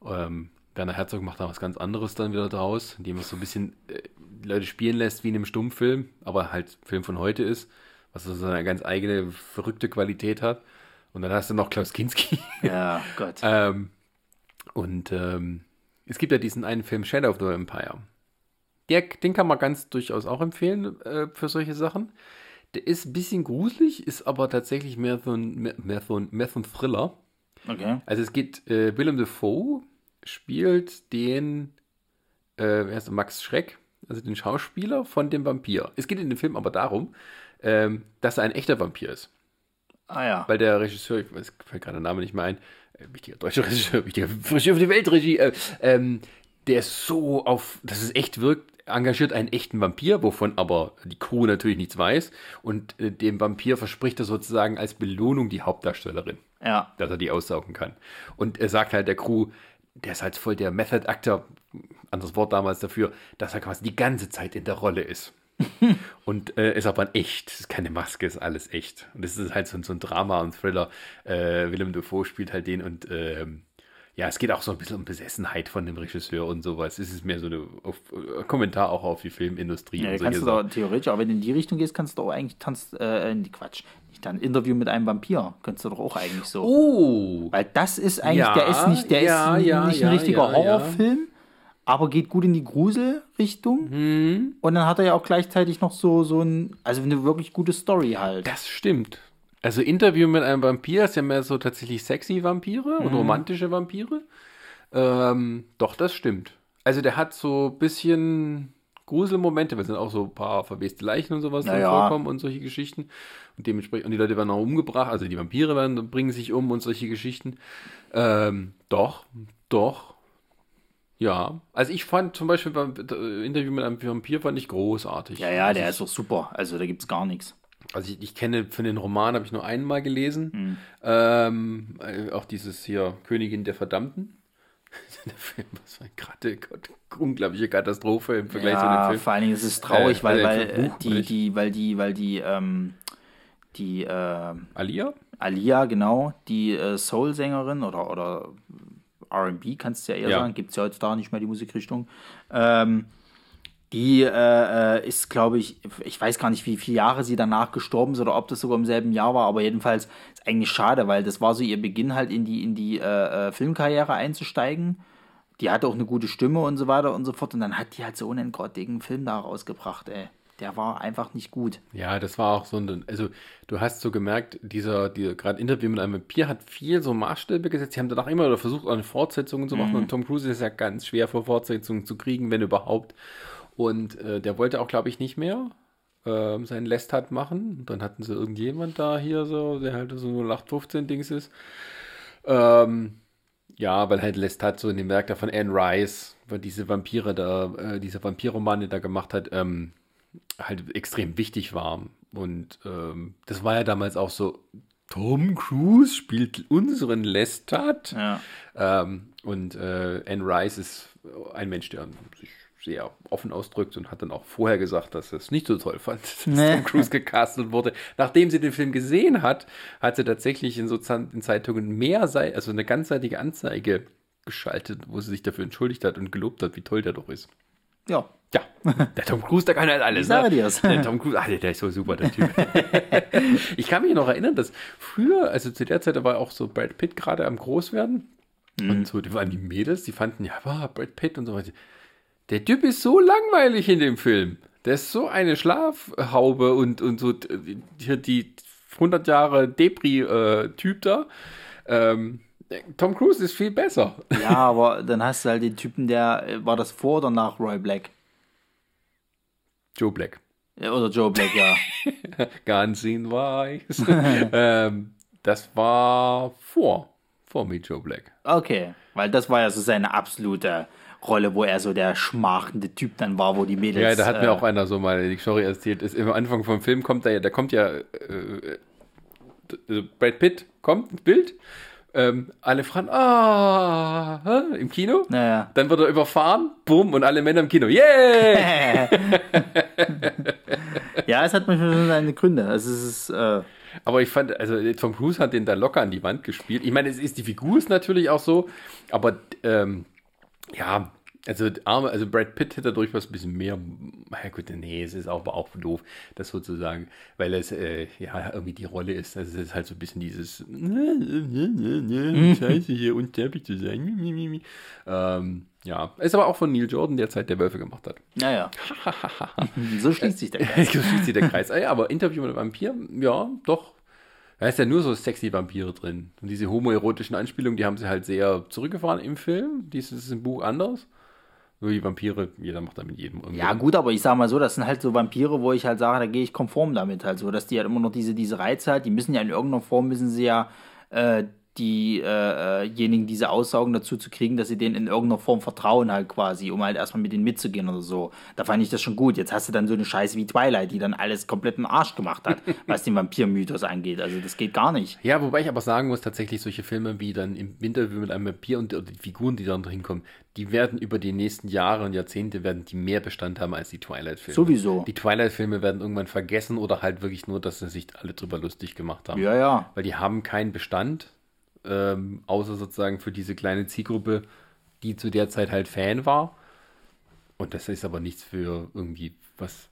Ähm, Werner Herzog macht da was ganz anderes dann wieder draus, indem er so ein bisschen äh, Leute spielen lässt wie in einem Stummfilm, aber halt Film von heute ist, was so seine ganz eigene verrückte Qualität hat. Und dann hast du noch Klaus Kinski. Ja, Gott. ähm, und ähm, es gibt ja diesen einen Film Shadow of the Empire. Der, den kann man ganz durchaus auch empfehlen äh, für solche Sachen. Der ist ein bisschen gruselig, ist aber tatsächlich mehr so ein, mehr, so ein, mehr so ein Thriller. Okay. Also es geht, äh, Willem Dafoe spielt den, äh, wer heißt der, Max Schreck, also den Schauspieler von dem Vampir. Es geht in dem Film aber darum, ähm, dass er ein echter Vampir ist. Ah ja. Weil der Regisseur, ich weiß, fällt gerade der Name nicht mehr ein, äh, wichtiger deutscher Regisseur, wichtiger Regisseur für die Weltregie, äh, ähm, der ist so auf, dass es echt wirkt, engagiert einen echten Vampir, wovon aber die Crew natürlich nichts weiß. Und äh, dem Vampir verspricht er sozusagen als Belohnung die Hauptdarstellerin Ja. dass er die aussaugen kann. Und er sagt halt der Crew, der ist halt voll der Method Actor, anderes Wort damals dafür, dass er quasi die ganze Zeit in der Rolle ist. und äh, ist aber ein echt, ist keine Maske, ist alles echt. Und das ist halt so, ein- so ein Drama und Thriller. Äh, Willem Dafoe spielt halt den und ähm, ja, es geht auch so ein bisschen um Besessenheit von dem Regisseur und sowas. Es ist mehr so ein äh, Kommentar auch auf die Filmindustrie Ja, und kannst du Sachen. theoretisch, aber wenn du in die Richtung gehst, kannst du auch eigentlich tanzt, äh, in die Quatsch, nicht dann Interview mit einem Vampir, kannst du doch auch eigentlich so. Oh! Weil das ist eigentlich, Ja, der ist nicht, der ja, ist ja, nicht ein richtiger. Horrorfilm, aber geht gut in die Gruselrichtung. Hm. Und dann hat er ja auch gleichzeitig noch so, so ein, also eine wirklich gute Story halt. Das stimmt. Also Interview mit einem Vampir ist ja mehr so tatsächlich sexy Vampire und romantische Vampire. Ähm, doch, das stimmt. Also der hat so ein bisschen Gruselmomente, weil es sind auch so ein paar verweste Leichen und sowas Ja, drin ja. vorkommen und solche Geschichten. Und dementsprechend, und die Leute werden auch umgebracht, also die Vampire werden, bringen sich um und solche Geschichten. Ähm, doch, doch. Ja, also ich fand zum Beispiel beim äh, Interview mit einem Vampir fand ich großartig. ja, ja, der ist doch super. Also da gibt's gar nichts. Also ich, ich kenne für den Roman habe ich nur einmal gelesen. Ähm, äh, auch dieses hier Königin der Verdammten. der Film, was Karte, Gott, unglaubliche Katastrophe im Vergleich zu dem Ja, Film. vor allen Dingen ist es traurig, Äh, weil, weil äh, Buch, die, die, weil die, weil die, ähm, die, äh, Alia? Alia, genau, die äh, Soul-Sängerin oder, oder RB, kannst du ja eher Ja. sagen, gibt es ja heutzutage nicht mehr die Musikrichtung. Ähm, die äh, äh, ist, glaube ich, ich weiß gar nicht, wie viele Jahre sie danach gestorben ist oder ob das sogar im selben Jahr war, aber jedenfalls ist eigentlich schade, weil das war so ihr Beginn halt in die, in die äh, äh, Filmkarriere einzusteigen. Die hatte auch eine gute Stimme und so weiter und so fort und dann hat die halt so einen grottigen Film da rausgebracht, ey. Der war einfach nicht gut. Ja, das war auch so ein, also du hast so gemerkt, dieser, dieser gerade Interview mit einem Vampir hat viel so Maßstäbe gesetzt. Sie haben danach immer wieder versucht, eine Fortsetzung zu machen. Und Tom Cruise ist ja ganz schwer vor Fortsetzungen zu kriegen, wenn überhaupt. Und äh, der wollte auch, glaube ich, nicht mehr ähm, seinen Lestat machen. Und dann hatten sie irgendjemand da hier so, der halt so 0815-Dings ist. Ähm, ja, weil halt Lestat so in dem Werk da von Anne Rice, weil diese Vampire da, äh, diese Vampirromane da gemacht hat, ähm, halt extrem wichtig war. Und ähm, das war ja damals auch so, Tom Cruise spielt unseren Lestat. Ja. Ähm, und äh, Anne Rice ist ein Mensch, der sich sehr offen ausdrückt und hat dann auch vorher gesagt, dass er es nicht so toll fand, dass Nee. Tom Cruise gecastet wurde. Nachdem sie den Film gesehen hat, hat sie tatsächlich in so in Zeitungen mehr, Sei also eine ganzseitige Anzeige geschaltet, wo sie sich dafür entschuldigt hat und gelobt hat, wie toll der doch ist. Ja. Ja, der Tom Cruise, der kann halt alles. Ne? dir's. Der Tom Cruise, ach, der ist so super, der Typ. ich kann mich noch erinnern, dass früher, also zu der Zeit, da war auch so Brad Pitt gerade am Großwerden. Und so, die waren die Mädels, die fanden, ja, war Brad Pitt und so weiter. Der Typ ist so langweilig in dem Film. Der ist so eine Schlafhaube und, und so äh, hier die 100 Jahre Depri-Typ da. Ähm, Tom Cruise ist viel besser. Ja, aber dann hast du halt den Typen, der, äh, war das vor oder nach Roy Black? Joe Black. Ja, Oder Joe Black, ja. Ganz in weiß. ähm, das war vor. Vor mit Joe Black. Okay, weil das war ja so seine absolute Rolle, wo er so der schmachende Typ dann war, wo die Mädels. Ja, da hat äh, mir auch einer so mal die Story erzählt. Ist im Anfang vom Film kommt da ja, da kommt ja äh, äh, Brad Pitt kommt ins Bild. Ähm, alle fragen, ah, hä? im Kino. Naja. Dann wird er überfahren, bumm, und alle Männer im Kino, yeah! ja, es hat manchmal schon seine Gründe. Also es ist, äh, Aber ich fand, also Tom Cruise hat den da locker an die Wand gespielt. Ich meine, es ist die Figur ist natürlich auch so, aber ähm, ja, also arme, also Brad Pitt hätte durchaus ein bisschen mehr. Ja gut, nee, es ist auch, aber auch doof, das sozusagen, weil es äh, ja irgendwie die Rolle ist. Also es ist halt so ein bisschen dieses Scheiße hier unsterblich zu sein. Ähm, ja, ist aber auch von Neil Jordan, der Zeit der Wölfe gemacht hat. naja. so schließt sich der Kreis. so schließt sich der Kreis. Ah ja, aber Interview mit einem Vampir, ja, doch. Da ist ja nur so sexy Vampire drin. Und diese homoerotischen Anspielungen, die haben sie halt sehr zurückgefahren im Film. Dies ist im Buch anders. Nur die Vampire, jeder macht da mit jedem irgendwie. Ja, gut, aber ich sag mal so, das sind halt so Vampire, wo ich halt sage, da gehe ich konform damit halt so, dass die halt immer noch diese, diese Reize halt, die müssen ja in irgendeiner Form, müssen sie ja äh, diejenigen, äh, die sie aussaugen, dazu zu kriegen, dass sie denen in irgendeiner Form vertrauen halt quasi, um halt erstmal mit denen mitzugehen oder so. Da fand ich das schon gut. Jetzt hast du dann so eine Scheiße wie Twilight, die dann alles komplett im Arsch gemacht hat, was den Vampirmythos angeht. Also das geht gar nicht. Ja, wobei ich aber sagen muss, tatsächlich solche Filme wie dann im Interview mit einem Vampir und die Figuren, die dann drin kommen, die werden über die nächsten Jahre und Jahrzehnte werden die mehr Bestand haben als die Twilight-Filme. Sowieso. Die Twilight-Filme werden irgendwann vergessen oder halt wirklich nur, dass sie sich alle drüber lustig gemacht haben. Ja, ja. Weil die haben keinen Bestand, ähm, außer sozusagen für diese kleine Zielgruppe, die zu der Zeit halt Fan war. Und das ist aber nichts für irgendwie, was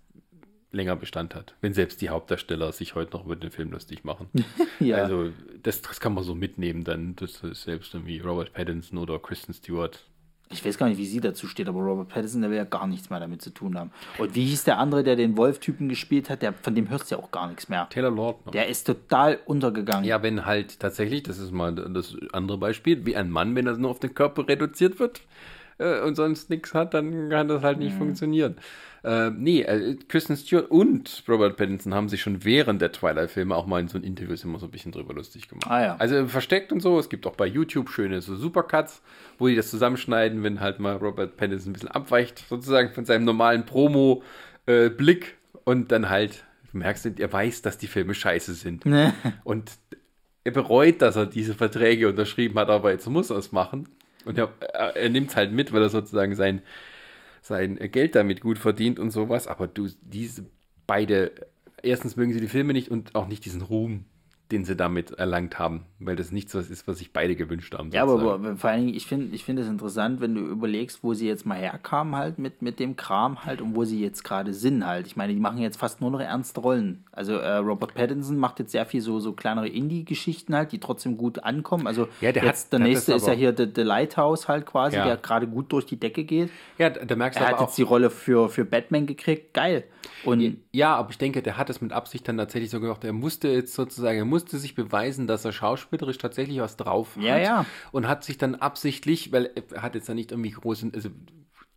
länger Bestand hat. Wenn selbst die Hauptdarsteller sich heute noch über den Film lustig machen. Ja. Also das, das kann man so mitnehmen dann. Das ist selbst irgendwie Robert Pattinson oder Kristen Stewart. Ich weiß gar nicht, wie sie dazu steht, aber Robert Pattinson, der will ja gar nichts mehr damit zu tun haben. Und wie hieß der andere, der den Wolf-Typen gespielt hat? Der, von dem hörst du ja auch gar nichts mehr. Taylor Lautner. Der ist total untergegangen. Ja, wenn halt tatsächlich, das ist mal das andere Beispiel, wie ein Mann, wenn er nur auf den Körper reduziert wird äh, und sonst nichts hat, dann kann das halt nicht funktionieren. Äh, nee, äh, Kristen Stewart und Robert Pattinson haben sich schon während der Twilight-Filme auch mal in so Interviews immer so ein bisschen drüber lustig gemacht. Ah, ja. Also versteckt und so. Es gibt auch bei YouTube schöne so Supercuts, wo die das zusammenschneiden, wenn halt mal Robert Pattinson ein bisschen abweicht, sozusagen von seinem normalen Promo-Blick und dann halt, du merkst, er weiß, dass die Filme scheiße sind. Und er bereut, dass er diese Verträge unterschrieben hat, aber jetzt muss er es machen. Und er, er, er nimmt es halt mit, weil er sozusagen sein, sein Geld damit gut verdient und sowas. Aber du, diese beide, erstens mögen sie die Filme nicht und auch nicht diesen Ruhm, den sie damit erlangt haben, weil das nicht so was ist, was sich beide gewünscht haben. Ja, aber, aber vor allen Dingen, ich finde ich finde es interessant, wenn du überlegst, wo sie jetzt mal herkamen halt mit, mit dem Kram halt und wo sie jetzt gerade sind halt. Ich meine, die machen jetzt fast nur noch ernste Rollen. Also äh, Robert Pattinson macht jetzt sehr viel so, so kleinere Indie-Geschichten halt, die trotzdem gut ankommen. Also Ja, der jetzt hat- der nächste ist ja hier The, The Lighthouse halt quasi, Ja. der gerade gut durch die Decke geht. ja, da merkst du Er hat jetzt die Rolle für, für Batman gekriegt, geil. Und Ja, aber ich denke, der hat es mit Absicht dann tatsächlich so gemacht. Er musste jetzt sozusagen, er musste sich beweisen, dass er schauspielerisch tatsächlich was drauf hat. Ja, ja. Und hat sich dann absichtlich, weil er hat jetzt da nicht irgendwie großen, also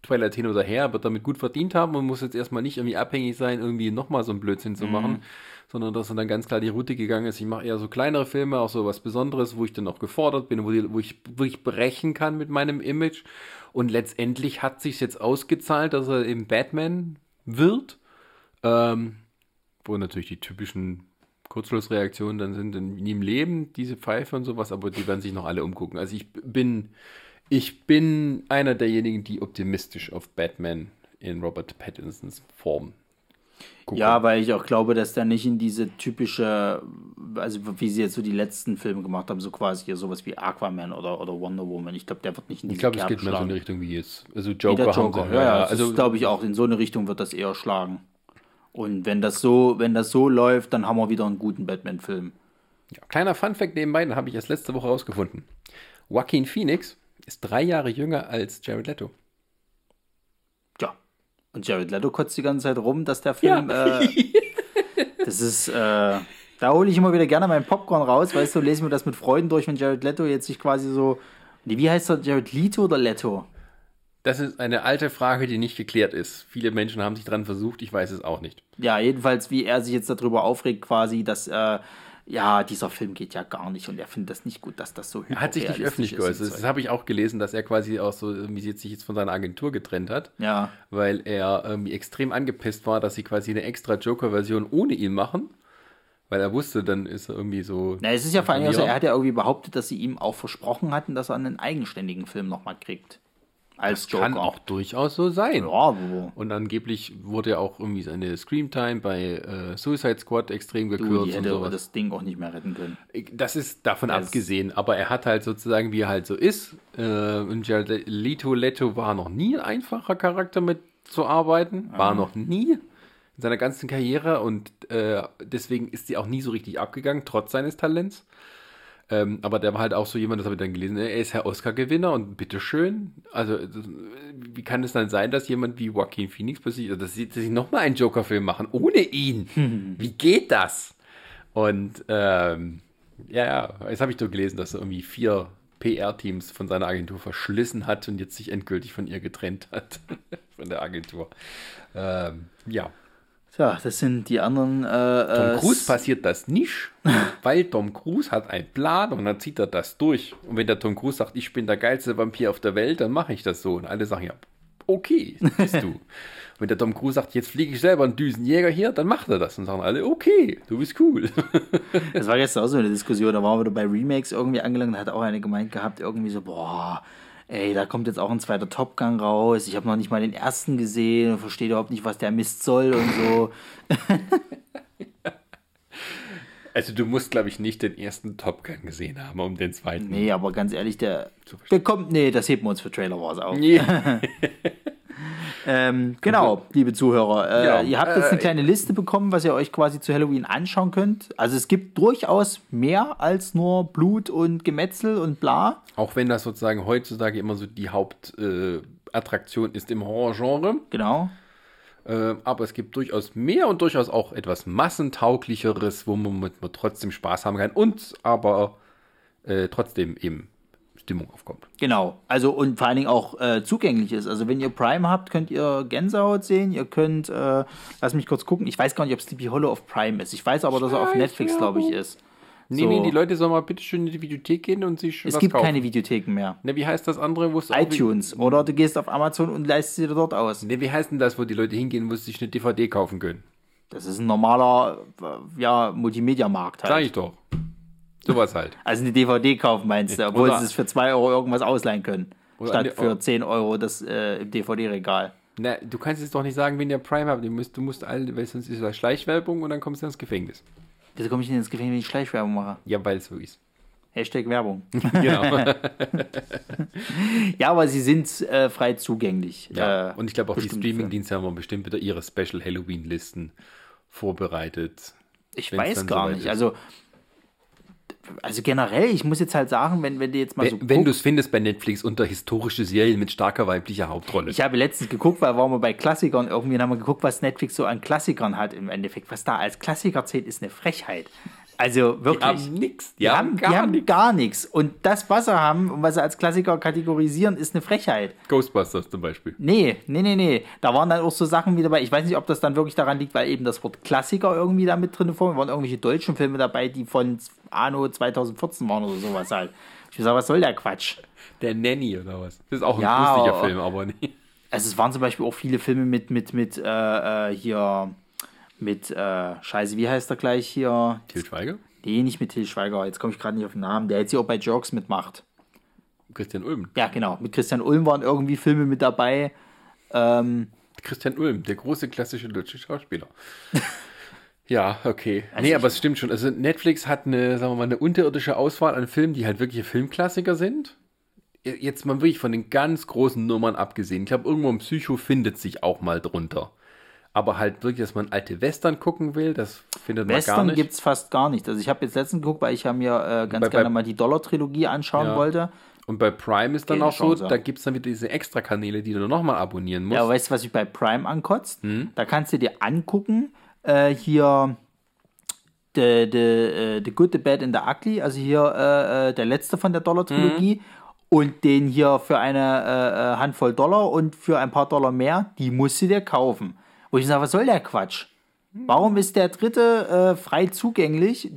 Twilight hin oder her, wird damit gut verdient haben und muss jetzt erstmal nicht irgendwie abhängig sein, irgendwie nochmal so einen Blödsinn zu machen, sondern dass er dann ganz klar die Route gegangen ist. Ich mache eher so kleinere Filme, auch so was Besonderes, wo ich dann auch gefordert bin, wo, die, wo, ich, wo ich brechen kann mit meinem Image. Und letztendlich hat sich jetzt ausgezahlt, dass er eben Batman wird. Ähm, wo natürlich die typischen Kurzschlussreaktionen dann sind, in, im Leben, diese Pfeife und sowas, aber die werden sich noch alle umgucken. Also ich bin, ich bin einer derjenigen, die optimistisch auf Batman in Robert Pattinsons Form gucken. Ja, weil ich auch glaube, dass der nicht in diese typische, also wie sie jetzt so die letzten Filme gemacht haben, so quasi hier sowas wie Aquaman oder, oder Wonder Woman. Ich glaube, der wird nicht in diese ich glaube, es geht mehr so in die Richtung wie jetzt. Also Joker, Joker. haben sie, ja, ja, also also glaube ich auch. In so eine Richtung wird das eher schlagen. Und wenn das so, wenn das so läuft, dann haben wir wieder einen guten Batman-Film. Ja, kleiner Funfact nebenbei, den habe ich erst letzte Woche rausgefunden. Joaquin Phoenix ist drei Jahre jünger als Jared Leto. Und Jared Leto kotzt die ganze Zeit rum, dass der Film. Ja. Äh, das ist. Äh, da hole ich immer wieder gerne meinen Popcorn raus, weißt du, lese mir das mit Freuden durch, wenn Jared Leto jetzt sich quasi so. Wie heißt er? Jared Leto oder Leto? Das ist eine alte Frage, die nicht geklärt ist. Viele Menschen haben sich dran versucht, ich weiß es auch nicht. Ja, jedenfalls, wie er sich jetzt darüber aufregt, quasi, dass. Äh, ja, dieser Film geht ja gar nicht und er findet das nicht gut, dass das so Er hat sich nicht öffentlich geäußert. Das habe ich auch gelesen, dass er quasi auch so, irgendwie jetzt sich jetzt von seiner Agentur getrennt hat, Ja, weil er irgendwie extrem angepisst war, dass sie quasi eine extra Joker-Version ohne ihn machen. Weil er wusste, dann ist er irgendwie so. Na, es ist ja vor allem, also er hat ja irgendwie behauptet, dass sie ihm auch versprochen hatten, dass er einen eigenständigen Film nochmal kriegt. Als Joker. Kann auch durchaus so sein. Ja, Und angeblich wurde ja auch irgendwie seine Screamtime bei äh, Suicide Squad extrem du, gekürzt die und hätte sowas. das Ding auch nicht mehr retten können. Das ist davon Das- abgesehen, aber er hat halt sozusagen, wie er halt so ist. Äh, und Jared Leto Leto war noch nie ein einfacher Charakter mit zu arbeiten. War noch nie in seiner ganzen Karriere und äh, deswegen ist sie auch nie so richtig abgegangen, trotz seines Talents. Ähm, aber der war halt auch so jemand, das habe ich dann gelesen, er ist Herr Oscar-Gewinner und bitteschön. Also, äh, wie kann es dann sein, dass jemand wie Joaquin Phoenix plötzlich, also, dass sie, dass sie nochmal einen Joker-Film machen, ohne ihn? Wie geht das? Und ähm, ja, ja, jetzt habe ich doch gelesen, dass er irgendwie vier PR-Teams von seiner Agentur verschlissen hat und jetzt sich endgültig von ihr getrennt hat. von der Agentur. Ähm, ja. Tja, das sind die anderen. Äh, Tom äh, Cruise passiert das nicht, weil Tom Cruise hat einen Plan und dann zieht er das durch. Und wenn der Tom Cruise sagt, ich bin der geilste Vampir auf der Welt, dann mache ich das so. Und alle sagen ja, okay, bist du. Und wenn der Tom Cruise sagt, jetzt fliege ich selber einen Düsenjäger hier, dann macht er das. Und sagen alle, okay, du bist cool. Das war gestern auch so eine Diskussion, da waren wir bei Remakes irgendwie angelangt, da hat auch eine gemeint gehabt, irgendwie so, boah, ey, da kommt jetzt auch ein zweiter Top Gun raus, ich habe noch nicht mal den ersten gesehen und verstehe überhaupt nicht, was der Mist soll und so. Also du musst, glaube ich, nicht den ersten Top Gun gesehen haben, um den zweiten. Nee, aber ganz ehrlich, der, der kommt, nee, das heben wir uns für Trailer Wars auf. Nee. Ähm, genau, liebe Zuhörer, äh, Ja, ihr habt jetzt eine äh, kleine Liste bekommen, was ihr euch quasi zu Halloween anschauen könnt. Also es gibt durchaus mehr als nur Blut und Gemetzel und bla. Auch wenn das sozusagen heutzutage immer so die Hauptattraktion äh, ist im Horrorgenre. Genau. Äh, aber es gibt durchaus mehr und durchaus auch etwas massentauglicheres, wo man mit man trotzdem Spaß haben kann und aber äh, trotzdem eben Stimmung aufkommt. Genau, also und vor allen Dingen auch äh, zugänglich ist. Also wenn ihr Prime habt, könnt ihr Gänsehaut sehen. Ihr könnt, äh, lass mich kurz gucken, ich weiß gar nicht, ob Sleepy Hollow auf Prime ist. Ich weiß aber, dass er auf Netflix, glaube ich, ist. Nee, So. nee, die Leute sollen mal bitte schön in die Videothek gehen und sich Es was gibt kaufen. keine Videotheken mehr. Ne, wie heißt das andere, wo es auch- iTunes. Oder du gehst auf Amazon und leistest sie dir dort aus. Ne, wie heißt denn das, wo die Leute hingehen, wo sie sich eine DVD kaufen können? Das ist ein normaler äh, ja, Multimedia-Markt Sag halt. ich doch. Sowas halt. Also eine DVD kaufen meinst du, obwohl Oder- sie es für 2 Euro irgendwas ausleihen können. Oder Statt für 10 Euro das äh, im DVD-Regal. Na, du kannst jetzt doch nicht sagen, wenn ihr Prime habt, du musst, du musst alle, weil sonst ist das Schleichwerbung und dann kommst du ins Gefängnis. Wieso komme ich denn ins Gefängnis, wenn ich Schleichwerbung mache? Ja, weil es so ist. Hashtag Werbung. Genau. Ja, aber sie sind äh, frei zugänglich. ja. Äh, und ich glaube auch die Streamingdienste haben bestimmt wieder ihre Special Halloween-Listen vorbereitet. Ich weiß gar soweit nicht. ist. Also, also generell, ich muss jetzt halt sagen, wenn, wenn du jetzt mal so Wenn, wenn du es findest bei Netflix unter historische Serien mit starker weiblicher Hauptrolle. ich habe letztens geguckt, weil waren wir bei Klassikern irgendwie und haben wir geguckt, was Netflix so an Klassikern hat im Endeffekt. Was da als Klassiker zählt, ist eine Frechheit. Also die wirklich. haben nix. Die, haben, die haben gar nichts. Und das, was sie haben und was sie als Klassiker kategorisieren, ist eine Frechheit. Ghostbusters zum Beispiel. Nee, nee, nee, nee. Da waren dann auch so Sachen wie dabei. Ich weiß nicht, ob das dann wirklich daran liegt, weil eben das Wort Klassiker irgendwie da mit drin vorkommt. waren irgendwelche deutschen Filme dabei, die von Anno 2014 waren oder sowas halt. Ich sag, was soll der Quatsch? Der Nanny oder was? Das ist auch ein Ja, lustiger Film, aber nee. Also es waren zum Beispiel auch viele Filme mit, mit, mit, äh, äh, hier, mit, äh, Scheiße, wie heißt der gleich hier? Til Schweiger? Nee, nicht mit Til Schweiger, jetzt komme ich gerade nicht auf den Namen, der jetzt hier auch bei Jerks mitmacht. Christian Ulm. Ja, genau. Mit Christian Ulm waren irgendwie Filme mit dabei. Ähm, Christian Ulm, der große klassische deutsche Schauspieler. ja, okay. Also nee, aber es stimmt schon. Also Netflix hat eine, sagen wir mal, eine unterirdische Auswahl an Filmen, die halt wirklich Filmklassiker sind. Jetzt mal wirklich von den ganz großen Nummern abgesehen. Ich glaube, irgendwo ein Psycho findet sich auch mal drunter. Aber halt wirklich, dass man alte Western gucken will, das findet man gar Western nicht. gibt es fast gar nicht. Also ich habe jetzt letztens geguckt, weil ich ja mir äh, ganz Bei- gerne bei- mal die Dollar-Trilogie anschauen Ja. wollte. Und bei Prime ist dann Keine auch so, Chance, da gibt es dann wieder diese Extra-Kanäle, die du nochmal abonnieren musst. Ja, aber weißt du, was mich bei Prime ankotzt? Hm? Da kannst du dir angucken, äh, hier The, the, äh, the Good, The Bad and The Ugly, also hier äh, äh, der letzte von der Dollar-Trilogie Mhm. und den hier für eine äh, äh, Handvoll Dollar und für ein paar Dollar mehr, die musst du dir kaufen. Wo ich sage, was soll der Quatsch? Warum ist der dritte äh, frei zugänglich?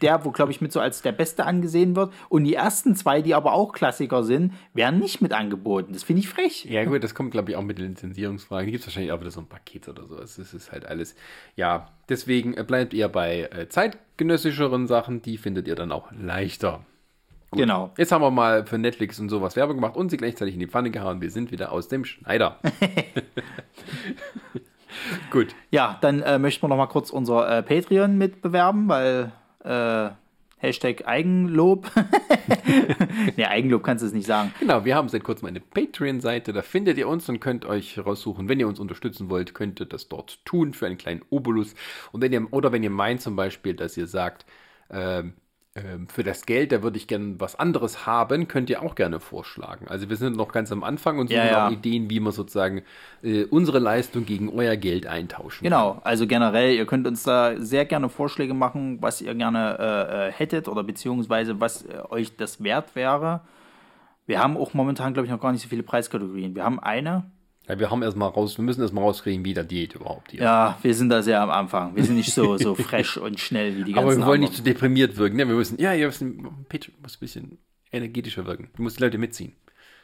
Der, wo, glaube ich, mit so als der Beste angesehen wird. Und die ersten zwei, die aber auch Klassiker sind, werden nicht mit angeboten. Das finde ich frech. Ja, gut, das kommt, glaube ich, auch mit den Lizenzierungsfragen. Gibt es wahrscheinlich auch wieder so ein Paket oder sowas. Das ist halt alles. Ja, deswegen äh, bleibt ihr bei äh, zeitgenössischeren Sachen. Die findet ihr dann auch leichter. Genau. Jetzt haben wir mal für Netflix und sowas Werbung gemacht und sie gleichzeitig in die Pfanne gehauen. Wir sind wieder aus dem Schneider. gut. Ja, dann äh, möchten wir noch mal kurz unser äh, Patreon mitbewerben, weil äh, Hashtag Eigenlob. ne, Eigenlob kannst du es nicht sagen. Genau, wir haben seit kurzem eine Patreon-Seite, da findet ihr uns und könnt euch raussuchen, wenn ihr uns unterstützen wollt, könnt ihr das dort tun für einen kleinen Obolus. Und wenn ihr, oder wenn ihr meint zum Beispiel, dass ihr sagt, ähm, ähm, für das Geld, da würde ich gerne was anderes haben, könnt ihr auch gerne vorschlagen. Also wir sind noch ganz am Anfang und suchen Ja, ja. auch Ideen, wie wir sozusagen äh, unsere Leistung gegen euer Geld eintauschen. Genau, also generell, ihr könnt uns da sehr gerne Vorschläge machen, was ihr gerne äh, äh, hättet oder beziehungsweise was äh, euch das wert wäre. Wir haben auch momentan, glaube ich, noch gar nicht so viele Preiskategorien. Wir haben eine. Ja, wir haben erstmal raus, wir müssen erstmal rauskriegen, wie der Diät überhaupt hier. Ja, wir sind da sehr am Anfang. Wir sind nicht so, so fresh und schnell wie die ganzen Aber wir wollen nicht zu deprimiert wirken. Ne? Wir müssen, ja, ihr müsst, Patreon muss ein bisschen energetischer wirken. Du musst die Leute mitziehen.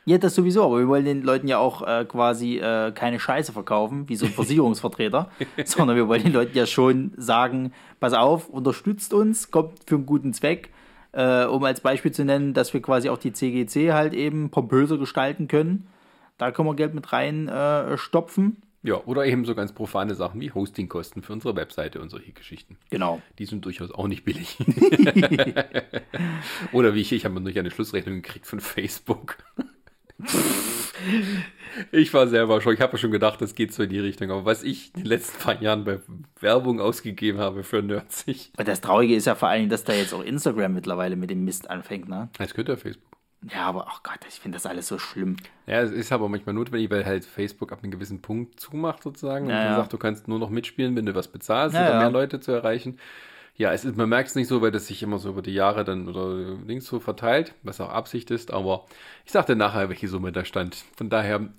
Ja, das sowieso, aber wir wollen den Leuten ja auch äh, quasi äh, keine Scheiße verkaufen, wie so ein Versicherungsvertreter, sondern wir wollen den Leuten ja schon sagen, pass auf, unterstützt uns, kommt für einen guten Zweck, äh, um als Beispiel zu nennen, dass wir quasi auch die CGC halt eben pompöser gestalten können. Da können wir Geld mit rein äh, stopfen. Ja, oder eben so ganz profane Sachen wie Hostingkosten für unsere Webseite und solche Geschichten. Genau. Die sind durchaus auch nicht billig. oder wie ich, ich habe mir durch eine Schlussrechnung gekriegt von Facebook. ich war selber schon, ich habe ja schon gedacht, das geht so in die Richtung. Aber was ich in den letzten paar Jahren bei Werbung ausgegeben habe für Nerdsig, Und das Traurige ist ja vor allen Dingen, dass da jetzt auch Instagram mittlerweile mit dem Mist anfängt, ne? das könnte ja Facebook. Ja, aber ach Gott, ich finde das alles so schlimm. Ja, es ist aber manchmal notwendig, weil halt Facebook ab einem gewissen Punkt zumacht sozusagen und Ja, dann ja. sagt, du kannst nur noch mitspielen, wenn du was bezahlst, Ja, oder ja. mehr Leute zu erreichen. Ja, es ist, man merkt es nicht so, weil das sich immer so über die Jahre dann oder links so verteilt, was auch Absicht ist, aber ich sagte nachher, welche Summe da stand. Von daher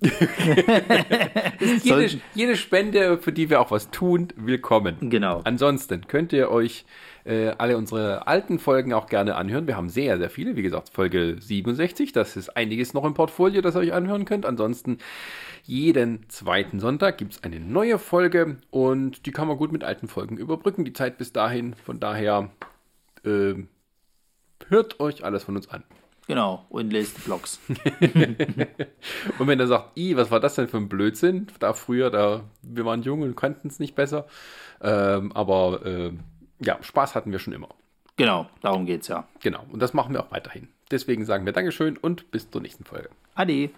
ist jede, jede Spende, für die wir auch was tun, willkommen. Genau. Ansonsten könnt ihr euch äh, alle unsere alten Folgen auch gerne anhören. Wir haben sehr, sehr viele. Wie gesagt, Folge 67. Das ist einiges noch im Portfolio, das ihr euch anhören könnt. Ansonsten jeden zweiten Sonntag gibt es eine neue Folge und die kann man gut mit alten Folgen überbrücken. Die Zeit bis dahin. Von daher äh, hört euch alles von uns an. Genau. Und lest die Blogs. Und wenn ihr sagt, i, was war das denn für ein Blödsinn? Da früher, da wir waren jung und kannten es nicht besser. Ähm, aber äh, ja, Spaß hatten wir schon immer. genau, darum geht's ja. Genau. Und das machen wir auch weiterhin. Deswegen sagen wir Dankeschön und bis zur nächsten Folge. Ade.